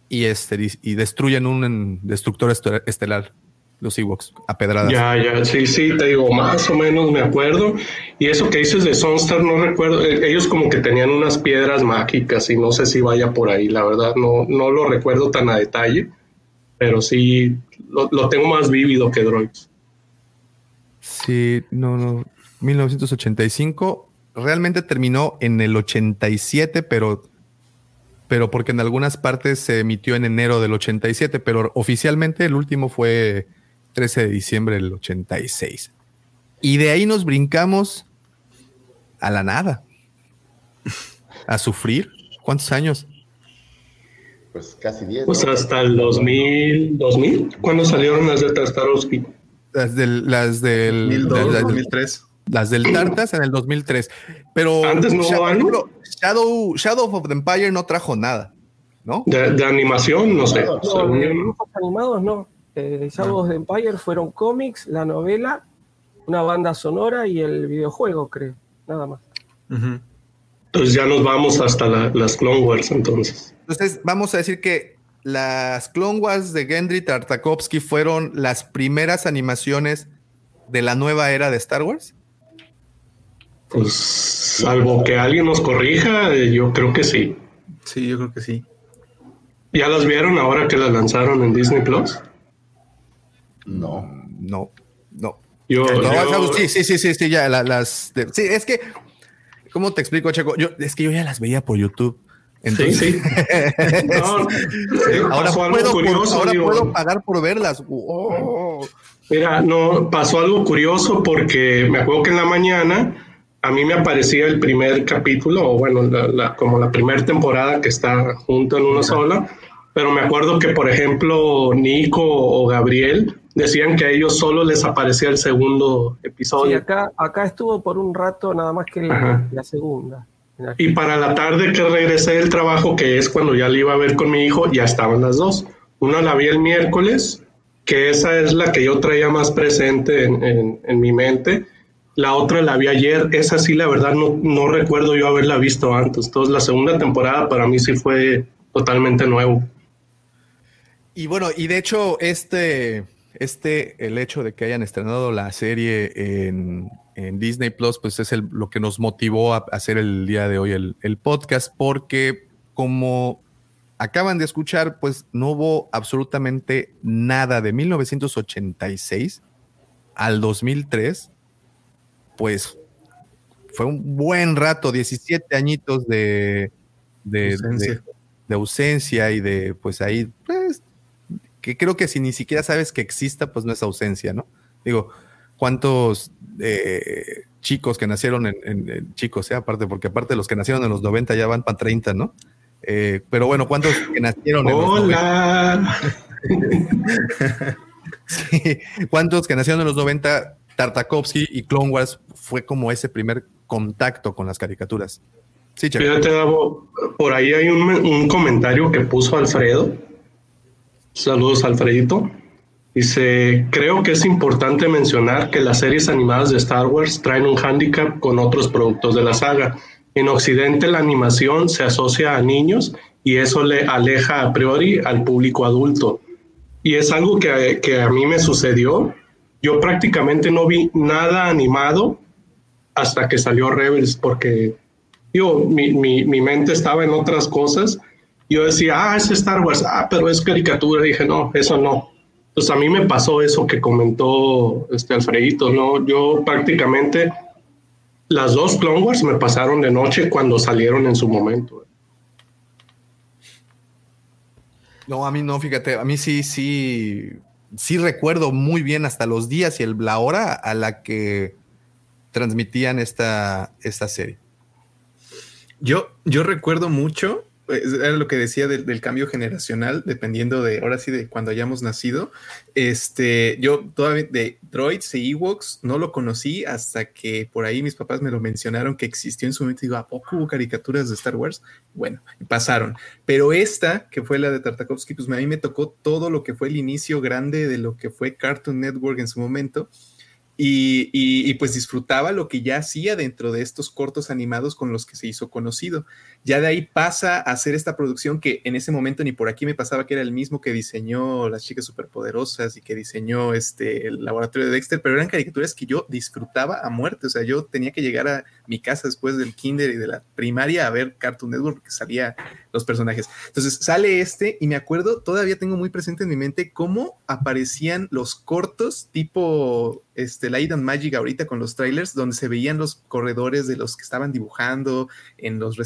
y, este, y destruyen un destructor este- estelar, los Ewoks, a pedradas. Ya, ya, sí, sí, te digo, más o menos me acuerdo. Y eso que dices de Sunstar, no recuerdo, eh, ellos como que tenían unas piedras mágicas y no sé si vaya por ahí, la verdad, no, no lo recuerdo tan a detalle, pero sí lo, lo tengo más vívido que Droids. Sí, no, no. 1985. Realmente terminó en el 87, pero, pero porque en algunas partes se emitió en enero del 87, pero oficialmente el último fue 13 de diciembre del 86. Y de ahí nos brincamos a la nada. A sufrir. ¿Cuántos años? Pues casi 10. Pues hasta el 2000, 2000, ¿cuándo salieron las de Tartarovsky? Las del, las del, 2002, las del- 2003. Las del Tartas en el 2003. Pero Antes no Shadow, Shadow, Shadow of the Empire no trajo nada, ¿no? De, de animación, no sé. No, animados no. Eh, Shadows de Empire fueron cómics, la novela, una banda sonora y el videojuego, creo. Nada más. Entonces ya nos vamos hasta la- las Clone Wars entonces. Entonces, vamos a decir que las Clone Wars de Gendry Tartakovsky fueron las primeras animaciones de la nueva era de Star Wars. Pues salvo que alguien nos corrija, yo creo que sí. Sí, yo creo que sí. ¿Ya las vieron ahora que las lanzaron en Disney Plus? No. No, no. Yo, yo- sí, sí, sí, sí, sí, ya la- las. de- sí, es que, ¿cómo te explico, Checo? Yo, es que yo ya las veía por YouTube. Entonces, sí. (laughs) No, sí, ahora puedo, por- curioso, ahora digo. puedo pagar por verlas. Oh. Mira, no, pasó algo curioso porque me acuerdo que en la mañana a mí me aparecía el primer capítulo, o bueno, la- la- como la primera temporada que está junto en una sola, pero me acuerdo que, por ejemplo, Nico o Gabriel decían que a ellos solo les aparecía el segundo Sí, episodio. acá, acá estuvo por un rato nada más que la, segunda. Y para la tarde que regresé del trabajo, que es cuando ya le iba a ver con mi hijo, ya estaban las dos. Una la vi el miércoles, que esa es la que yo traía más presente en, en- en mi mente. La otra la vi ayer, esa sí, la verdad, no, no recuerdo yo haberla visto antes. Entonces, la segunda temporada para mí sí fue totalmente nuevo. Y bueno, y de hecho, este, este, el hecho de que hayan estrenado la serie en, en Disney Plus, pues es el- lo que nos motivó a hacer el día de hoy el, el podcast, porque como acaban de escuchar, pues no hubo absolutamente nada de 1986 al 2003, pues fue un buen rato, 17 añitos de, de, Ausencia. de- de ausencia y de, pues ahí, pues, que creo que si ni siquiera sabes que exista, pues no es ausencia, ¿no? Digo, ¿cuántos eh, chicos que nacieron en, en- en- chicos, eh, aparte, porque aparte los que nacieron en los 90 ya van para 30, ¿no? Eh, pero bueno, ¿cuántos que nacieron en los 90? Hola. (laughs) (laughs) Sí, ¿Cuántos que nacieron en los 90, Tartakovsky y Clone Wars fue como ese primer contacto con las caricaturas? Sí. Fíjate, Davo, por ahí hay un, un comentario que puso Alfredo. Saludos, Alfredito. Dice, creo que es importante mencionar que las series animadas de Star Wars traen un hándicap con otros productos de la saga. En Occidente la animación se asocia a niños y eso le aleja a priori al público adulto. Y es algo que, que a mí me sucedió. Yo prácticamente no vi nada animado hasta que salió Rebels porque yo, mi, mi, mi mente estaba en otras cosas. Yo decía, ah, es Star Wars, ah, pero es caricatura. dije, no, eso no. Entonces a mí me pasó eso que comentó este Alfredito, ¿no? Yo prácticamente las dos Clone Wars me pasaron de noche cuando salieron en su momento. No, a mí no, fíjate, a mí sí, sí, sí recuerdo muy bien hasta los días y el, la hora a la que transmitían esta, esta serie. Yo, yo recuerdo mucho, era lo que decía del, del cambio generacional, dependiendo de, ahora sí, de cuando hayamos nacido. Este, yo todavía de droids e Ewoks no lo conocí hasta que por ahí mis papás me lo mencionaron que existió en su momento. Y digo, ¿a poco hubo caricaturas de Star Wars? Bueno, y pasaron. Pero esta, que fue la de Tartakovsky, pues a mí me tocó todo lo que fue el inicio grande de lo que fue Cartoon Network en su momento. Y, y, y, pues disfrutaba lo que ya hacía dentro de estos cortos animados con los que se hizo conocido. Ya de ahí pasa a hacer esta producción que en ese momento ni por aquí me pasaba que era el mismo que diseñó Las Chicas Superpoderosas y que diseñó este, el laboratorio de Dexter, pero eran caricaturas que yo disfrutaba a muerte. O sea, yo tenía que llegar a mi casa después del kinder y de la primaria a ver Cartoon Network porque salía los personajes. Entonces sale este y me acuerdo, todavía tengo muy presente en mi mente cómo aparecían los cortos tipo este, Light and Magic ahorita con los trailers, donde se veían los corredores de los que estaban dibujando en los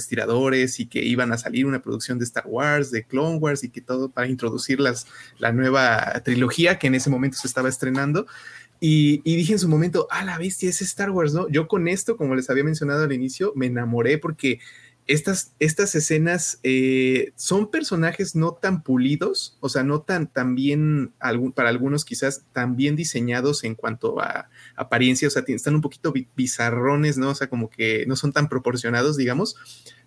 y que iban a salir una producción de Star Wars, de Clone Wars y que todo para introducir las, la nueva trilogía que en ese momento se estaba estrenando. Y, y, dije en su momento, ah, la bestia es Star Wars, ¿no? Yo con esto, como les había mencionado al inicio, me enamoré porque estas, estas escenas eh, son personajes no tan pulidos, o sea, no tan, tan bien, algún, para algunos quizás tan bien diseñados en cuanto a apariencia, o sea, están un poquito bizarrones, ¿no? O sea, como que no son tan proporcionados, digamos,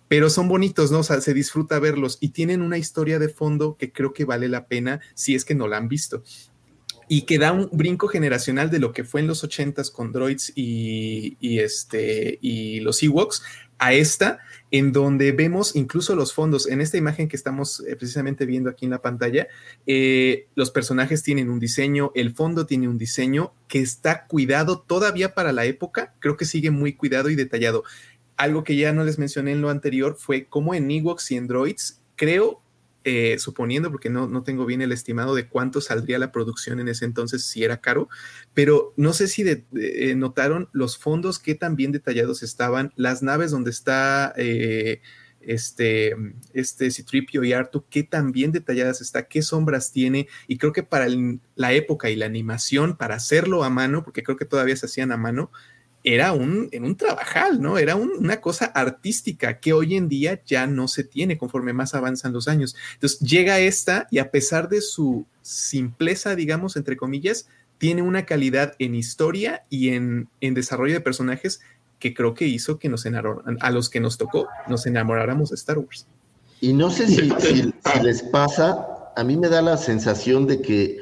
pero son bonitos, ¿no? O sea, se disfruta verlos y tienen una historia de fondo que creo que vale la pena si es que no la han visto y que da un brinco generacional de lo que fue en los ochentas con droids y, y, este, y los Ewoks a esta, en donde vemos incluso los fondos. En esta imagen que estamos eh, precisamente viendo aquí en la pantalla, eh, los personajes tienen un diseño, el fondo tiene un diseño que está cuidado todavía para la época, creo que sigue muy cuidado y detallado. Algo que ya no les mencioné en lo anterior fue cómo en Ewoks y en droids, creo eh, suponiendo, porque no, no tengo bien el estimado de cuánto saldría la producción en ese entonces, si era caro, pero no sé si de- eh, notaron los fondos que tan bien detallados estaban, las naves donde está eh, este, este Citripio y Artu, qué tan bien detalladas está, qué sombras tiene, y creo que para la época y la animación, para hacerlo a mano, porque creo que todavía se hacían a mano, era un, en un trabajal, ¿no? Era un- una cosa artística que hoy en día ya no se tiene conforme más avanzan los años. Entonces llega esta y a pesar de su simpleza, digamos, entre comillas, tiene una calidad en historia y en, en desarrollo de personajes que creo que hizo que nos enamoraran, a los que nos tocó, nos enamoráramos de Star Wars. Y no sé (laughs) si, si- si les pasa, a mí me da la sensación de que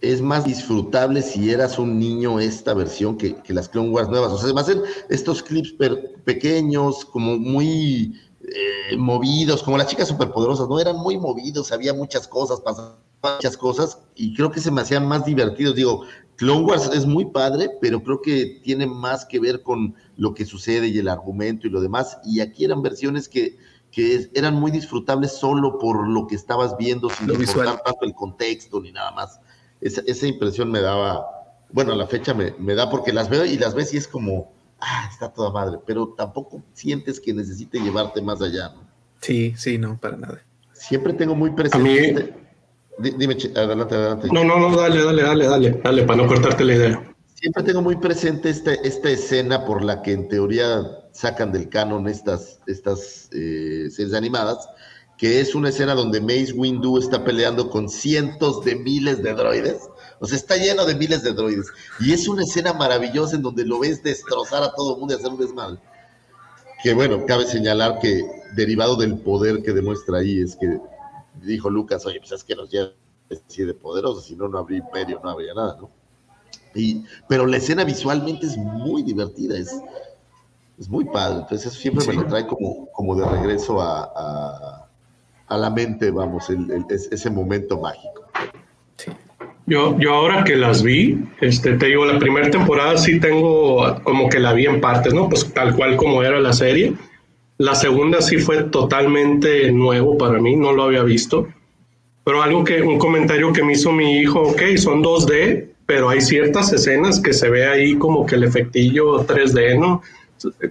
es más disfrutable si eras un niño esta versión que, que las Clone Wars nuevas. O sea, además estos clips per- pequeños, como muy eh, movidos, como las chicas superpoderosas, ¿no? Eran muy movidos, había muchas cosas, pasaban muchas cosas, y creo que se me hacían más divertidos. Digo, Clone Wars es muy padre, pero creo que tiene más que ver con lo que sucede y el argumento y lo demás. Y aquí eran versiones que, que eran muy disfrutables solo por lo que estabas viendo, sin Lo importar tanto el contexto ni nada más. Esa, esa impresión me daba, bueno, a la fecha me, me da porque las veo y las ves y es como, ah, está toda madre, pero tampoco sientes que necesite llevarte más allá, ¿no? Sí, sí, no, para nada. Siempre tengo muy presente. este- Di- Dime, adelante, adelante. No, no, no, dale, dale, dale, dale, dale, para no cortarte la idea. Siempre tengo muy presente esta, esta escena por la que en teoría sacan del canon estas, estas eh, series animadas, que es una escena donde Mace Windu está peleando con cientos de miles de droides. O sea, está lleno de miles de droides. Y es una escena maravillosa en donde lo ves destrozar a todo el mundo y hacer un desmadre. Que bueno, cabe señalar que derivado del poder que demuestra ahí es que dijo Lucas, oye, pues es que nos lleva así de poderosos, si no, no habría imperio, no habría nada, ¿no? Y, pero la escena visualmente es muy divertida, es, es muy padre. Entonces eso siempre me lo trae como, como de regreso a, a, a la mente, vamos, el- el- es- ese momento mágico. Yo, yo ahora que las vi, este, te digo, la primera temporada sí tengo como que la vi en partes, ¿no? Pues tal cual como era la serie. La segunda sí fue totalmente nuevo para mí, no lo había visto. Pero algo que, un comentario que me hizo mi hijo, ok, son 2D, pero hay ciertas escenas que se ve ahí como que el efectillo 3D, ¿no?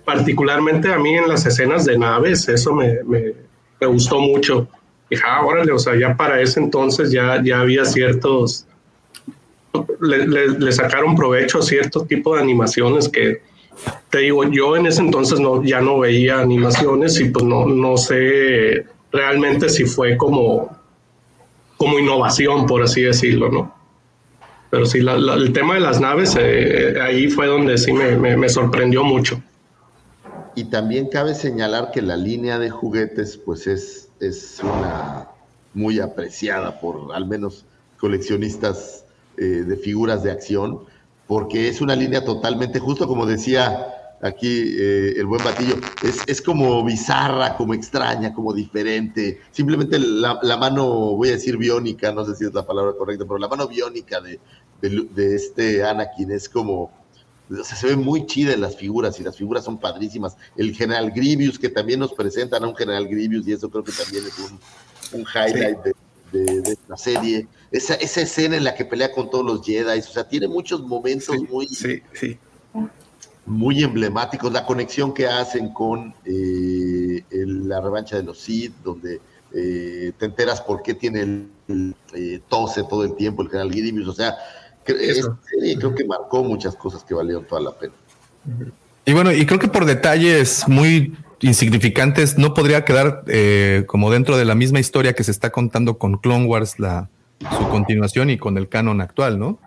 Particularmente a mí en las escenas de naves, eso me, me, me gustó mucho. Dije, ah, órale, o sea, ya para ese entonces ya, ya había ciertos, le, le- sacaron provecho a cierto tipo de animaciones que, te digo, yo en ese entonces no, ya no veía animaciones y pues no, no sé realmente si fue como, como innovación, por así decirlo, ¿no? Pero sí, la- el tema de las naves, eh, ahí fue donde sí me- me sorprendió mucho. Y también cabe señalar que la línea de juguetes, pues es, es una muy apreciada por al menos coleccionistas eh, de figuras de acción, porque es una línea totalmente, justo como decía aquí eh, el buen batillo, es, es como bizarra, como extraña, como diferente. Simplemente la, mano, voy a decir biónica, no sé si es la palabra correcta, pero la mano biónica de, de este Anakin es como, o sea, se ve muy chida en las figuras y las figuras son padrísimas. El General Grievous, que también nos presentan a un General Grievous y eso creo que también es un, un highlight de, de- de la serie. Esa, esa escena en la que pelea con todos los Jedi, o sea, tiene muchos momentos muy, muy emblemáticos. La conexión que hacen con eh, el- la revancha de los Sith, donde eh, te enteras por qué tiene el, el, eh, tose todo el tiempo el General Grievous. O sea, esta serie creo que marcó muchas cosas que valieron toda la pena. Y bueno, y creo que por detalles muy insignificantes no podría quedar eh, como dentro de la misma historia que se está contando con Clone Wars, la, su continuación y con el canon actual, ¿no?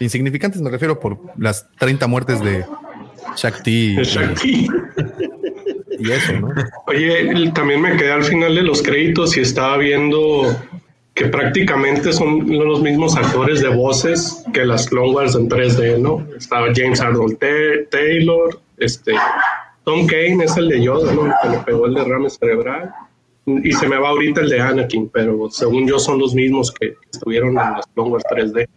Insignificantes me refiero por las 30 muertes de Shakti. De Shakti. Y eso, ¿no? Oye, también me quedé al final de los créditos y estaba viendo que prácticamente son los mismos actores de voces que las Clone Wars en 3D, ¿no? Estaba James Arnold Ta- Taylor, este, Tom Kane es el de Yoda, ¿no? Que le pegó el derrame cerebral. Y se me va ahorita el de Anakin, pero según yo son los mismos que estuvieron en las Clone Wars 3D.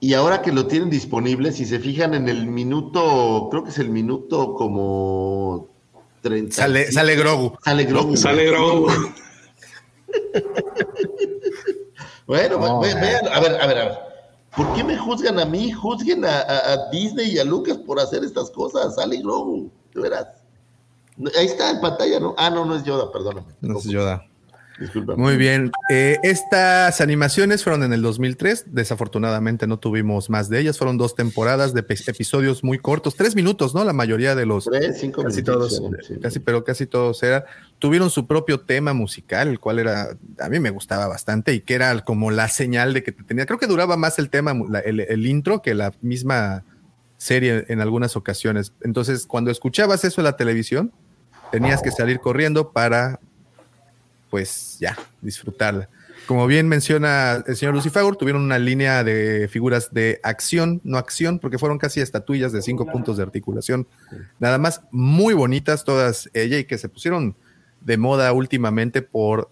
Y ahora que lo tienen disponible, si se fijan en el minuto, creo que es el minuto como 30. Sale, sale Grogu. Sale Grogu. Sale Grogu. Bueno, No, ve- man. vean, a ver, a ver, a ver. ¿Por qué me juzgan a mí? Juzguen a, a- a Disney y a Lucas por hacer estas cosas. Sale Grogu, de veras. Ahí está en pantalla, ¿no? Ah, no, no es Yoda, perdóname. No es Yoda. Discúlpame. Muy bien. Eh, estas animaciones fueron en el 2003. Desafortunadamente no tuvimos más de ellas. Fueron dos temporadas de episodios muy cortos, tres minutos, ¿no? La mayoría de los. Tres, cinco casi minutitos todos, sí. casi, pero casi todos eran. Tuvieron su propio tema musical, el cual era, a mí me gustaba bastante y que era como la señal de que te tenía. Creo que duraba más el tema, la- el, el intro que la misma serie en algunas ocasiones. Entonces, cuando escuchabas eso en la televisión, tenías que salir corriendo para pues ya, disfrutarla. Como bien menciona el señor Lucifer, tuvieron una línea de figuras de acción, no acción, porque fueron casi estatuillas de cinco puntos de articulación. Nada más, muy bonitas todas ella y que se pusieron de moda últimamente por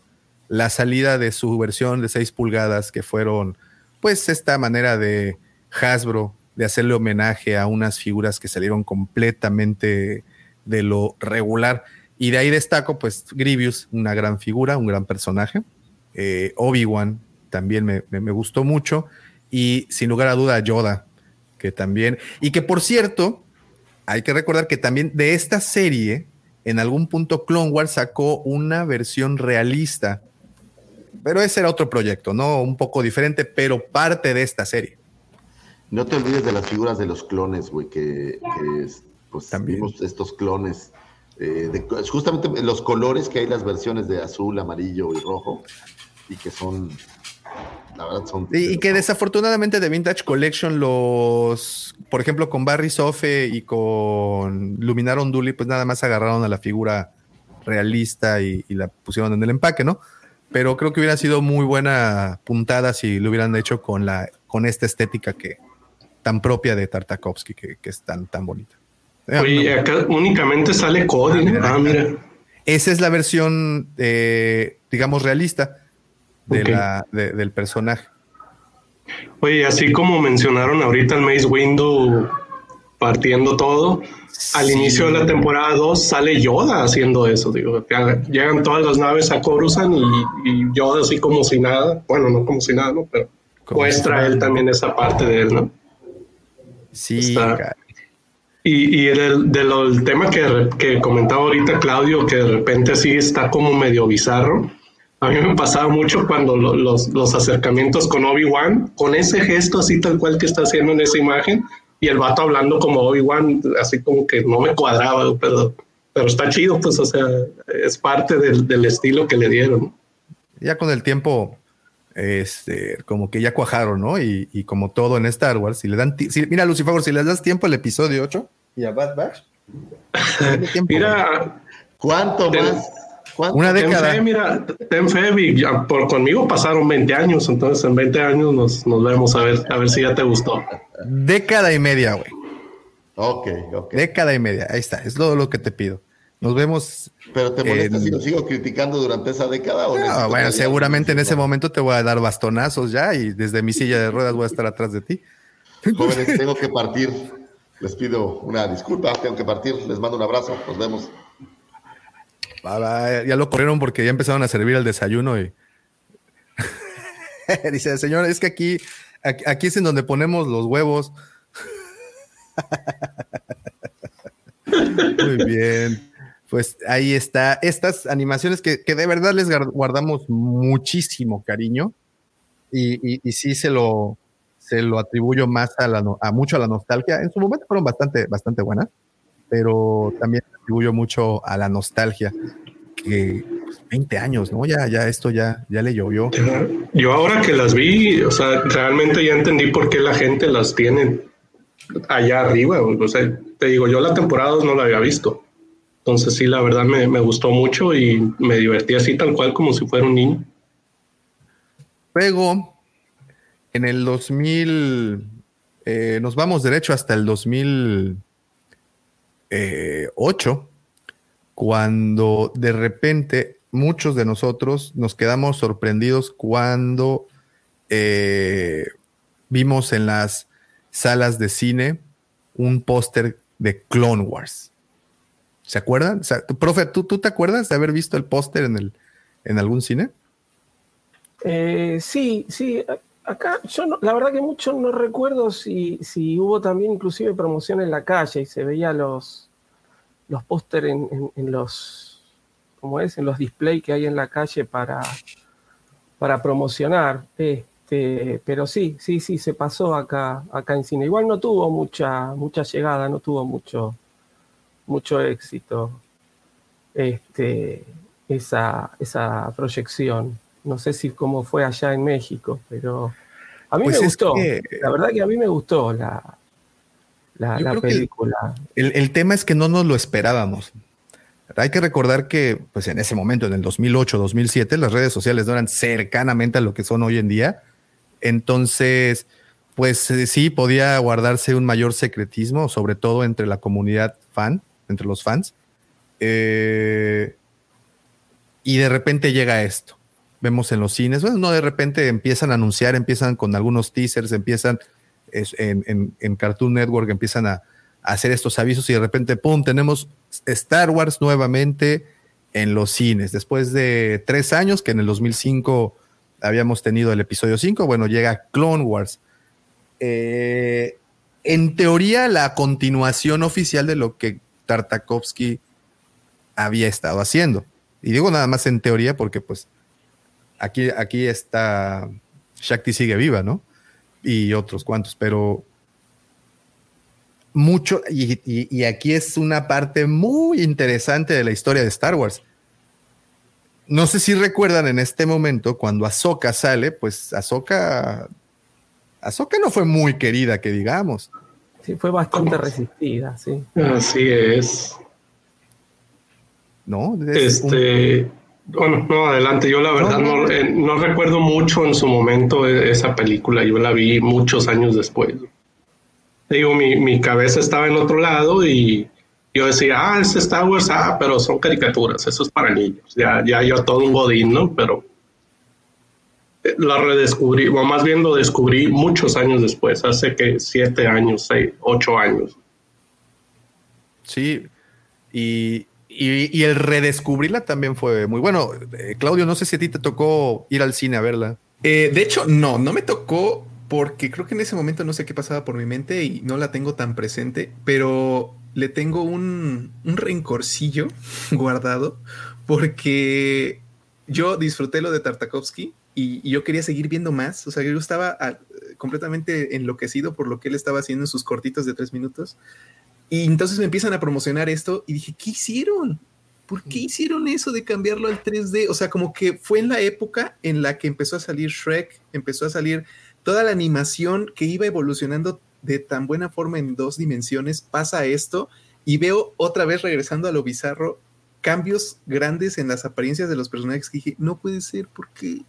la salida de su versión de 6 pulgadas, que fueron, pues, esta manera de Hasbro de hacerle homenaje a unas figuras que salieron completamente de lo regular. Y de ahí destaco, pues, Grievous, una gran figura, un gran personaje. Eh, Obi-Wan también me, me- me gustó mucho. Y sin lugar a duda, Yoda, que también. Y que por cierto, hay que recordar que también de esta serie, en algún punto Clone Wars sacó una versión realista. Pero ese era otro proyecto, ¿no? Un poco diferente, pero parte de esta serie. No te olvides de las figuras de los clones, güey, que, que es- pues vimos estos clones. eh, de- justamente los colores que hay las versiones de azul, amarillo y rojo, y que son, la verdad, son... Y, y que desafortunadamente de Vintage Collection los, por ejemplo, con Barry Sofe y con Luminar Onduli, pues nada más agarraron a la figura realista y, y la pusieron en el empaque, ¿no? Pero creo que hubiera sido muy buena puntada si lo hubieran hecho con la, con esta estética que tan propia de Tartakovsky, que, que es tan, tan bonita. Eh, Oye, acá únicamente sale Cody. ¿no? Ah, mira. Esa es la versión, eh, digamos, realista de Ok. la, de- del personaje. Oye, así como mencionaron ahorita el Maze Window partiendo todo, al inicio de la temporada 2 sale Yoda haciendo eso. Digo, llegan todas las naves a Coruscant y, y Yoda así como si nada. Bueno, no como si nada, ¿no? Pero muestra él también esa parte de él, ¿no? Sí, Está- Y, y del, tema que, que comentaba ahorita Claudio, que de repente así está como medio bizarro. A mí me pasaba mucho cuando lo- los, los acercamientos con Obi-Wan, con ese gesto así tal cual que está haciendo en esa imagen, y el vato hablando como Obi-Wan, así como que no me cuadraba, pero, pero está chido, pues, o sea, es parte del, del estilo que le dieron. ya con el tiempo, este, como que ya cuajaron, ¿no? Y, y como todo en Star Wars, si le dan, ti- si- mira, Lucifer, si les das tiempo al episodio 8 y a Bad Batch, (laughs) tiempo, Mira, ¿cuánto más? ¿Cuánto? Una Ten década. fe, mira, ten fe, Vic, ya por conmigo pasaron 20 años, entonces en 20 años nos, nos vemos a ver, a ver si ya te gustó. década y media, güey. Ok, ok. Década y media, ahí está, es todo lo que te pido. Nos vemos. ¿Pero te molesta en- si lo sigo criticando durante esa década? O No, bueno, seguramente en ese momento te voy a dar bastonazos ya y desde mi silla de ruedas voy a estar atrás de ti. Jóvenes, (laughs) tengo que partir. Les pido una disculpa, tengo que partir. Les mando un abrazo. Nos vemos. Ya lo corrieron porque ya empezaron a servir el desayuno y (laughs) dice, señor, es que aquí, aquí, es en donde ponemos los huevos. (laughs) Muy bien. Pues ahí está. Estas animaciones que, que de verdad les guardamos muchísimo cariño. Y, y- sí se lo, se lo atribuyo más a, la, a mucho a la nostalgia. En su momento fueron bastante, bastante buenas, pero también atribuyo mucho a la nostalgia. Que pues, 20 años, ¿no? Ya, ya esto ya, ya le llovió. Yo ahora que las vi, o sea, realmente ya entendí por qué la gente las tiene allá arriba. O sea, te digo, yo la temporada dos no la había visto. Entonces sí, la verdad me, me gustó mucho y me divertí así tal cual como si fuera un niño. Luego, en el 2000, eh, nos vamos derecho hasta el 2008, cuando de repente muchos de nosotros nos quedamos sorprendidos cuando eh, vimos en las salas de cine un póster de Clone Wars. ¿Se acuerdan? O sea, profe, ¿tú, ¿tú te acuerdas de haber visto el póster en, en algún cine? Eh, sí, sí. Acá yo no- la verdad que mucho no recuerdo si, si hubo también inclusive promoción en la calle y se veía los, los póster en, en- en los, ¿cómo es? En los displays que hay en la calle para, para promocionar. Este, pero sí, sí, sí, se pasó acá, acá en cine. Igual no tuvo mucha, mucha llegada, no tuvo mucho, mucho éxito este, esa, esa proyección. No sé si cómo fue allá en México, pero a mí Pues me gustó. que- La verdad que a mí me gustó la, la, película. El, el tema es que no nos lo esperábamos. Hay que recordar que, pues en ese momento, en el 2008, 2007, las redes sociales no eran cercanamente a lo que son hoy en día. Entonces, pues eh, sí, podía guardarse un mayor secretismo, sobre todo entre la comunidad fan, entre los fans. Eh, y de repente llega esto. Vemos en los cines, bueno, no de repente empiezan a anunciar, empiezan con algunos teasers, empiezan en, en- Cartoon Network, empiezan a, a hacer estos avisos y de repente, ¡pum!, tenemos Star Wars nuevamente en los cines. Después de tres años, que en el 2005 habíamos tenido el episodio 5, bueno, llega Clone Wars. Eh, en teoría, la continuación oficial de lo que Tartakovsky había estado haciendo. Y digo nada más en teoría porque pues aquí, aquí está Shakti sigue viva, ¿no? Y otros cuantos, pero mucho, y, y- y aquí es una parte muy interesante de la historia de Star Wars. No sé si recuerdan en este momento cuando Ahsoka sale, pues Ahsoka, Ahsoka no fue muy querida, que digamos. Sí, fue bastante resistida, sí. Así es. ¿No? Es un- Este, bueno, no, adelante. Yo la verdad No, no, no, no. eh, no recuerdo mucho en su momento e- esa película. Yo la vi muchos años después. Digo, mi, mi cabeza estaba en otro lado y yo decía, ah, es Star Wars, ah, pero son caricaturas, eso es para niños. Ya, ya yo todo un godín, ¿no? Pero eh, la redescubrí, o más bien lo descubrí muchos años después, hace que siete años, seis, ocho años. Sí, y, y- el redescubrirla también fue muy bueno. Eh, Claudio, no sé si a ti te tocó ir al cine a verla. Eh, de hecho, no, no me tocó porque creo que en ese momento no sé qué pasaba por mi mente y no la tengo tan presente, pero le tengo un, un rencorcillo (laughs) guardado porque yo disfruté lo de Tartakovsky y, y yo quería seguir viendo más. O sea, yo estaba ah, completamente enloquecido por lo que él estaba haciendo en sus cortitos de tres minutos. Y entonces me empiezan a promocionar esto y dije, ¿qué hicieron? ¿Por qué hicieron eso de cambiarlo al 3D? O sea, como que fue en la época en la que empezó a salir Shrek, empezó a salir toda la animación que iba evolucionando de tan buena forma en dos dimensiones, pasa esto y veo otra vez regresando a lo bizarro cambios grandes en las apariencias de los personajes que dije, no puede ser, ¿por qué?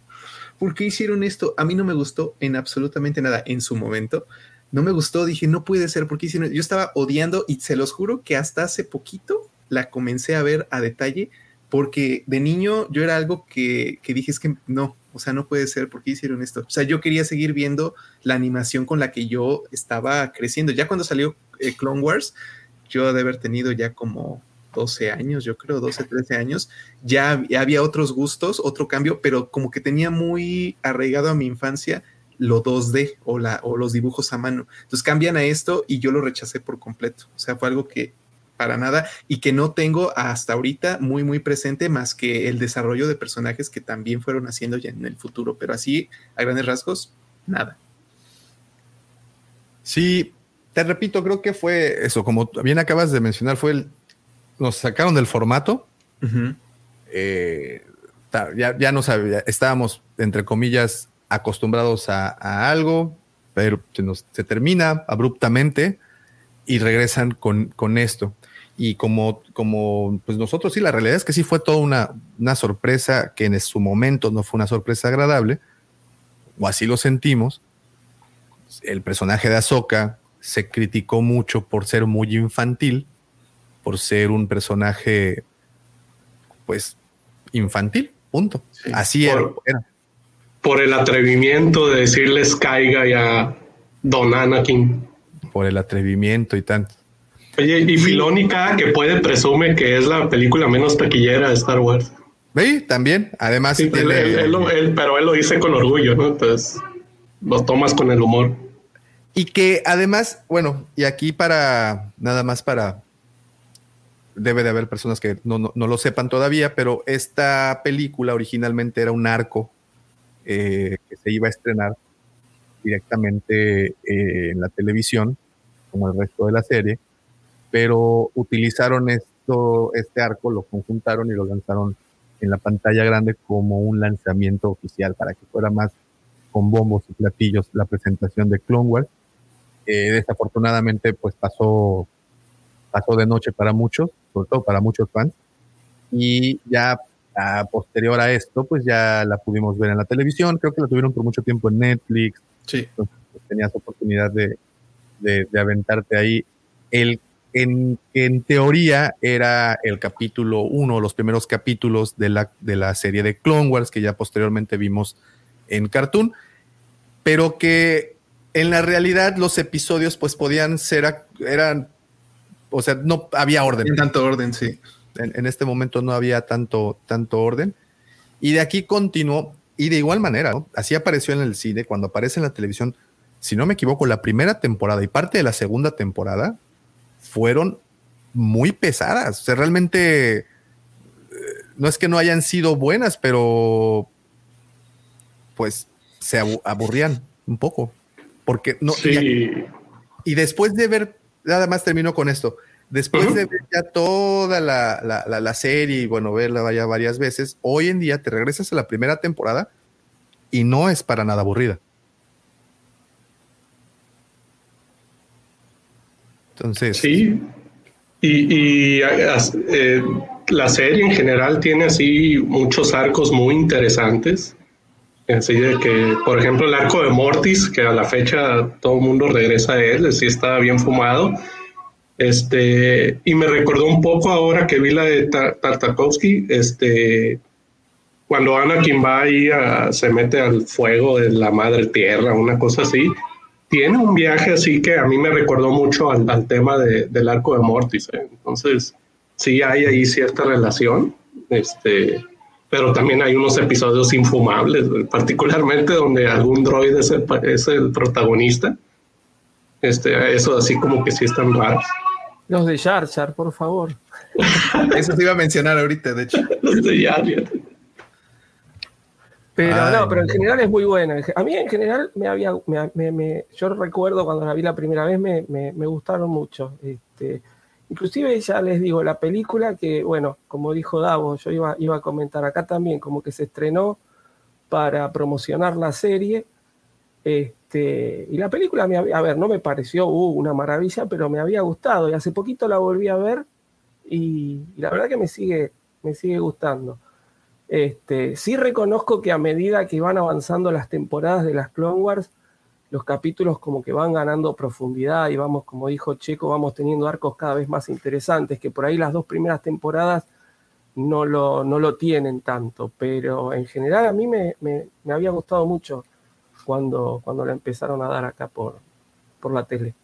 ¿Por qué hicieron esto? A mí no me gustó en absolutamente nada en su momento. No me gustó, dije, no puede ser, ¿por qué hicieron? Yo estaba odiando y se los juro que hasta hace poquito la comencé a ver a detalle porque de niño yo era algo que, que dije, es que no, o sea, no puede ser, ¿por qué hicieron esto? O sea, yo quería seguir viendo la animación con la que yo estaba creciendo. Ya cuando salió eh, Clone Wars, yo de haber tenido ya como 12 años, yo creo, 12, 13 años, ya, ya había otros gustos, otro cambio, pero como que tenía muy arraigado a mi infancia lo 2D o, la, o los dibujos a mano. Entonces cambian a esto y yo lo rechacé por completo. O sea, fue algo que para nada y que no tengo hasta ahorita muy, muy presente más que el desarrollo de personajes que también fueron haciendo ya en el futuro. Pero así, a grandes rasgos, nada. Sí, te repito, creo que fue eso, como bien acabas de mencionar, fue el, nos sacaron del formato, eh, ya, ya no sabía, estábamos, entre comillas, acostumbrados a, a algo, pero se, nos, se termina abruptamente y regresan con, con esto. Y como, como pues nosotros sí, la realidad es que sí fue toda una, una sorpresa que en su momento no fue una sorpresa agradable, o así lo sentimos. El personaje de Ahsoka se criticó mucho por ser muy infantil, por ser un personaje, pues, infantil, punto. Así Por- era. Por el atrevimiento de decirles caiga ya Don Anakin. por el atrevimiento y tanto. Oye, y Filónica, que puede presume que es la película menos taquillera de Star Wars. Sí, también. Además, Sí, él- él- él lo- él- pero él lo dice con orgullo, ¿no? Entonces, lo tomas con el humor. Y que además, bueno, y aquí para, nada más para, debe de haber personas que no, no- no lo sepan todavía, pero esta película originalmente era un arco eh, que se iba a estrenar directamente eh, en la televisión, como el resto de la serie, pero utilizaron esto, este arco, lo conjuntaron y lo lanzaron en la pantalla grande como un lanzamiento oficial para que fuera más con bombos y platillos la presentación de Clone Wars. Eh, desafortunadamente, pues pasó, pasó de noche para muchos, sobre todo para muchos fans. Y ya a posterior a esto, pues ya la pudimos ver en la televisión. Creo que la tuvieron por mucho tiempo en Netflix. Sí. Entonces, pues, tenías oportunidad de, de, de aventarte ahí. El, en, en teoría era el capítulo uno, los primeros capítulos de la, de la serie de Clone Wars, que ya posteriormente vimos en Cartoon, pero que en la realidad los episodios pues podían ser, eran, o sea, no había orden. En tanto orden, sí. En, en este momento no había tanto, tanto orden. Y de aquí continuó, y de igual manera, ¿no? así apareció en el cine, cuando aparece en la televisión, si no me equivoco, la primera temporada y parte de la segunda temporada fueron muy pesadas. O sea, realmente eh, no es que no hayan sido buenas, pero pues se abu- aburrían un poco. Porque no. Sí. Y, y después de ver, nada más termino con esto. Después de ver ya toda la, la- la- la serie y bueno, verla ya varias veces, hoy en día te regresas a la primera temporada y no es para nada aburrida. Entonces. Sí. Y, y, eh, la serie en general tiene así muchos arcos muy interesantes. Así de que, por ejemplo, el arco de Mortis, que a la fecha todo el mundo regresa a él, sí está bien fumado. Este, y me recordó un poco ahora que vi la de Ta- Tartakovsky, este, cuando Anakin va ahí a- se mete al fuego de la madre tierra, una cosa así. Tiene un viaje así que a mí me recordó mucho al, al tema de- del arco de Mortis. ¿eh? Entonces, sí hay ahí cierta relación. Este, pero también hay unos episodios infumables, particularmente donde algún droide es el, es el protagonista. Este, eso así como que sí están raros. Los de Jar Jar, por favor. (laughs) Eso te iba a mencionar ahorita, de hecho. (laughs) Los de Jar Jar. Pero Ay, no, pero en general es muy buena. A mí en general me había, me- me- me- yo recuerdo cuando la vi la primera vez me, me- me gustaron mucho. Este, inclusive ya les digo, la película que, bueno, como dijo Davo, yo iba, iba a comentar acá también, como que se estrenó para promocionar la serie. Este, y la película, me a ver, no me pareció uh, una maravilla, pero me había gustado. Y hace poquito la volví a ver y, y la verdad que me sigue, me sigue gustando. Este, sí reconozco que a medida que van avanzando las temporadas de las Clone Wars, los capítulos como que van ganando profundidad y vamos, como dijo Checo, vamos teniendo arcos cada vez más interesantes, que por ahí las dos primeras temporadas no lo, no lo tienen tanto, pero en general a mí me, me- me había gustado mucho cuando, cuando la empezaron a dar acá por, por la tele.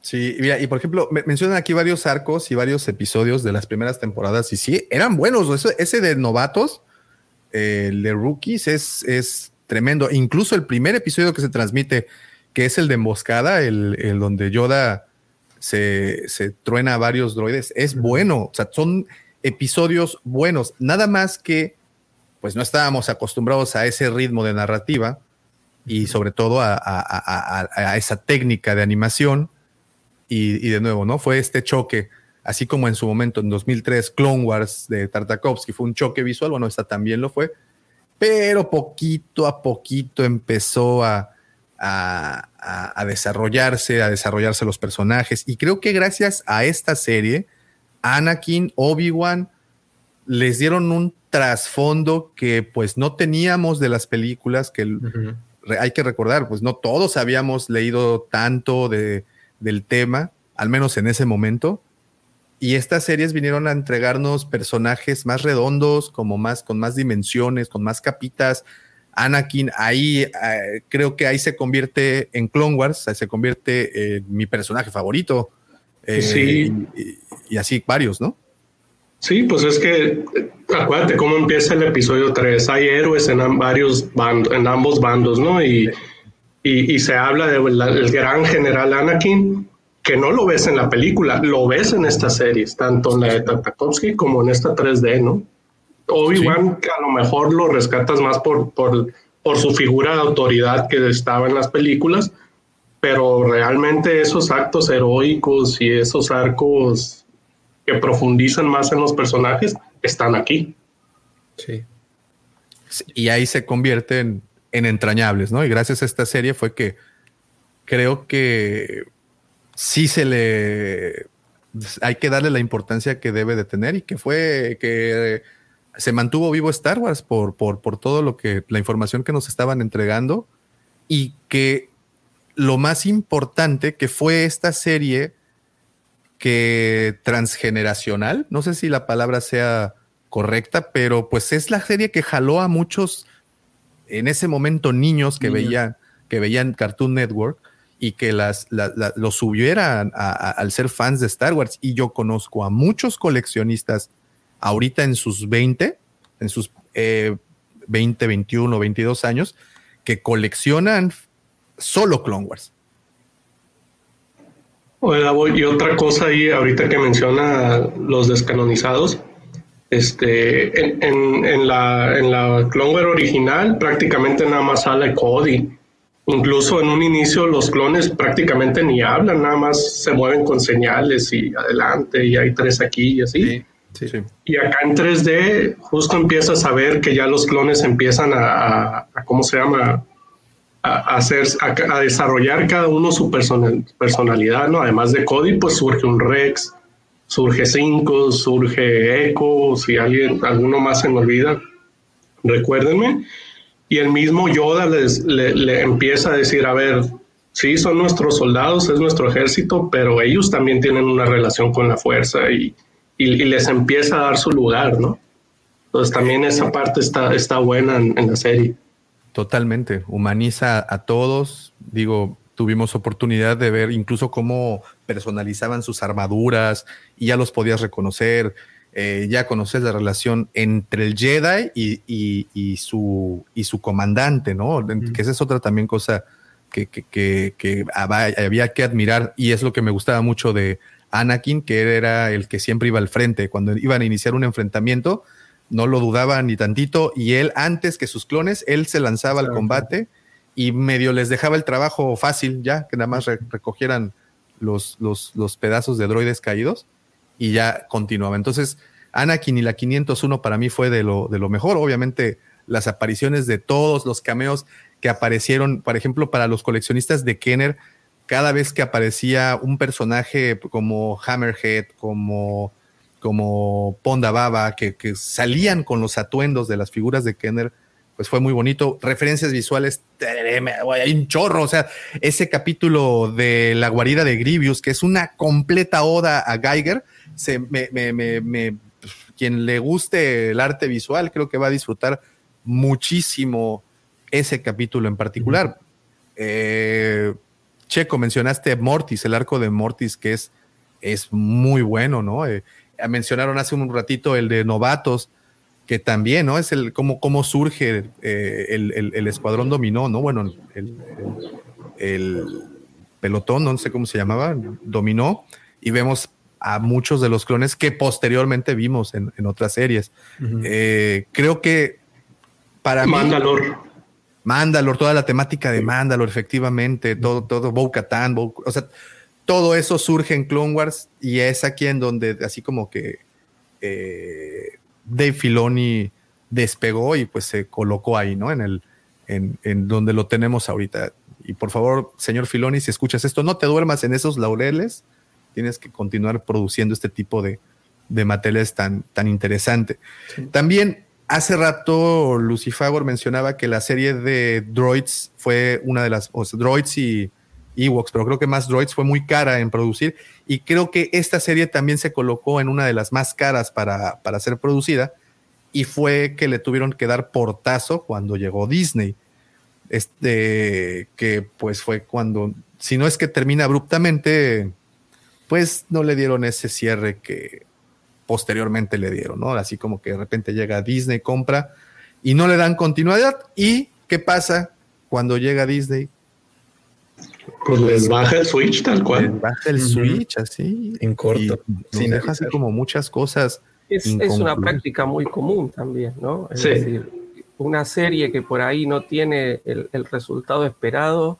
Sí, mira, y por ejemplo, me- mencionan aquí varios arcos y varios episodios de las primeras temporadas, y sí, eran buenos. Eso- ese de novatos, eh, el de rookies, es, es tremendo. Incluso el primer episodio que se transmite, que es el de emboscada, el, el donde Yoda se, se truena a varios droides, es bueno. O sea, son episodios buenos. Nada más que, pues no estábamos acostumbrados a ese ritmo de narrativa y sobre todo a, esa técnica de animación. Y, de nuevo, ¿no? Fue este choque, así como en su momento, en 2003, Clone Wars de Tartakovsky fue un choque visual, bueno, esta también lo fue, pero poquito a poquito empezó a- a desarrollarse, a desarrollarse los personajes. Y creo que gracias a esta serie, Anakin, Obi-Wan, les dieron un trasfondo que pues no teníamos de las películas, que hay que recordar, pues no todos habíamos leído tanto de, del tema, al menos en ese momento. Y estas series vinieron a entregarnos personajes más redondos, como más, con más dimensiones, con más capitas, Anakin, ahí eh, creo que ahí se convierte en Clone Wars, se convierte en mi personaje favorito. Eh, Sí. Y, y así varios, ¿no? Sí, pues es que acuérdate cómo empieza el episodio 3. Hay héroes en varios bandos, en ambos bandos, ¿no? Y, y, y se habla del gran general Anakin, que no lo ves en la película, lo ves en estas series, tanto en la de Tartakovsky como en esta 3D, ¿no? Obi-Wan, que a lo mejor lo rescatas más por, por, por su figura de autoridad que estaba en las películas, pero realmente esos actos heroicos y esos arcos que profundizan más en los personajes están aquí. Sí. Y ahí se convierten en entrañables, ¿no? Y gracias a esta serie fue que creo que sí se le hay que darle la importancia que debe de tener y que fue que se mantuvo vivo Star Wars por, por, por todo lo que la información que nos estaban entregando y que lo más importante que fue esta serie que transgeneracional, no sé si la palabra sea correcta, pero pues es la serie que jaló a muchos en ese momento niños que Niños. veían que veían Cartoon Network y que las, la- la- lo subieran a- a- al ser fans de Star Wars. Y yo conozco a muchos coleccionistas ahorita en sus 20, en sus eh, 20, 21, 22 años, que coleccionan solo Clone Wars. Y otra cosa ahí, ahorita que menciona los descanonizados, este, en, en- en la, en la Cloneware original prácticamente nada más sale Cody. Incluso en un inicio los clones prácticamente ni hablan, nada más se mueven con señales y adelante y hay tres aquí y así. Y acá en 3D justo empiezas a ver que ya los clones empiezan a, a- a- ¿cómo se llama? A, hacer, a, desarrollar cada uno su personal- personalidad, ¿no? Además de Cody, pues surge un Rex, surge Cinco, surge Echo, si alguien, alguno más se me olvida, recuérdenme. Y el mismo Yoda les, le, empieza a decir, a ver, sí, son nuestros soldados, es nuestro ejército, pero ellos también tienen una relación con la fuerza y, y- les empieza a dar su lugar, ¿no? Entonces también esa parte está, está buena en, en la serie. Totalmente, humaniza a todos. Digo, tuvimos oportunidad de ver incluso cómo personalizaban sus armaduras y ya los podías reconocer. Eh, ya conoces la relación entre el Jedi y, y- y su, y su comandante, ¿no? Que esa es otra también cosa que, que- que- que haba- había que admirar y es lo que me gustaba mucho de Anakin, que era el que siempre iba al frente. Cuando iban a iniciar un enfrentamiento, no lo dudaba ni tantito y él antes que sus clones, él se lanzaba al combate y medio les dejaba el trabajo fácil ya, que nada más re- recogieran los, los, los pedazos de droides caídos y ya continuaba. Entonces, Anakin y la 501 para mí fue de lo, de lo mejor. Obviamente, las apariciones de todos los cameos que aparecieron, por ejemplo, para los coleccionistas de Kenner, cada vez que aparecía un personaje como Hammerhead, como, como Ponda Baba, que, que salían con los atuendos de las figuras de Kenner, pues fue muy bonito. Referencias visuales, hay un chorro. O sea, ese capítulo de la guarida de Grievous, que es una completa oda a Geiger, se, me, me- me- me- quien le guste el arte visual, creo que va a disfrutar muchísimo ese capítulo en particular. Eh, Checo, mencionaste Mortis, el arco de Mortis, que es, es muy bueno, ¿no? Eh, mencionaron hace un ratito el de Novatos, que también, ¿no? Es el cómo, cómo surge eh, el, el- el escuadrón dominó, ¿no? Bueno, el, el- el pelotón, no sé cómo se llamaba, dominó, y vemos a muchos de los clones que posteriormente vimos en, en otras series. Eh, creo que para mí. Mandalor. Mandalor, toda la temática de Mandalor, efectivamente, todo, todo, Bo-Katan, Bo- o sea, todo eso surge en Clone Wars y es aquí en donde, así como que eh, Dave Filoni despegó y pues se colocó ahí, ¿no? En el, en, en donde lo tenemos ahorita. Y por favor, señor Filoni, si escuchas esto, no te duermas en esos laureles, tienes que continuar produciendo este tipo de, de materiales tan, tan interesante. También hace rato Lucifagor mencionaba que la serie de Droids fue una de las, o sea, Droids y Ewoks, pero creo que más Droids fue muy cara en producir y creo que esta serie también se colocó en una de las más caras para, para ser producida y fue que le tuvieron que dar portazo cuando llegó Disney. Este, que pues fue cuando, si no es que termina abruptamente, pues no le dieron ese cierre que posteriormente le dieron, ¿no? Así como que de repente llega Disney, compra y no le dan continuidad. ¿Y qué pasa cuando llega Disney? Pues les baja el switch tal cual. Les baja el switch así. En corto. Nos deja así como muchas cosas. Es, es una práctica muy común también, ¿no? Es Sí. decir, una serie que por ahí no tiene el, el resultado esperado,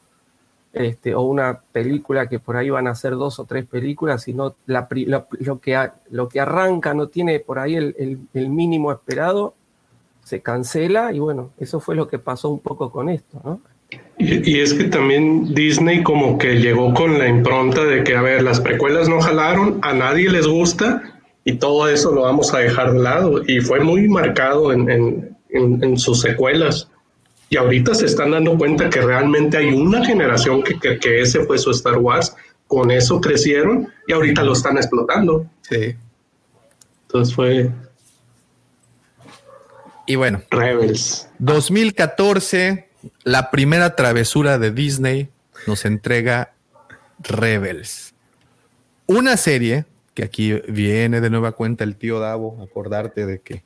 este, o una película que por ahí van a ser dos o tres películas, sino la, lo, lo que, a- lo que arranca no tiene por ahí el, el- el mínimo esperado, se cancela y bueno, eso fue lo que pasó un poco con esto, ¿no? Y, y es que también Disney como que llegó con la impronta de que, a ver, las precuelas no jalaron, a nadie les gusta y todo eso lo vamos a dejar de lado. Y fue muy marcado en, en- en- en sus secuelas. Y ahorita se están dando cuenta que realmente hay una generación que, que, que ese fue su Star Wars, con eso crecieron y ahorita lo están explotando. Sí. Entonces fue Y bueno, Rebels. 2014, la primera travesura de Disney nos entrega Rebels. Una serie que aquí viene de nueva cuenta el tío Davo, acordarte de que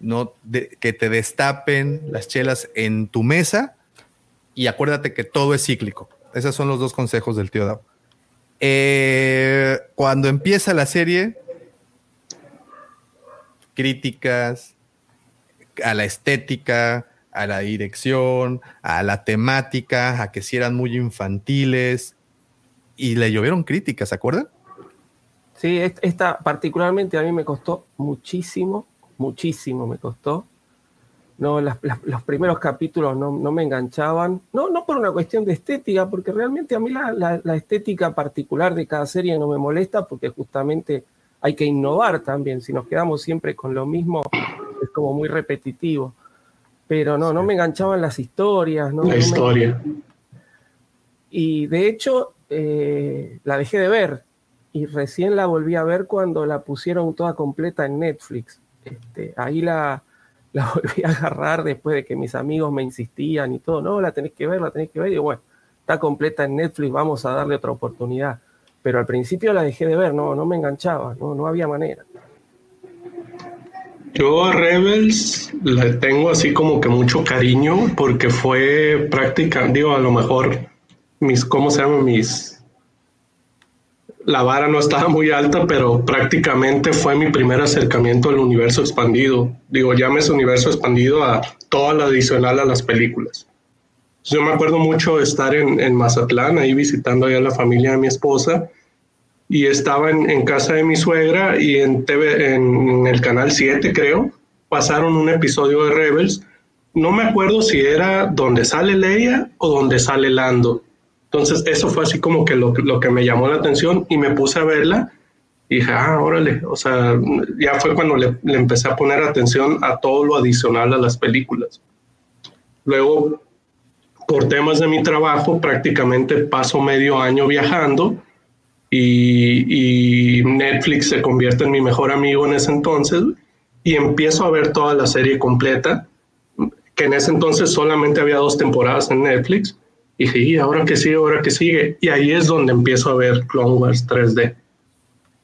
no que te destapen las chelas en tu mesa y acuérdate que todo es cíclico. Esos son los dos consejos del tío Davo. Eh, cuando empieza la serie, críticas, a la estética, a la dirección, a la temática, a que si eran muy infantiles y le llovieron críticas, ¿se acuerdan? Sí, est- esta particularmente a mí me costó muchísimo, muchísimo me costó. No, los primeros capítulos no, no me enganchaban. No, no por una cuestión de estética, porque realmente a mí la, la- la estética particular de cada serie no me molesta, porque justamente hay que innovar también. Si nos quedamos siempre con lo mismo, es como muy repetitivo. Pero no, no me enganchaban las historias. No, La No me- historia. y de hecho, eh, la dejé de ver y recién la volví a ver cuando la pusieron toda completa en Netflix. Este, ahí la, (laughs) la volví a agarrar después de que mis amigos me insistían y todo. No, la tenés que ver, la tenés que ver. Y bueno, está completa en Netflix, vamos a darle otra oportunidad. Pero al principio la dejé de ver, no, no me enganchaba, no, no había manera. Yo a Rebels le tengo así como que mucho cariño porque fue práctica, digo, a lo mejor mis, ¿cómo se llama? Mis... La vara no estaba muy alta, pero prácticamente fue mi primer acercamiento al universo expandido. Digo, llames universo expandido a toda la adicional a las películas. Yo me acuerdo mucho de estar en, en Mazatlán, ahí visitando allá a la familia de mi esposa, y estaba en, casa de mi suegra y en, TV, en el canal 7 creo, pasaron un episodio de Rebels. No me acuerdo si era donde sale Leia o donde sale Lando. Entonces eso fue así como que lo, lo que me llamó la atención y me puse a verla y dije, ah, órale, o sea, ya fue cuando le, le empecé a poner atención a todo lo adicional a las películas. Luego, por temas de mi trabajo, prácticamente paso medio año viajando y, y Netflix se convierte en mi mejor amigo en ese entonces y empiezo a ver toda la serie completa, que en ese entonces solamente había dos temporadas en Netflix. Y dije, "Y ahora que sigue, ahora que sigue. Y ahí es donde empiezo a ver Clone Wars 3D.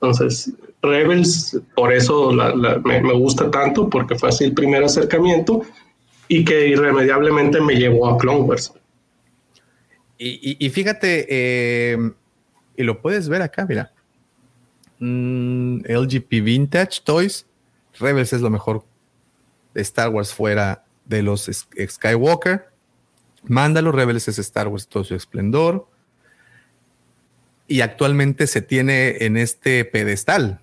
Entonces, Rebels, por eso la- la- me, me gusta tanto, porque fue así el primer acercamiento y que irremediablemente me llevó a Clone Wars. Y, y- y fíjate, eh, y lo puedes ver acá, mira. Mm, LGP Vintage Toys. Rebels es lo mejor de Star Wars fuera de los Skywalker. Mándalo, Rebels es Star Wars todo su esplendor. Y actualmente se tiene en este pedestal.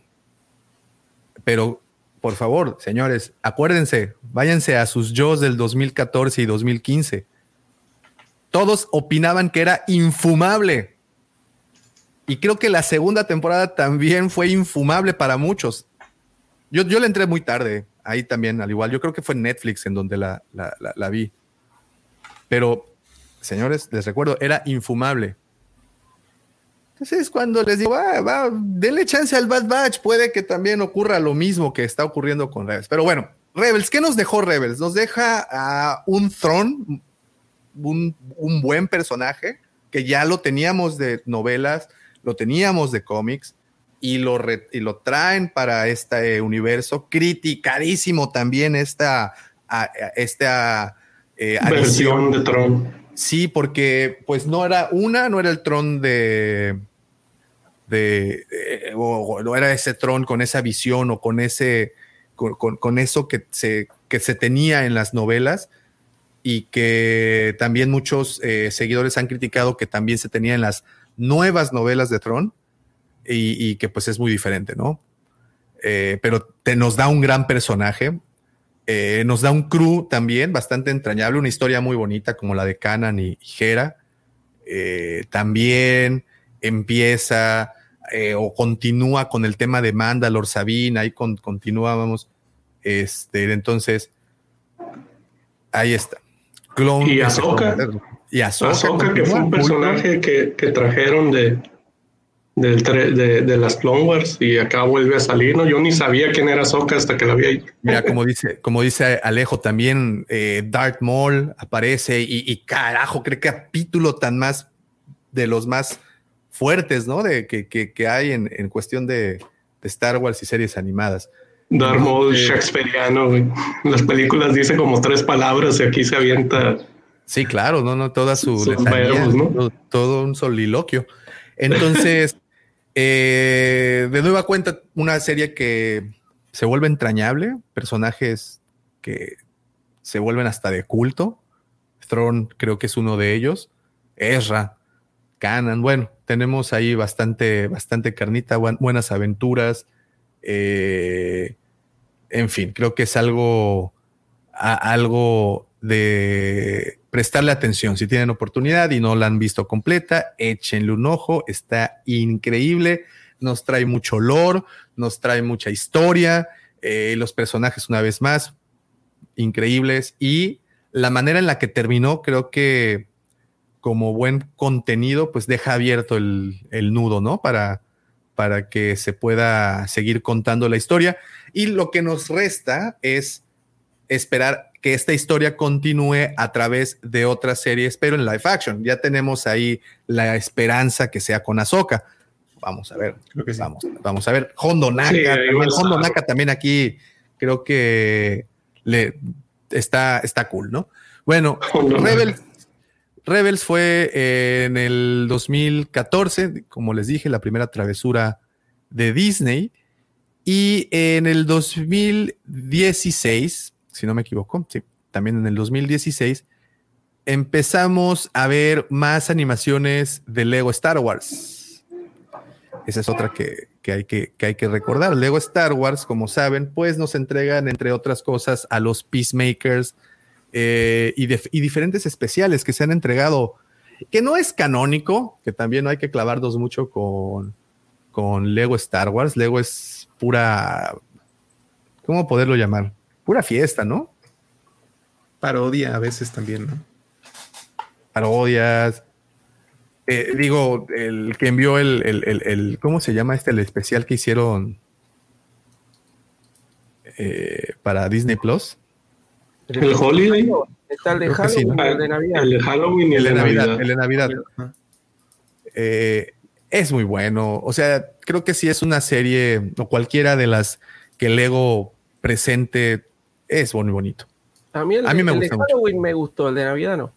Pero, por favor, señores, acuérdense, váyanse a sus yo del 2014 y 2015 todos opinaban que era infumable. Y creo que la segunda temporada también fue infumable para muchos. Yo, yo le entré muy tarde, ahí también, al igual. Yo creo que fue Netflix en donde la, la- vi. Pero, señores, les recuerdo, era infumable. Entonces, cuando les digo, "Ah, va, denle chance al Bad Batch, puede que también ocurra lo mismo que está ocurriendo con Rebels. Pero bueno, Rebels, ¿qué nos dejó Rebels? Nos deja a un Throne, un, un buen personaje, que ya lo teníamos de novelas, lo teníamos de cómics, y lo, re- y lo traen para este universo. Criticadísimo también esta, a- a- esta eh, Versión de Tron. Sí, porque pues no era una, no era el tron de de eh, o, o no era ese tron con esa visión o con ese con, con- con eso que se que se tenía en las novelas y que también muchos eh, seguidores han criticado que también se tenía en las nuevas novelas de Tron y, y que pues es muy diferente, ¿no? Eh, pero te nos da un gran personaje, eh, nos da un crew también bastante entrañable, una historia muy bonita como la de Canan y Hera. Eh, también empieza eh, o continúa con el tema de Mandalor, Sabine, ahí con, continuábamos. Este, entonces, ahí está. Clone- Y Ahsoka. Y Ahsoka, Ahsoka, que fue un personaje que, que trajeron de, del de, de las Clone Wars y acá vuelve a salir, ¿no? Yo ni sabía quién era Ahsoka hasta que la vi ahí. Mira, como dice, como dice Alejo, también eh, Darth Maul aparece y, y carajo, que capítulo tan más de los más fuertes, ¿no? De que, que- que hay en, en cuestión de, de Star Wars y series animadas. Darth Maul Eh, güey. Las películas dice como tres palabras y aquí se avienta. Sí, claro, no, no, toda su todo, un soliloquio. Entonces, (laughs) eh, de nueva cuenta, una serie que se vuelve entrañable, personajes que se vuelven hasta de culto. Thrawn creo que es uno de ellos. Ezra, Canan, bueno, tenemos ahí bastante, bastante carnita, buen- buenas aventuras. eh, en fin, creo que es algo, a- algo de prestarle atención. Si tienen oportunidad y no la han visto completa, échenle un ojo. Está increíble. Nos trae mucho olor, nos trae mucha historia. eh, los personajes, una vez más, increíbles. Y la manera en la que terminó, creo que como buen contenido, pues deja abierto el, el nudo, ¿no? Para, para que se pueda seguir contando la historia. Y lo que nos resta es esperar que esta historia continúe a través de otras series, pero en live action. Ya tenemos ahí la esperanza que sea con Ahsoka. Vamos a ver. vamos, vamos a ver. Hondo Naka, Sí, también, Hondo. Naka también aquí creo que le está, está cool, ¿no? Bueno, (laughs) Hondo Naka. Rebels, Rebels fue en el 2014, como les dije, la primera travesura de Disney. Y en el 2016, si no me equivoco, sí, también en el 2016, empezamos a ver más animaciones de Lego Star Wars. Esa es otra que, que hay que, que hay que recordar. Lego Star Wars, como saben, pues nos entregan, entre otras cosas, a los Peacemakers eh, y, y diferentes especiales que se han entregado, que no es canónico, que también no hay que clavarnos mucho con, con Lego Star Wars. Lego es pura, ¿cómo poderlo llamar? Pura fiesta, ¿no? Parodia a veces también, ¿no? Parodias. Eh, digo, el que envió el, el, el- el- ¿cómo se llama este? El especial que hicieron eh, para Disney Plus. El Holiday. Está el de Creo sí, Halloween ¿no? y el de Navidad. El de Halloween y El de Navidad. Navidad. El de Navidad. Eh, es muy bueno. O sea, creo que si es una serie o cualquiera de las que Lego presente es muy bonito. A mí el, A mí me el gusta de mucho. Halloween me gustó, el de Navidad no.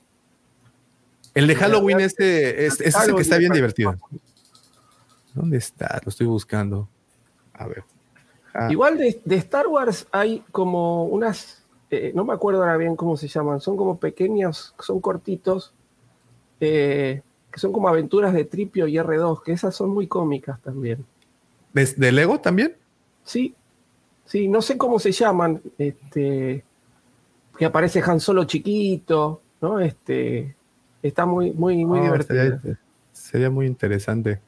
El de Halloween este, es, el que está bien divertido. ¿Dónde está? Lo estoy buscando. A ver. Ah, Igual de, de Star Wars hay como unas, eh, no me acuerdo ahora bien cómo se llaman, son como pequeños, son cortitos, eh, que son como aventuras de Tripio y R2, que esas son muy cómicas también. ¿De, de Lego también? Sí, sí, no sé cómo se llaman, este, que aparece Han Solo chiquito, ¿no? Este, está muy, muy, muy Ah, divertido. Sería, sería muy interesante.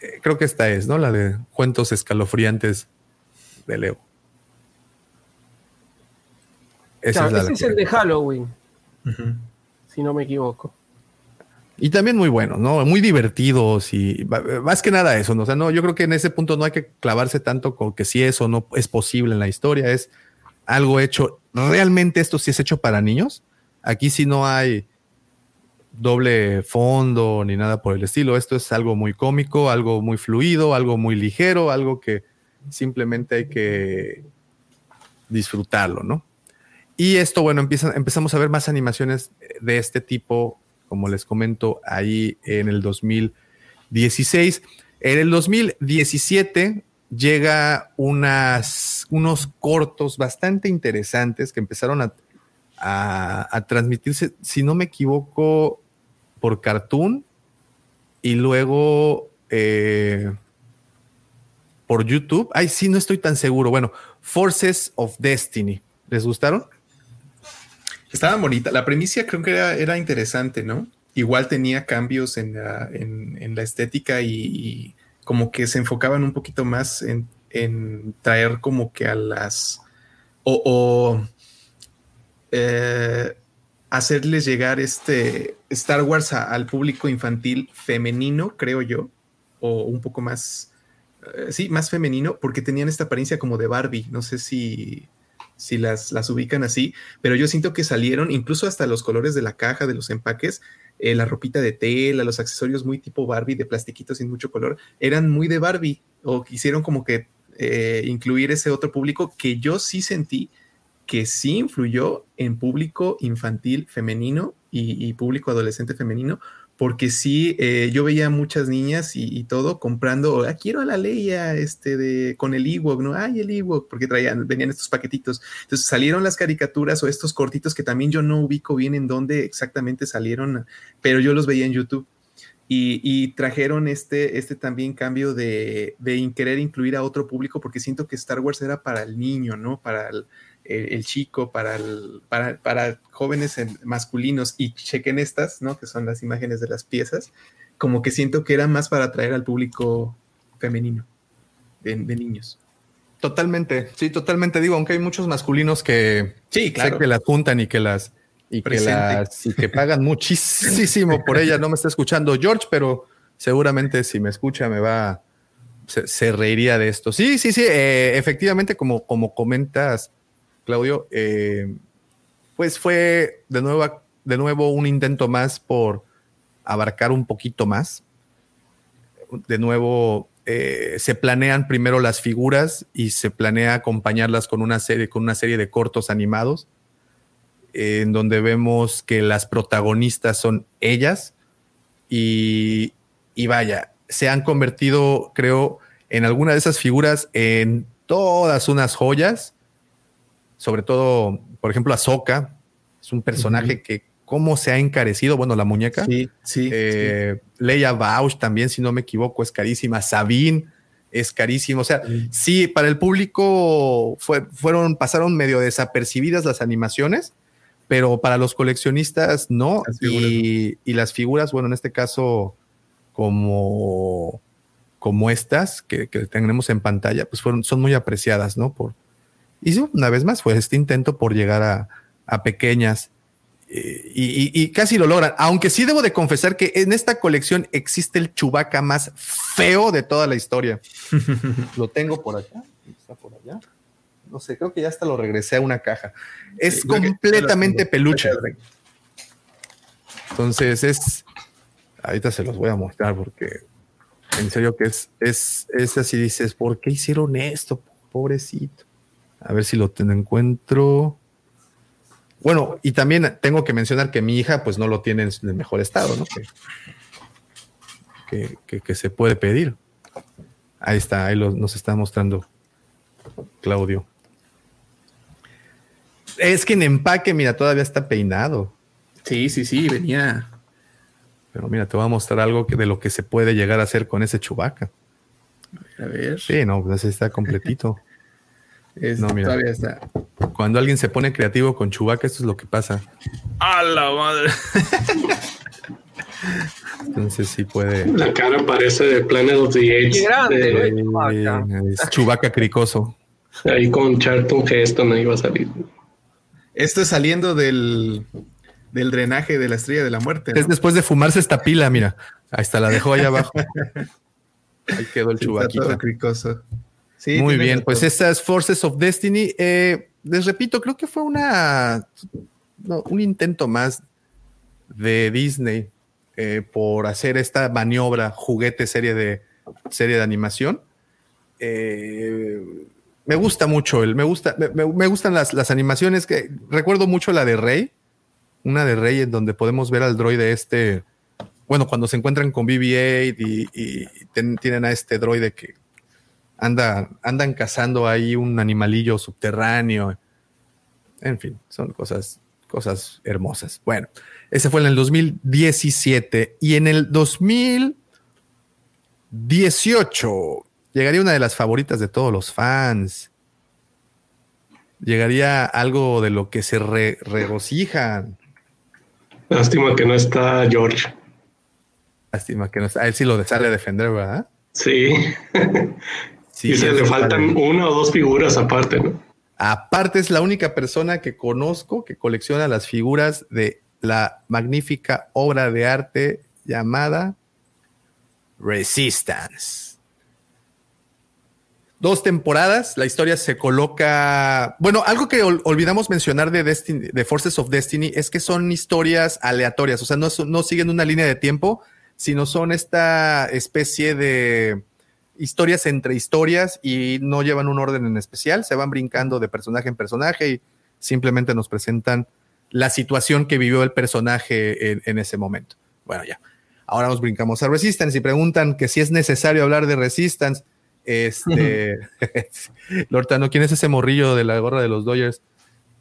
Eh, creo que esta es, ¿no? La de cuentos escalofriantes de Lego. Esa Claro, es la- ese la es el de Halloween, si no me equivoco. Y también muy buenos, ¿no? Muy divertidos y más que nada eso, ¿no? O sea, no, yo creo que en ese punto no hay que clavarse tanto con que si eso no es posible en la historia, es algo hecho. Realmente esto sí es hecho para niños. Aquí sí no hay doble fondo ni nada por el estilo. Esto es algo muy cómico, algo muy fluido, algo muy ligero, algo que simplemente hay que disfrutarlo, ¿no? Y esto, bueno, empieza, empezamos a ver más animaciones de este tipo, como les comento, ahí en el 2016. En el 2017 llega unas, unos cortos bastante interesantes que empezaron a, a, transmitirse, si no me equivoco, por Cartoon y luego eh, por YouTube. Ay, sí, no estoy tan seguro. Bueno, Forces of Destiny. ¿Les gustaron? Estaban bonitas. La premisa creo que era, interesante, ¿no? Igual tenía cambios en la, en, la estética y, como que se enfocaban un poquito más en, traer como que a las... o, eh, hacerles llegar este Star Wars al público infantil femenino, creo yo, o un poco más, eh, sí, más femenino, porque tenían esta apariencia como de Barbie. No sé si, si las, las ubican así, pero yo siento que salieron incluso hasta los colores de la caja, de los empaques, eh, la ropita de tela, los accesorios muy tipo Barbie, de plastiquito sin mucho color, eran muy de Barbie o quisieron como que eh, incluir ese otro público que yo sí sentí que sí influyó en público infantil femenino y, público adolescente femenino, porque sí, eh, yo veía muchas niñas y, todo comprando, ah, quiero a la Leia este de, con el Ewok, ¿no? Ay, el Ewok, porque traían, venían estos paquetitos. Entonces salieron las caricaturas o estos cortitos que también yo no ubico bien en dónde exactamente salieron, pero yo los veía en YouTube. Y, trajeron este, este también cambio de, de querer incluir a otro público, porque siento que Star Wars era para el niño, ¿no? Para el, el, chico, para, el, para, para, jóvenes masculinos y chequen estas, ¿no? Que son las imágenes de las piezas, como que siento que era más para atraer al público femenino, de, niños. Totalmente, sí, totalmente digo, aunque hay muchos masculinos que, sí, claro. que las juntan y que las y que, las, y que pagan (laughs) muchísimo por ella. No me está escuchando George, pero seguramente si me escucha me va, se, reiría de esto. Sí, sí, sí, eh, efectivamente, como, como comentas, Claudio, eh, pues fue de nuevo, de nuevo un intento más por abarcar un poquito más. De nuevo, eh, se planean primero las figuras y se planea acompañarlas con una serie, con una serie de cortos animados, en donde vemos que las protagonistas son ellas y, y vaya, se han convertido, creo, en alguna de esas figuras en todas unas joyas sobre todo, por ejemplo, Ahsoka, es un personaje que cómo se ha encarecido, bueno, la muñeca. Sí, sí. Eh, Leia Bausch también, si no me equivoco, es carísima. Sabine es carísimo. O sea, sí, para el público fueron, pasaron medio desapercibidas las animaciones, pero para los coleccionistas no. Y, las figuras, bueno, en este caso, como, como estas que, que tenemos en pantalla, pues fueron, son muy apreciadas, ¿no? Por, y una vez más fue este intento por llegar a, pequeñas eh, y, casi lo logran. Aunque sí debo de confesar que en esta colección existe el chubaca más feo de toda la historia. (laughs) lo tengo por acá. Está por allá. No sé, creo que ya hasta lo regresé a una caja. Es completamente peluche. Entonces es. Ahorita se los voy a mostrar porque en serio que es, es, es así. Dices, ¿por qué hicieron esto? Pobrecito. A ver si lo encuentro. Bueno, y también tengo que mencionar que mi hija pues no lo tiene en el mejor estado, ¿no? Que, se puede pedir. Ahí está, ahí nos está mostrando Claudio. Es que en empaque, mira, todavía está peinado. Sí, sí, sí, venía. Pero mira, te voy a mostrar algo de lo que se puede llegar a hacer con ese chubaca. A ver. Sí, no, pues está completito. (laughs) no, mira, todavía está. Cuando alguien se pone creativo con Chubaca, esto es lo que pasa. ¡A la madre! Entonces sí puede. La cara parece de Planet of the Apes. es Chubaca cricoso. Ahí con Charlton Heston ahí va a salir. Esto es saliendo del, del drenaje de la estrella de la muerte. Es después de fumarse esta pila, mira. Ahí está, la dejó ahí abajo. (laughs) Ahí quedó el sí, Chubaquita. cricoso. Muy bien, pues estas Forces of Destiny. Eh, les repito, creo que fue una no, un intento más de Disney eh, por hacer esta maniobra, juguete, serie de serie de animación. Eh, me gusta mucho el, me gusta, me, me gustan las, las, animaciones que recuerdo mucho la de Rey, una de Rey en donde podemos ver al droide este, bueno, cuando se encuentran con BB-8 y, y ten, tienen a este droide que anda, andan cazando ahí un animalillo subterráneo. En fin, son cosas, cosas hermosas. Bueno, ese fue en el 2017 y en el 2018 llegaría una de las favoritas de todos los fans. Llegaría algo de lo que se re regocijan. Lástima que no está George. Lástima que no está. A él sí lo sale a defender, ¿verdad? Sí. (laughs) sí y se le faltan una o dos figuras aparte, ¿no? Aparte es la única persona que conozco que colecciona las figuras de la magnífica obra de arte llamada Resistance dos temporadas, la historia se coloca. Bueno, algo que ol olvidamos mencionar de, Destiny, de Forces of Destiny es que son historias aleatorias, o sea, no, no siguen una línea de tiempo, sino son esta especie de historias entre historias y no llevan un orden en especial, se van brincando de personaje en personaje y simplemente nos presentan la situación que vivió el personaje en, en ese momento. Bueno, ya. Ahora nos brincamos a Resistance y preguntan que si es necesario hablar de Resistance. Este, (laughs) Lortano, ¿quién es ese morrillo de la gorra de los Dodgers?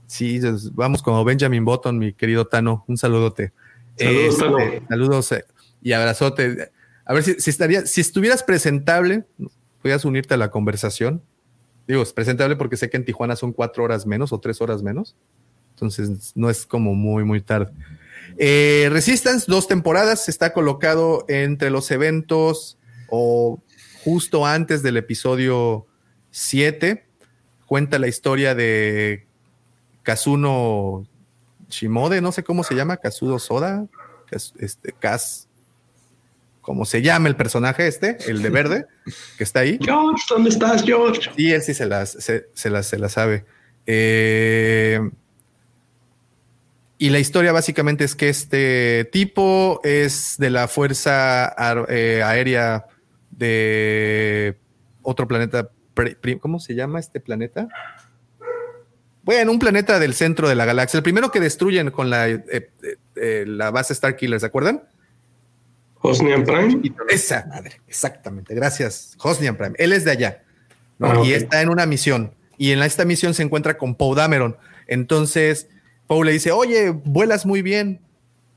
Sí, vamos como Benjamin Button, mi querido Tano. Un saludote. Saludos, este, Tano. Saludos eh, y abrazote. A ver si, estaría, si estuvieras presentable, podrías unirte a la conversación. Digo, es presentable porque sé que en Tijuana son cuatro horas menos o tres horas menos. Entonces no es como muy, muy tarde. Eh, Resistance, dos temporadas, está colocado entre los eventos o justo antes del episodio 7. Cuenta la historia de Kazuno Shimode, no sé cómo se llama, Kazudo Soda, este, Kaz, como se llama el personaje este, el de verde, que está ahí. George, ¿dónde estás, George? Sí, él sí se las, se, se las, se las sabe. Eh, y la historia básicamente es que este tipo es de la Fuerza eh, Aérea de otro planeta. ¿Cómo se llama este planeta? Bueno, un planeta del centro de la galaxia. El primero que destruyen con la, eh, la base Starkiller, ¿se acuerdan? Hosnian Prime. Esa madre, exactamente. Gracias, Hosnian Prime. Él es de allá ¿no? ah, y okay. está en una misión. Y en esta misión se encuentra con Poe Dameron. Entonces, Poe le dice: Oye, vuelas muy bien.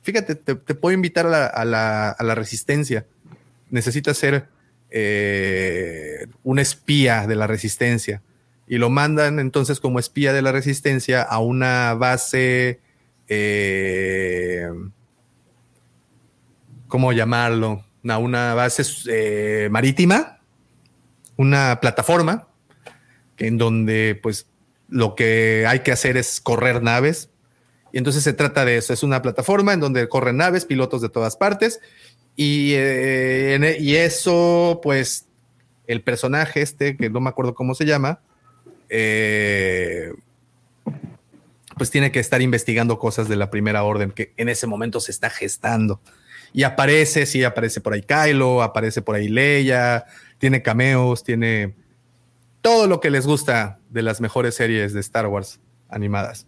Fíjate, te, te puedo invitar a la, a, la, a la, resistencia. Necesitas ser eh, un espía de la resistencia y lo mandan entonces como espía de la resistencia a una base, eh, ¿cómo llamarlo? A una base eh, marítima, una plataforma en donde pues lo que hay que hacer es correr naves. Y entonces se trata de eso, es una plataforma en donde corren naves, pilotos de todas partes, y, eh, y, eso, pues, el personaje este, que no me acuerdo cómo se llama, eh, pues tiene que estar investigando cosas de la primera orden que en ese momento se está gestando. Y aparece, sí, aparece por ahí Kylo, aparece por ahí Leia, tiene cameos, tiene todo lo que les gusta de las mejores series de Star Wars animadas.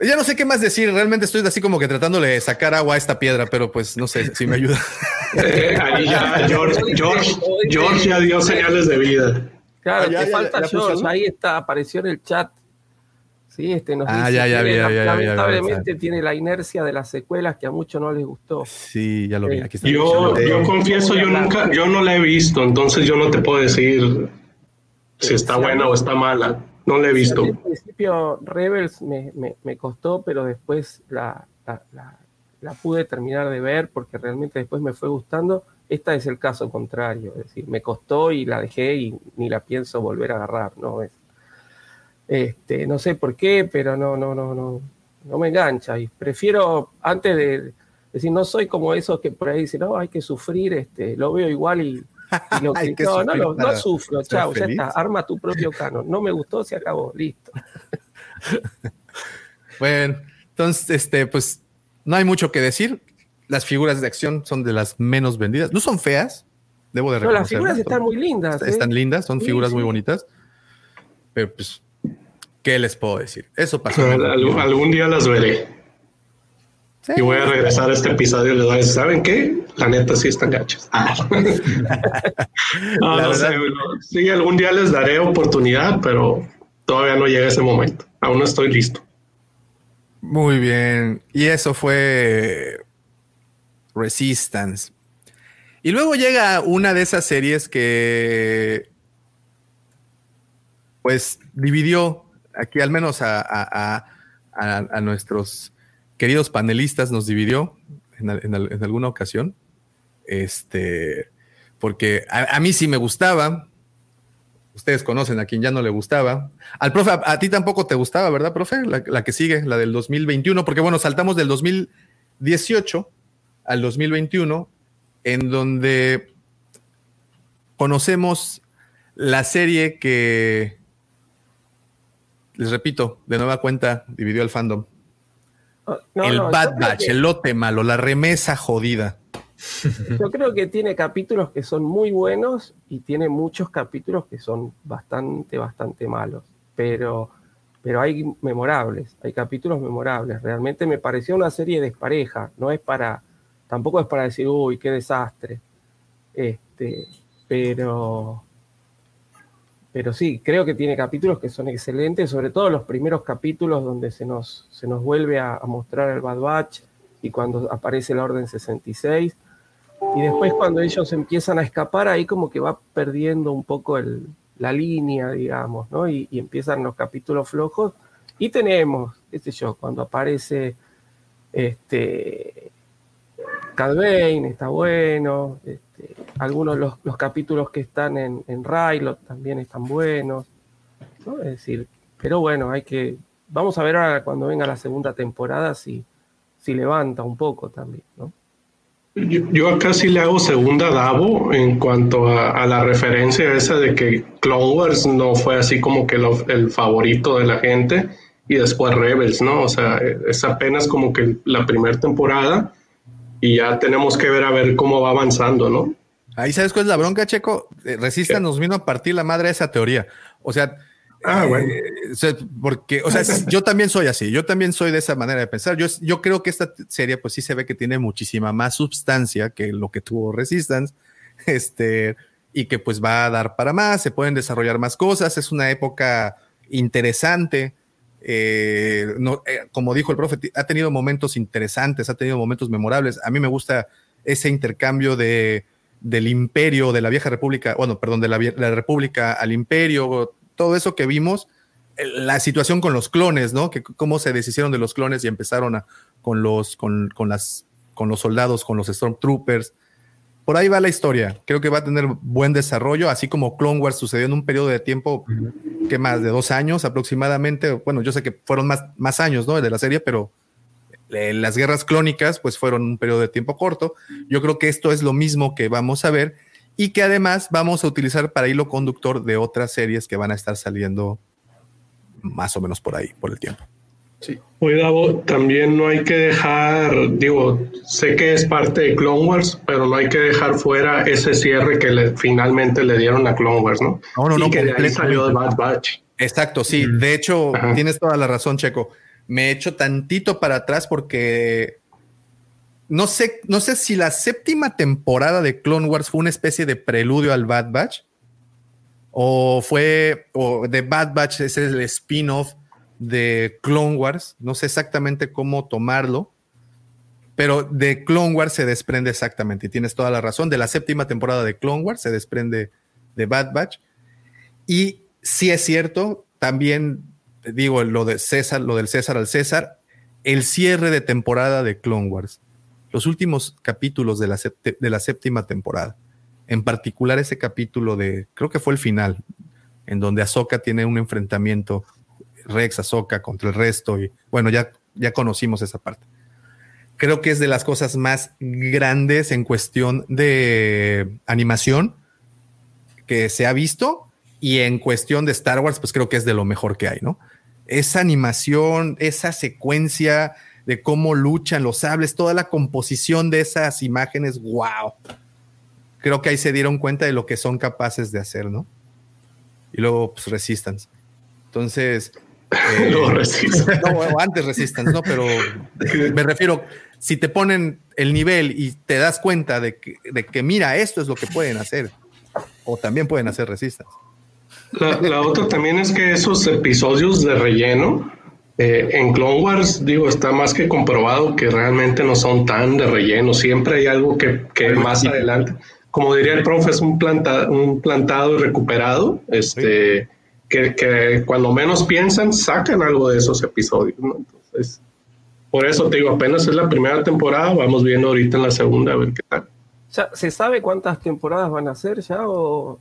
Ya no sé qué más decir, realmente estoy así como que tratándole de sacar agua a esta piedra, pero pues no sé si me ayuda. Eh, (laughs) ahí ya, George, George, George, ya dio señales de vida. Claro, ah, ya, te ya, falta ya, George, ahí está, apareció en el chat. Sí, este nos ah, dice ya, ya, que ya, ya, lamentablemente tiene la inercia de las secuelas que a muchos no les gustó. Sí, ya lo vi. Aquí está yo, yo confieso, yo nunca, yo no la he visto, entonces yo no te puedo decir si está buena o está mala. No la he visto. Al principio Rebels me, me, me costó, pero después la, la, la, la, pude terminar de ver porque realmente después me fue gustando. Esta es el caso contrario, es decir, me costó y la dejé y ni la pienso volver a agarrar, ¿no? Es, este, no sé por qué, pero no, no, no, no, no me engancha. Y prefiero, antes de decir, no soy como esos que por ahí dicen, no, hay que sufrir, este, lo veo igual y Y (laughs) lo que- no, no, no, no sufro, chao, ya está, arma tu propio canon. No me gustó, se acabó, listo. (laughs) Bueno, entonces, este, pues no hay mucho que decir. Las figuras de acción son de las menos vendidas. No son feas, debo de No, las figuras están muy lindas. ¿eh? Están lindas, son Sí, figuras sí. muy bonitas. Pero pues, ¿qué les puedo decir? Eso pasó. Al- al- algún día las veré. Y voy a regresar a este episodio y les voy a decir, ¿saben qué? La neta sí están gachas. Ah. (laughs) no, no sé, sí, algún día les daré oportunidad, pero todavía no llega ese momento. Aún no estoy listo. Muy bien. Y eso fue Resistance. Y luego llega una de esas series que pues dividió aquí al menos a, nuestros queridos panelistas nos dividió en, al- en al- en alguna ocasión. Este, porque a, mí sí me gustaba. Ustedes conocen a quien ya no le gustaba. Al profe, a, a ti tampoco te gustaba, ¿verdad, profe? La, la que sigue, la del 2021, porque bueno, saltamos del 2018 al 2021, en donde conocemos la serie que, les repito, de nueva cuenta, dividió al fandom. No, el no, Bad Batch, que- el lote malo, la remesa jodida. (laughs) Yo creo que tiene capítulos que son muy buenos y tiene muchos capítulos que son bastante, bastante malos. Pero, pero hay memorables, hay capítulos memorables. Realmente me pareció una serie despareja. No es para, tampoco es para decir, uy, qué desastre. Este, pero, pero sí, creo que tiene capítulos que son excelentes, sobre todo los primeros capítulos donde se nos, se nos vuelve a, mostrar el Bad Batch y cuando aparece la Orden 66. Y después cuando ellos empiezan a escapar, ahí como que va perdiendo un poco el- la línea, digamos, ¿no? Y, y empiezan los capítulos flojos. Y tenemos, qué sé yo, cuando aparece este Cad está bueno. Algunos de los, los capítulos que están en, en Rylot también están buenos. ¿no? Es decir, pero bueno, hay que. Vamos a ver ahora cuando venga la segunda temporada si, si levanta un poco también, ¿no? Yo, yo acá sí le hago segunda Davo en cuanto a, a la referencia esa de que Clone Wars no fue así como que lo- el favorito de la gente y después Rebels, ¿no? O sea, es apenas como que la primera temporada y ya tenemos que ver a ver cómo va avanzando, ¿no? Ahí sabes cuál es la bronca, Checo. Eh, Resista nos vino a partir la madre de esa teoría. O sea, Ah, bueno. eh, o sea, porque, o sea, (laughs) yo también soy así, yo también soy de esa manera de pensar. Yo, yo creo que esta serie, pues sí se ve que tiene muchísima más sustancia que lo que tuvo Resistance, (laughs) este, y que pues va a dar para más, se pueden desarrollar más cosas, es una época interesante. Eh, no, eh, como dijo el profe, ha tenido momentos interesantes, ha tenido momentos memorables. A mí me gusta ese intercambio de, del imperio, de la vieja república, bueno, perdón, de la, república al imperio, todo eso que vimos, eh, la situación con los clones, ¿no? Que cómo se deshicieron de los clones y empezaron con los, con, con las, con los soldados, con los Stormtroopers. Por ahí va la historia. Creo que va a tener buen desarrollo, así como Clone Wars sucedió en un periodo de tiempo que más de dos años aproximadamente. Bueno, yo sé que fueron más, más años, ¿no? De la serie, pero eh, las guerras clónicas, pues fueron un periodo de tiempo corto. Yo creo que esto es lo mismo que vamos a ver y que además vamos a utilizar para hilo conductor de otras series que van a estar saliendo más o menos por ahí, por el tiempo. Oye, Davo, también no hay que dejar, digo, sé que es parte de Clone Wars, pero no hay que dejar fuera ese cierre que le- finalmente le dieron a Clone Wars, ¿no? No, no, y no, que de ahí salió de Bad Batch. Exacto, sí. De hecho, tienes toda la razón, Checo. Me he hecho tantito para atrás porque no sé, no sé si la séptima temporada de Clone Wars fue una especie de preludio al Bad Batch o fue, o de Bad Batch es el spin-off de Clone Wars. No sé exactamente cómo tomarlo, pero de Clone Wars se desprende exactamente. Y tienes toda la razón. De la séptima temporada de Clone Wars se desprende de Bad Batch. Y sí es cierto, también digo lo de César, lo del César al César, el cierre de temporada de Clone Wars, los últimos capítulos de la, de la séptima temporada, en particular ese capítulo de, creo que fue el final, en donde Ahsoka tiene un enfrentamiento, Rex Ahsoka contra el resto, y bueno, ya, ya conocimos esa parte. Creo que es de las cosas más grandes en cuestión de animación que se ha visto y en cuestión de Star Wars, pues creo que es de lo mejor que hay, ¿no? Esa animación, esa secuencia de cómo luchan los sables, toda la composición de esas imágenes, wow. Creo que ahí se dieron cuenta de lo que son capaces de hacer, ¿no? Y luego, pues, Resistance. Entonces. (laughs) Eh, Resistance. (laughs) No, antes Resistance, ¿no? Pero me refiero, si te ponen el nivel y te das cuenta de que, de que mira, esto es lo que pueden hacer, o también pueden hacer Resistance. La, la otra también es que esos episodios de relleno eh, en Clone Wars, digo, está más que comprobado que realmente no son tan de relleno. Siempre hay algo que, que más adelante, como diría el profe, es un, planta, un plantado y recuperado. Este, que, que, cuando menos piensan, sacan algo de esos episodios. ¿no? Entonces, por eso te digo, apenas es la primera temporada, vamos viendo ahorita en la segunda a ver qué tal. Ya, ¿Se sabe cuántas temporadas van a ser ya o,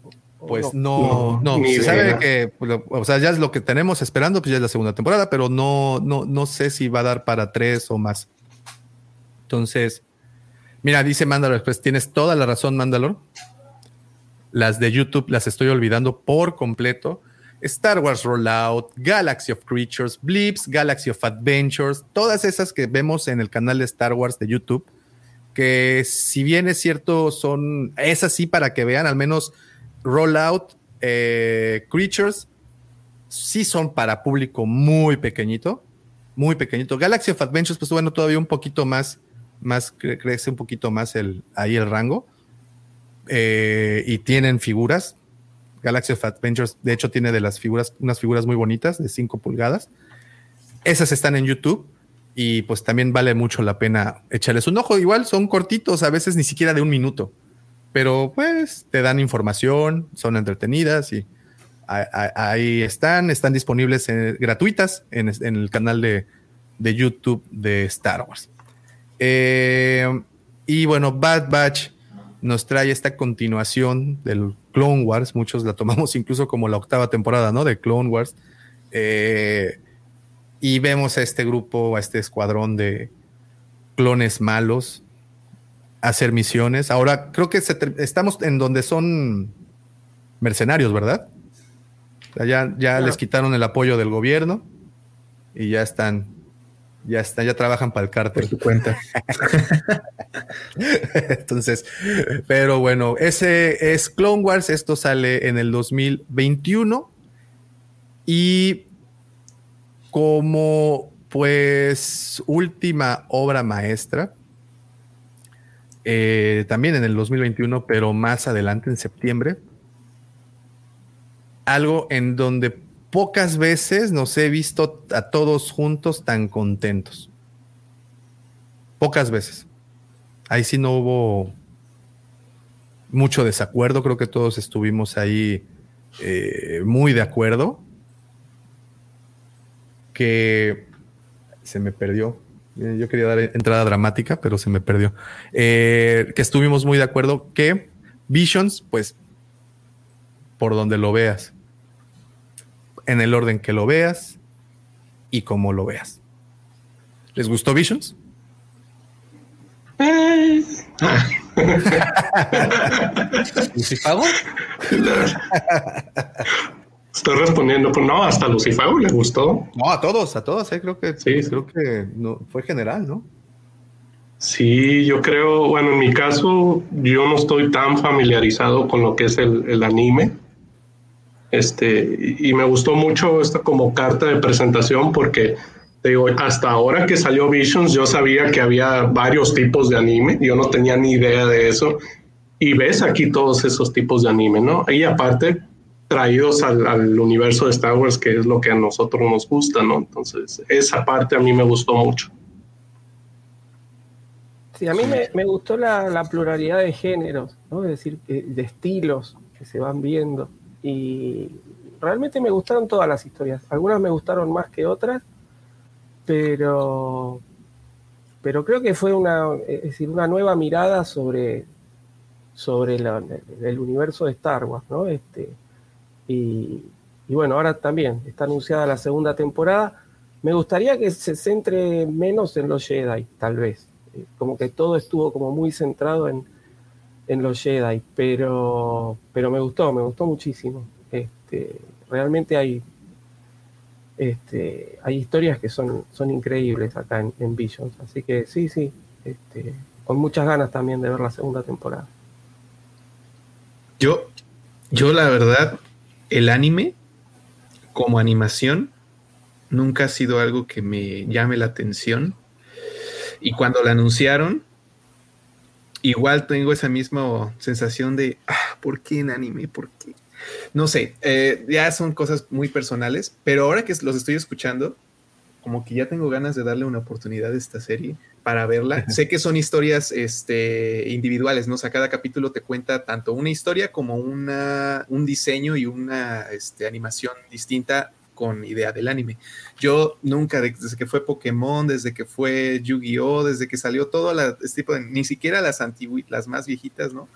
pues no, no, no se sabe que, o sea, ya es lo que tenemos esperando, pues ya es la segunda temporada, pero no, no, no sé si va a dar para tres o más. Entonces, mira, dice Mandalor, pues tienes toda la razón, Mandalor. Las de YouTube las estoy olvidando por completo. Star Wars Rollout, Galaxy of Creatures, Blips, Galaxy of Adventures, todas esas que vemos en el canal de Star Wars de YouTube, que si bien es cierto, son, es así para que vean al menos Rollout, eh, Creatures, sí son para público muy pequeñito, muy pequeñito. Galaxy of Adventures, pues bueno, todavía un poquito más, más crece un poquito más el, ahí el rango. Eh, y tienen figuras. Galaxy of Adventures, de hecho, tiene de las figuras, unas figuras muy bonitas de 5 pulgadas. Esas están en YouTube y pues también vale mucho la pena echarles un ojo. Igual son cortitos, a veces ni siquiera de un minuto pero pues te dan información, son entretenidas y ahí están, están disponibles gratuitas en, el canal de, YouTube de Star Wars. Eh, y bueno, Bad Batch nos trae esta continuación del Clone Wars, muchos la tomamos (laughs) incluso como la octava temporada, ¿no? De Clone Wars. Eh, y vemos a este grupo, a este escuadrón de clones malos, hacer misiones. Ahora creo que estamos en donde son mercenarios, ¿verdad? ya, ya les quitaron el apoyo del gobierno y ya están, ya están, ya trabajan para el cártel. Por su cuenta. (laughs) Entonces, pero bueno, ese es Clone Wars. Esto sale en el 2021 y como pues última obra maestra eh, también en el 2021, pero más adelante, en septiembre. Algo en donde pocas veces nos he visto a todos juntos tan contentos. Pocas veces. Ahí sí no hubo mucho desacuerdo, creo que todos estuvimos ahí eh, muy de acuerdo. Que se me perdió. Eh, yo quería dar entrada dramática, pero se me perdió. Eh, que estuvimos muy de acuerdo que Visions, pues, por donde lo veas, en el orden que lo veas y como lo veas. ¿Les gustó Visions? (laughs) ¿Lucifago? Estoy respondiendo, pues no, hasta Lucifago le gustó. No, a todos, a todos, eh, creo que sí, creo que no, fue general, ¿no? Sí, yo creo, bueno, en mi caso, yo no estoy tan familiarizado con lo que es el, el anime. Este, y, me gustó mucho esta como carta de presentación porque digo, hasta ahora que salió Visions, yo sabía que había varios tipos de anime, yo no tenía ni idea de eso. Y ves aquí todos esos tipos de anime, ¿no? Y aparte, traídos al, universo de Star Wars, que es lo que a nosotros nos gusta, ¿no? Entonces, esa parte a mí me gustó mucho. Sí, a mí me, gustó la, pluralidad de géneros, ¿no? Es decir, de estilos que se van viendo. Y realmente me gustaron todas las historias. Algunas me gustaron más que otras, pero, pero creo que fue una, decir, una nueva mirada sobre, sobre el universo de Star Wars, ¿no? Este, y, bueno, ahora también está anunciada la segunda temporada. Me gustaría que se centre menos en los Jedi, tal vez. Eh, como que todo estuvo como muy centrado en, en los Jedi, pero, pero me gustó, me gustó muchísimo. Este, realmente hay, este, hay historias que son, son increíbles acá en, en Visions, así que sí, sí, este, con muchas ganas también de ver la segunda temporada. Yo, yo la verdad, el anime como animación nunca ha sido algo que me llame la atención. Y cuando la anunciaron, igual tengo esa misma sensación de, ah, ¿por qué en anime? ¿Por qué? No sé, eh, ya son cosas muy personales, pero ahora que los estoy escuchando, como que ya tengo ganas de darle una oportunidad a esta serie para verla. sé que son historias este, individuales, ¿no? O sea, cada capítulo te cuenta tanto una historia como una, un diseño y una este, animación distinta con idea del anime. Yo nunca, desde que fue Pokémon, desde que fue Yu-Gi-Oh, desde que salió todo la, este tipo de, ni siquiera las las más viejitas, ¿no?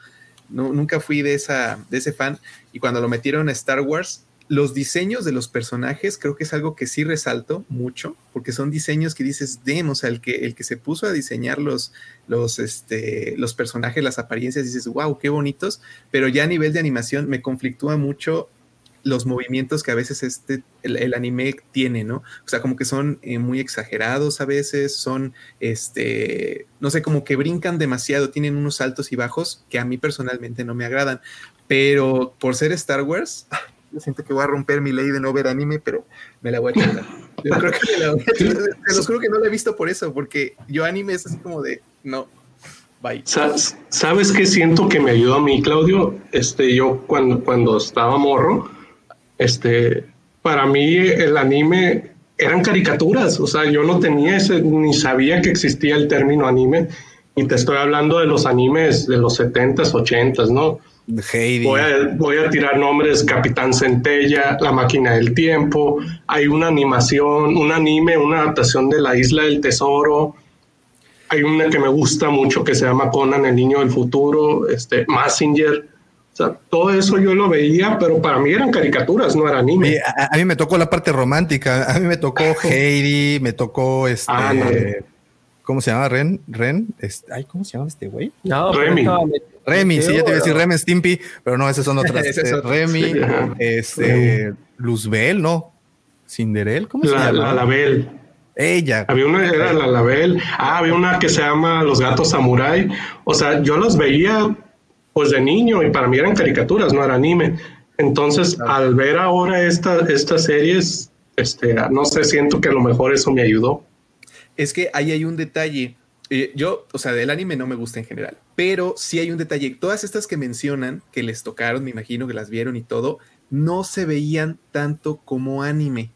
nunca fui de, esa, de ese fan. Y cuando lo metieron a Star Wars, los diseños de los personajes creo que es algo que sí resalto mucho, porque son diseños que dices, demos, o el que, el que se puso a diseñar los, los, este, los personajes, las apariencias, dices, wow, qué bonitos, pero ya a nivel de animación me conflictúa mucho los movimientos que a veces este, el, anime tiene, ¿no? O sea, como que son eh, muy exagerados a veces, son, este, no sé, como que brincan demasiado, tienen unos altos y bajos que a mí personalmente no me agradan, pero por ser Star Wars, (laughs) yo siento que voy a romper mi ley de no ver anime, pero me la voy a echar. Yo creo que me la voy a echar. Te los juro que no la he visto por eso, porque yo anime es así como de, no, ¿Sabes qué siento que me ayudó a mí, Claudio? Este, yo cuando, cuando estaba morro, este, para mí el anime eran caricaturas, o sea, yo no tenía ese, ni sabía que existía el término anime, y te estoy hablando de los animes de los 70s, 80s, ¿no? Voy a, voy a tirar nombres, Capitán Centella, La Máquina del Tiempo, hay una animación, un anime, una adaptación de La Isla del Tesoro, hay una que me gusta mucho que se llama Conan, el Niño del Futuro, este, Massinger, o sea, todo eso yo lo veía, pero para mí eran caricaturas, no era anime. A, mí me tocó la parte romántica. A mí me tocó (laughs) Heidi, me tocó este. Ah, ¿Cómo se llama? Ren, Ren. Este, ay, ¿cómo se llama este güey? No, Remy. Remy, sí, ya te iba a decir Remy Stimpy, pero no, esas son otras. (laughs) Este, Remy, este, Luzbel, ¿no? Cinderel, ¿cómo se llama? La Label. Ella. Había una, era la Label. Ah, había una que se llama Los Gatos Samurai. O sea, yo los veía pues de niño y para mí eran caricaturas, no era anime. Entonces, al ver ahora esta, estas series, este, no sé, siento que a lo mejor eso me ayudó. Es que ahí hay un detalle. Eh, yo, o sea, del anime no me gusta en general, pero sí hay un detalle. Todas estas que mencionan, que les tocaron, me imagino que las vieron y todo, no se veían tanto como anime,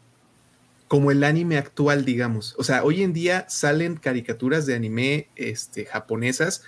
como el anime actual, digamos. O sea, hoy en día salen caricaturas de anime este, japonesas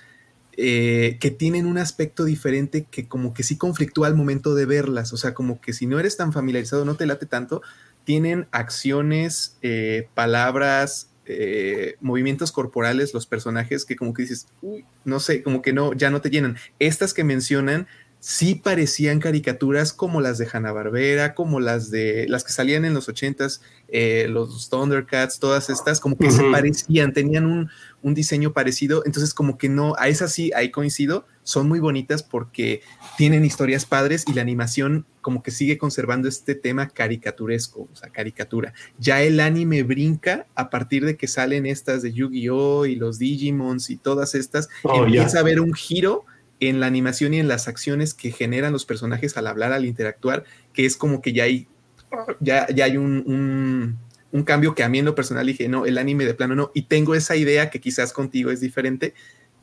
eh, que tienen un aspecto diferente que como que sí conflictúa al momento de verlas, o sea, como que si no eres tan familiarizado, no te late tanto, tienen acciones, eh, palabras, eh, movimientos corporales, los personajes que como que dices, uy, no sé, como que no, ya no te llenan. Estas que mencionan sí parecían caricaturas como las de Hanna-Barbera, como las de las que salían en los ochentas, eh, los Thundercats, todas estas, como que se parecían, tenían un, un, diseño parecido, entonces como que no, a esas sí, ahí coincido, son muy bonitas porque tienen historias padres y la animación como que sigue conservando este tema caricaturesco, o sea, caricatura. Ya el anime brinca a partir de que salen estas de Yu-Gi-Oh! y los Digimons y todas estas, oh, empieza a haber un giro en la animación y en las acciones que generan los personajes al hablar, al interactuar, que es como que ya hay, ya, ya hay un, un, cambio que a mí en lo personal dije, no, el anime de plano no, y tengo esa idea que quizás contigo es diferente,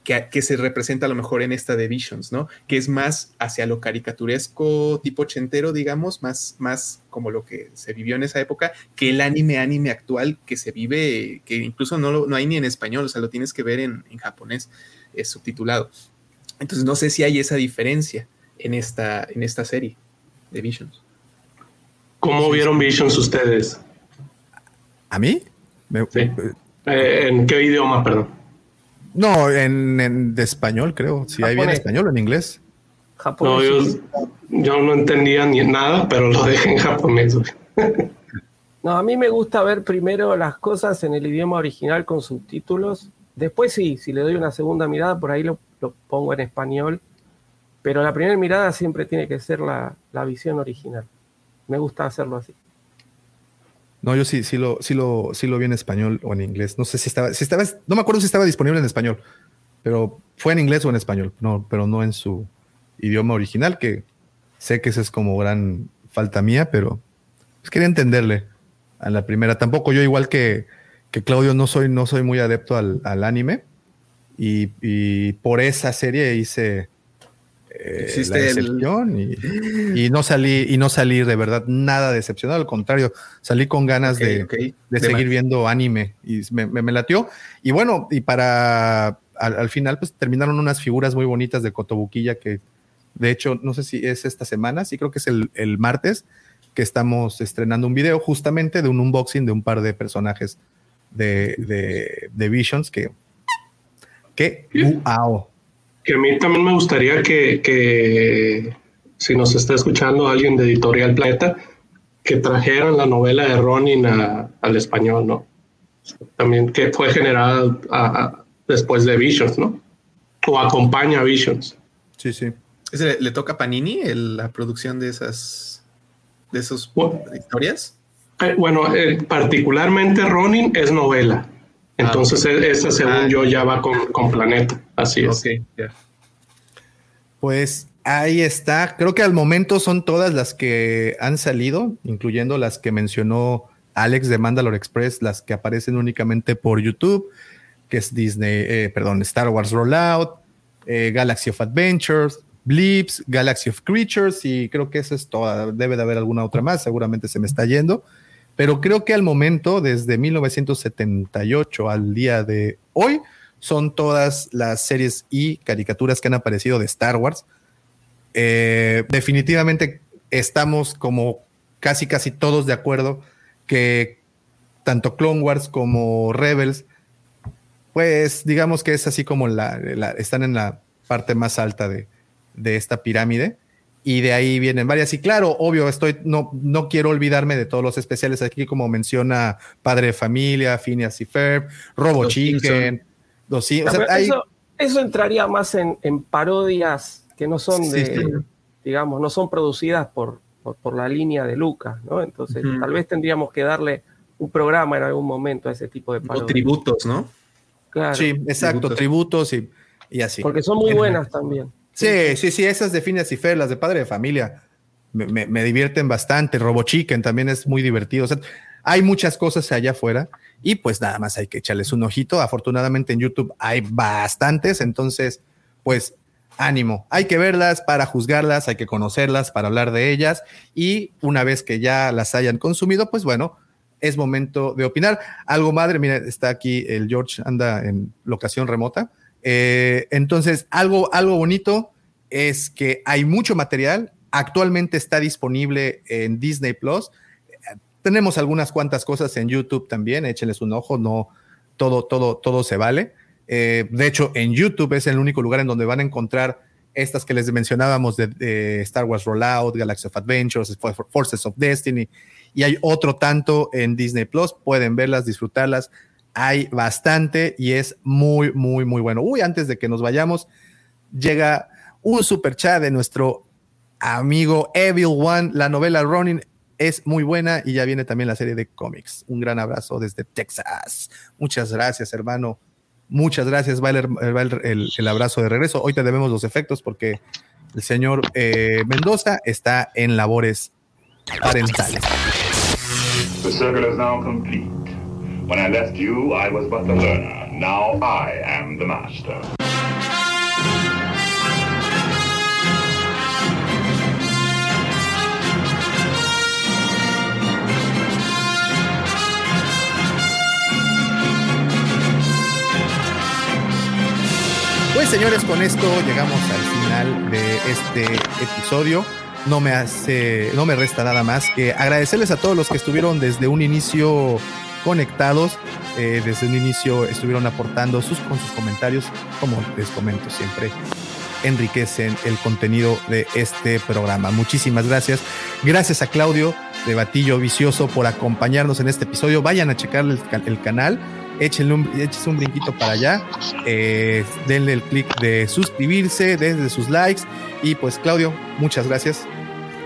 que, que, se representa a lo mejor en esta de Visions, ¿no? Que es más hacia lo caricaturesco, tipo ochentero, digamos, más, más como lo que se vivió en esa época, que el anime, anime actual que se vive, que incluso no, no hay ni en español, o sea, lo tienes que ver en, en japonés, es subtitulado. Entonces no sé si hay esa diferencia en esta, en esta serie de Visions. ¿Cómo vieron Visions ustedes? ¿A mí? Eh, ¿En qué idioma, perdón? No, en, de español, creo. Si hay bien español o en inglés. Japonés. yo, no entendía ni nada, pero lo dejé en japonés. (laughs) no, a mí me gusta ver primero las cosas en el idioma original con subtítulos. Después sí, si le doy una segunda mirada, por ahí lo lo pongo en español. pero la primera mirada siempre tiene que ser la, la visión original. Me gusta hacerlo así. No, yo sí, sí lo, sí lo, sí lo vi en español o en inglés. No sé si estaba, si estaba, no me acuerdo si estaba disponible en español, pero fue en inglés o en español, no, pero no en su idioma original, que sé que esa es como gran falta mía, pero pues quería entenderle a la primera. Tampoco yo, igual que, que Claudio, no soy, no soy muy adepto al, al anime. Y, y, por esa serie hice eh, la decepción y, y, no salí y no salí de verdad nada decepcionado, al contrario, salí con ganas okay, de, okay. de, seguir viendo anime y me, me, me, latió. Y bueno, y para al, al, final, pues terminaron unas figuras muy bonitas de Cotobuquilla que de hecho, no sé si es esta semana, sí creo que es el, el martes que estamos estrenando un video justamente de un unboxing de un par de personajes de, de, de Visions que, que, a mí también me gustaría que, que, si nos está escuchando alguien de Editorial Planeta, que trajeran la novela de Ronin a, al español, ¿no? También que fue generada a, a, después de Visions, ¿no? O acompaña a Visions. Sí, sí. ¿Le, le toca a Panini el, la producción de esas de esas bueno, historias? Eh, bueno, eh, particularmente Ronin es novela. Entonces, ah, okay. esa, según ah, yo, ya va con, con Planeta. Así es. Okay, yeah. Pues ahí está. Creo que al momento son todas las que han salido, incluyendo las que mencionó Alex de Mandalore Express, las que aparecen únicamente por YouTube, que es Disney, eh, perdón, Star Wars Rollout, eh, Galaxy of Adventures, Blips, Galaxy of Creatures, y creo que eso es toda. Debe de haber alguna otra más, seguramente se me está yendo. Pero creo que al momento, desde 1978 al día de hoy, son todas las series y caricaturas que han aparecido de Star Wars. Eh, definitivamente estamos como casi casi todos de acuerdo que tanto Clone Wars como Rebels, pues digamos que es así como la, la están en la parte más alta de, de, esta pirámide. Y de ahí vienen varias. Y claro, obvio, estoy, no, no quiero olvidarme de todos los especiales aquí, como menciona Padre de Familia, Phineas y Ferb, Robo los Chicken, Simpson. No, sí, o sea, hay... eso, eso, entraría más en, en, parodias que no son de, sí. digamos, no son producidas por, por, por, la línea de Lucas, ¿no? Entonces, uh -huh. tal vez tendríamos que darle un programa en algún momento a ese tipo de parodias. O tributos, ¿no? Claro. Sí, exacto, tributos, tributos y, y, así. Porque son muy buenas también. Sí, sí, sí, esas de Phineas y Fer, las de Padre de Familia, me, me, me divierten bastante. Robo Chicken también es muy divertido. O sea, hay muchas cosas allá afuera y pues nada más hay que echarles un ojito. Afortunadamente en YouTube hay bastantes, entonces pues ánimo, hay que verlas para juzgarlas, hay que conocerlas para hablar de ellas y una vez que ya las hayan consumido, pues bueno, es momento de opinar. Algo madre, mira, está aquí el George, anda en locación remota. Eh, entonces, algo, algo bonito es que hay mucho material, actualmente está disponible en Disney Plus tenemos algunas cuantas cosas en YouTube también, échenles un ojo, no todo, todo, todo se vale. Eh, de hecho, en YouTube es el único lugar en donde van a encontrar estas que les mencionábamos de, de, Star Wars Rollout, Galaxy of Adventures, Forces of Destiny, y hay otro tanto en Disney Plus. Pueden verlas, disfrutarlas. Hay bastante y es muy, muy, muy bueno. Uy, antes de que nos vayamos, llega un super chat de nuestro amigo Evil One, la novela Ronin es muy buena y ya viene también la serie de cómics. Un gran abrazo desde Texas. Muchas gracias, hermano. Muchas gracias. Va el, abrazo de regreso. Hoy te debemos los efectos porque el señor eh, Mendoza está en labores parentales. When I left you, I was but the learner. Now I am the master. Pues señores, con esto llegamos al final de este episodio. No me hace, no me resta nada más que agradecerles a todos los que estuvieron desde un inicio conectados, eh, desde un inicio estuvieron aportando sus, con sus comentarios, como les comento siempre, enriquecen el contenido de este programa. Muchísimas gracias. Gracias a Claudio de Batillo Vicioso por acompañarnos en este episodio. Vayan a checar el, canal échenle un, échense un brinquito para allá, eh, denle el clic de suscribirse, denle sus likes y pues Claudio, muchas gracias.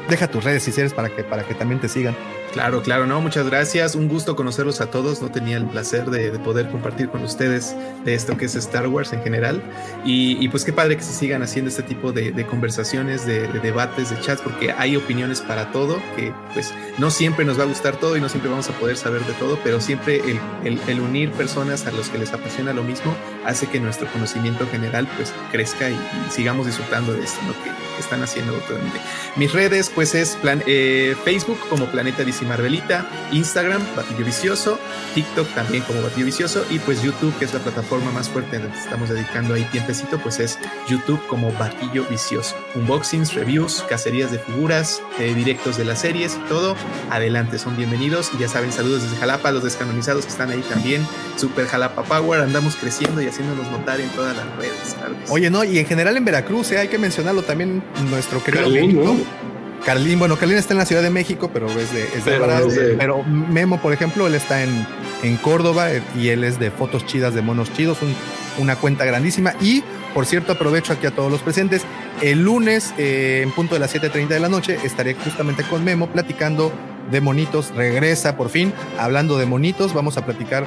Deja tus redes si quieres para que, para que también te sigan. Claro, claro, no, muchas gracias. Un gusto conocerlos a todos. No tenía el placer de, de poder compartir con ustedes de esto que es Star Wars en general. Y, y pues qué padre que se sigan haciendo este tipo de, conversaciones, de, de, debates, de chats, porque hay opiniones para todo, que pues no siempre nos va a gustar todo y no siempre vamos a poder saber de todo, pero siempre el, unir personas a los que les apasiona lo mismo hace que nuestro conocimiento general pues crezca y, sigamos disfrutando de esto, lo que están haciendo totalmente. Mis redes pues es plan, eh, Facebook como Planeta DC Marvelita, Instagram Batillo Vicioso, TikTok también como Batillo Vicioso y pues YouTube que es la plataforma más fuerte en donde estamos dedicando ahí tiempecito pues es YouTube como Batillo Vicioso. Unboxings, reviews, cacerías de figuras, eh, directos de las series y todo. Adelante, son bienvenidos y ya saben, saludos desde Jalapa, los descanonizados que están ahí también. Super Jalapa Power, andamos creciendo y haciéndonos notar en todas las redes. Que. Oye, no, y en general en Veracruz, eh, hay que mencionarlo también nuestro querido Carlín, México. ¿no? Carlín, bueno, Carlín está en la Ciudad de México, pero es de, es de Pero Alvarado. es de- Pero Memo, por ejemplo, él está en, en Córdoba eh, y él es de fotos chidas de monos chidos, un- una cuenta grandísima. Y, por cierto, aprovecho aquí a todos los presentes. El lunes, eh, en punto de las 7:30 de la noche, estaré justamente con Memo platicando de monitos. Regresa por fin, hablando de monitos. Vamos a platicar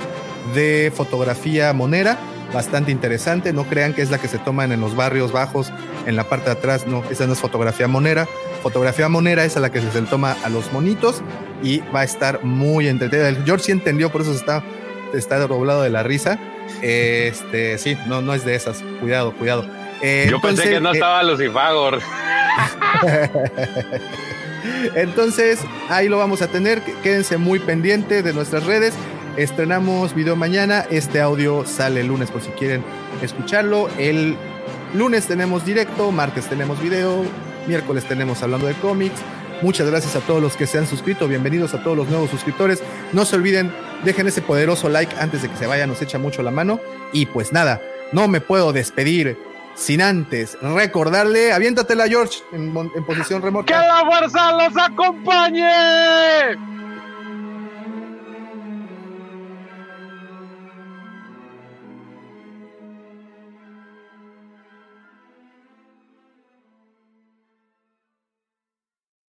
de fotografía monera. Bastante interesante, no crean que es la que se toman en los barrios bajos, en la parte de atrás, no, esa no es fotografía monera, fotografía monera es a la que se toma a los monitos y va a estar muy entretenida. El George sí entendió, por eso está, está doblado de la risa. Este, sí, no, no es de esas. Cuidado, cuidado. Eh, Yo pensé que no eh, estaba Lucifagor. (laughs) Entonces, ahí lo vamos a tener. Quédense muy pendiente de nuestras redes. Estrenamos video mañana. Este audio sale el lunes por si quieren escucharlo. El lunes tenemos directo, martes tenemos video, miércoles tenemos hablando de cómics. Muchas gracias a todos los que se han suscrito. Bienvenidos a todos los nuevos suscriptores. No se olviden, dejen ese poderoso like antes de que se vaya, nos echa mucho la mano. Y pues nada, no me puedo despedir sin antes recordarle, aviéntatela George en, en posición remota. ¡Que la fuerza los acompañe!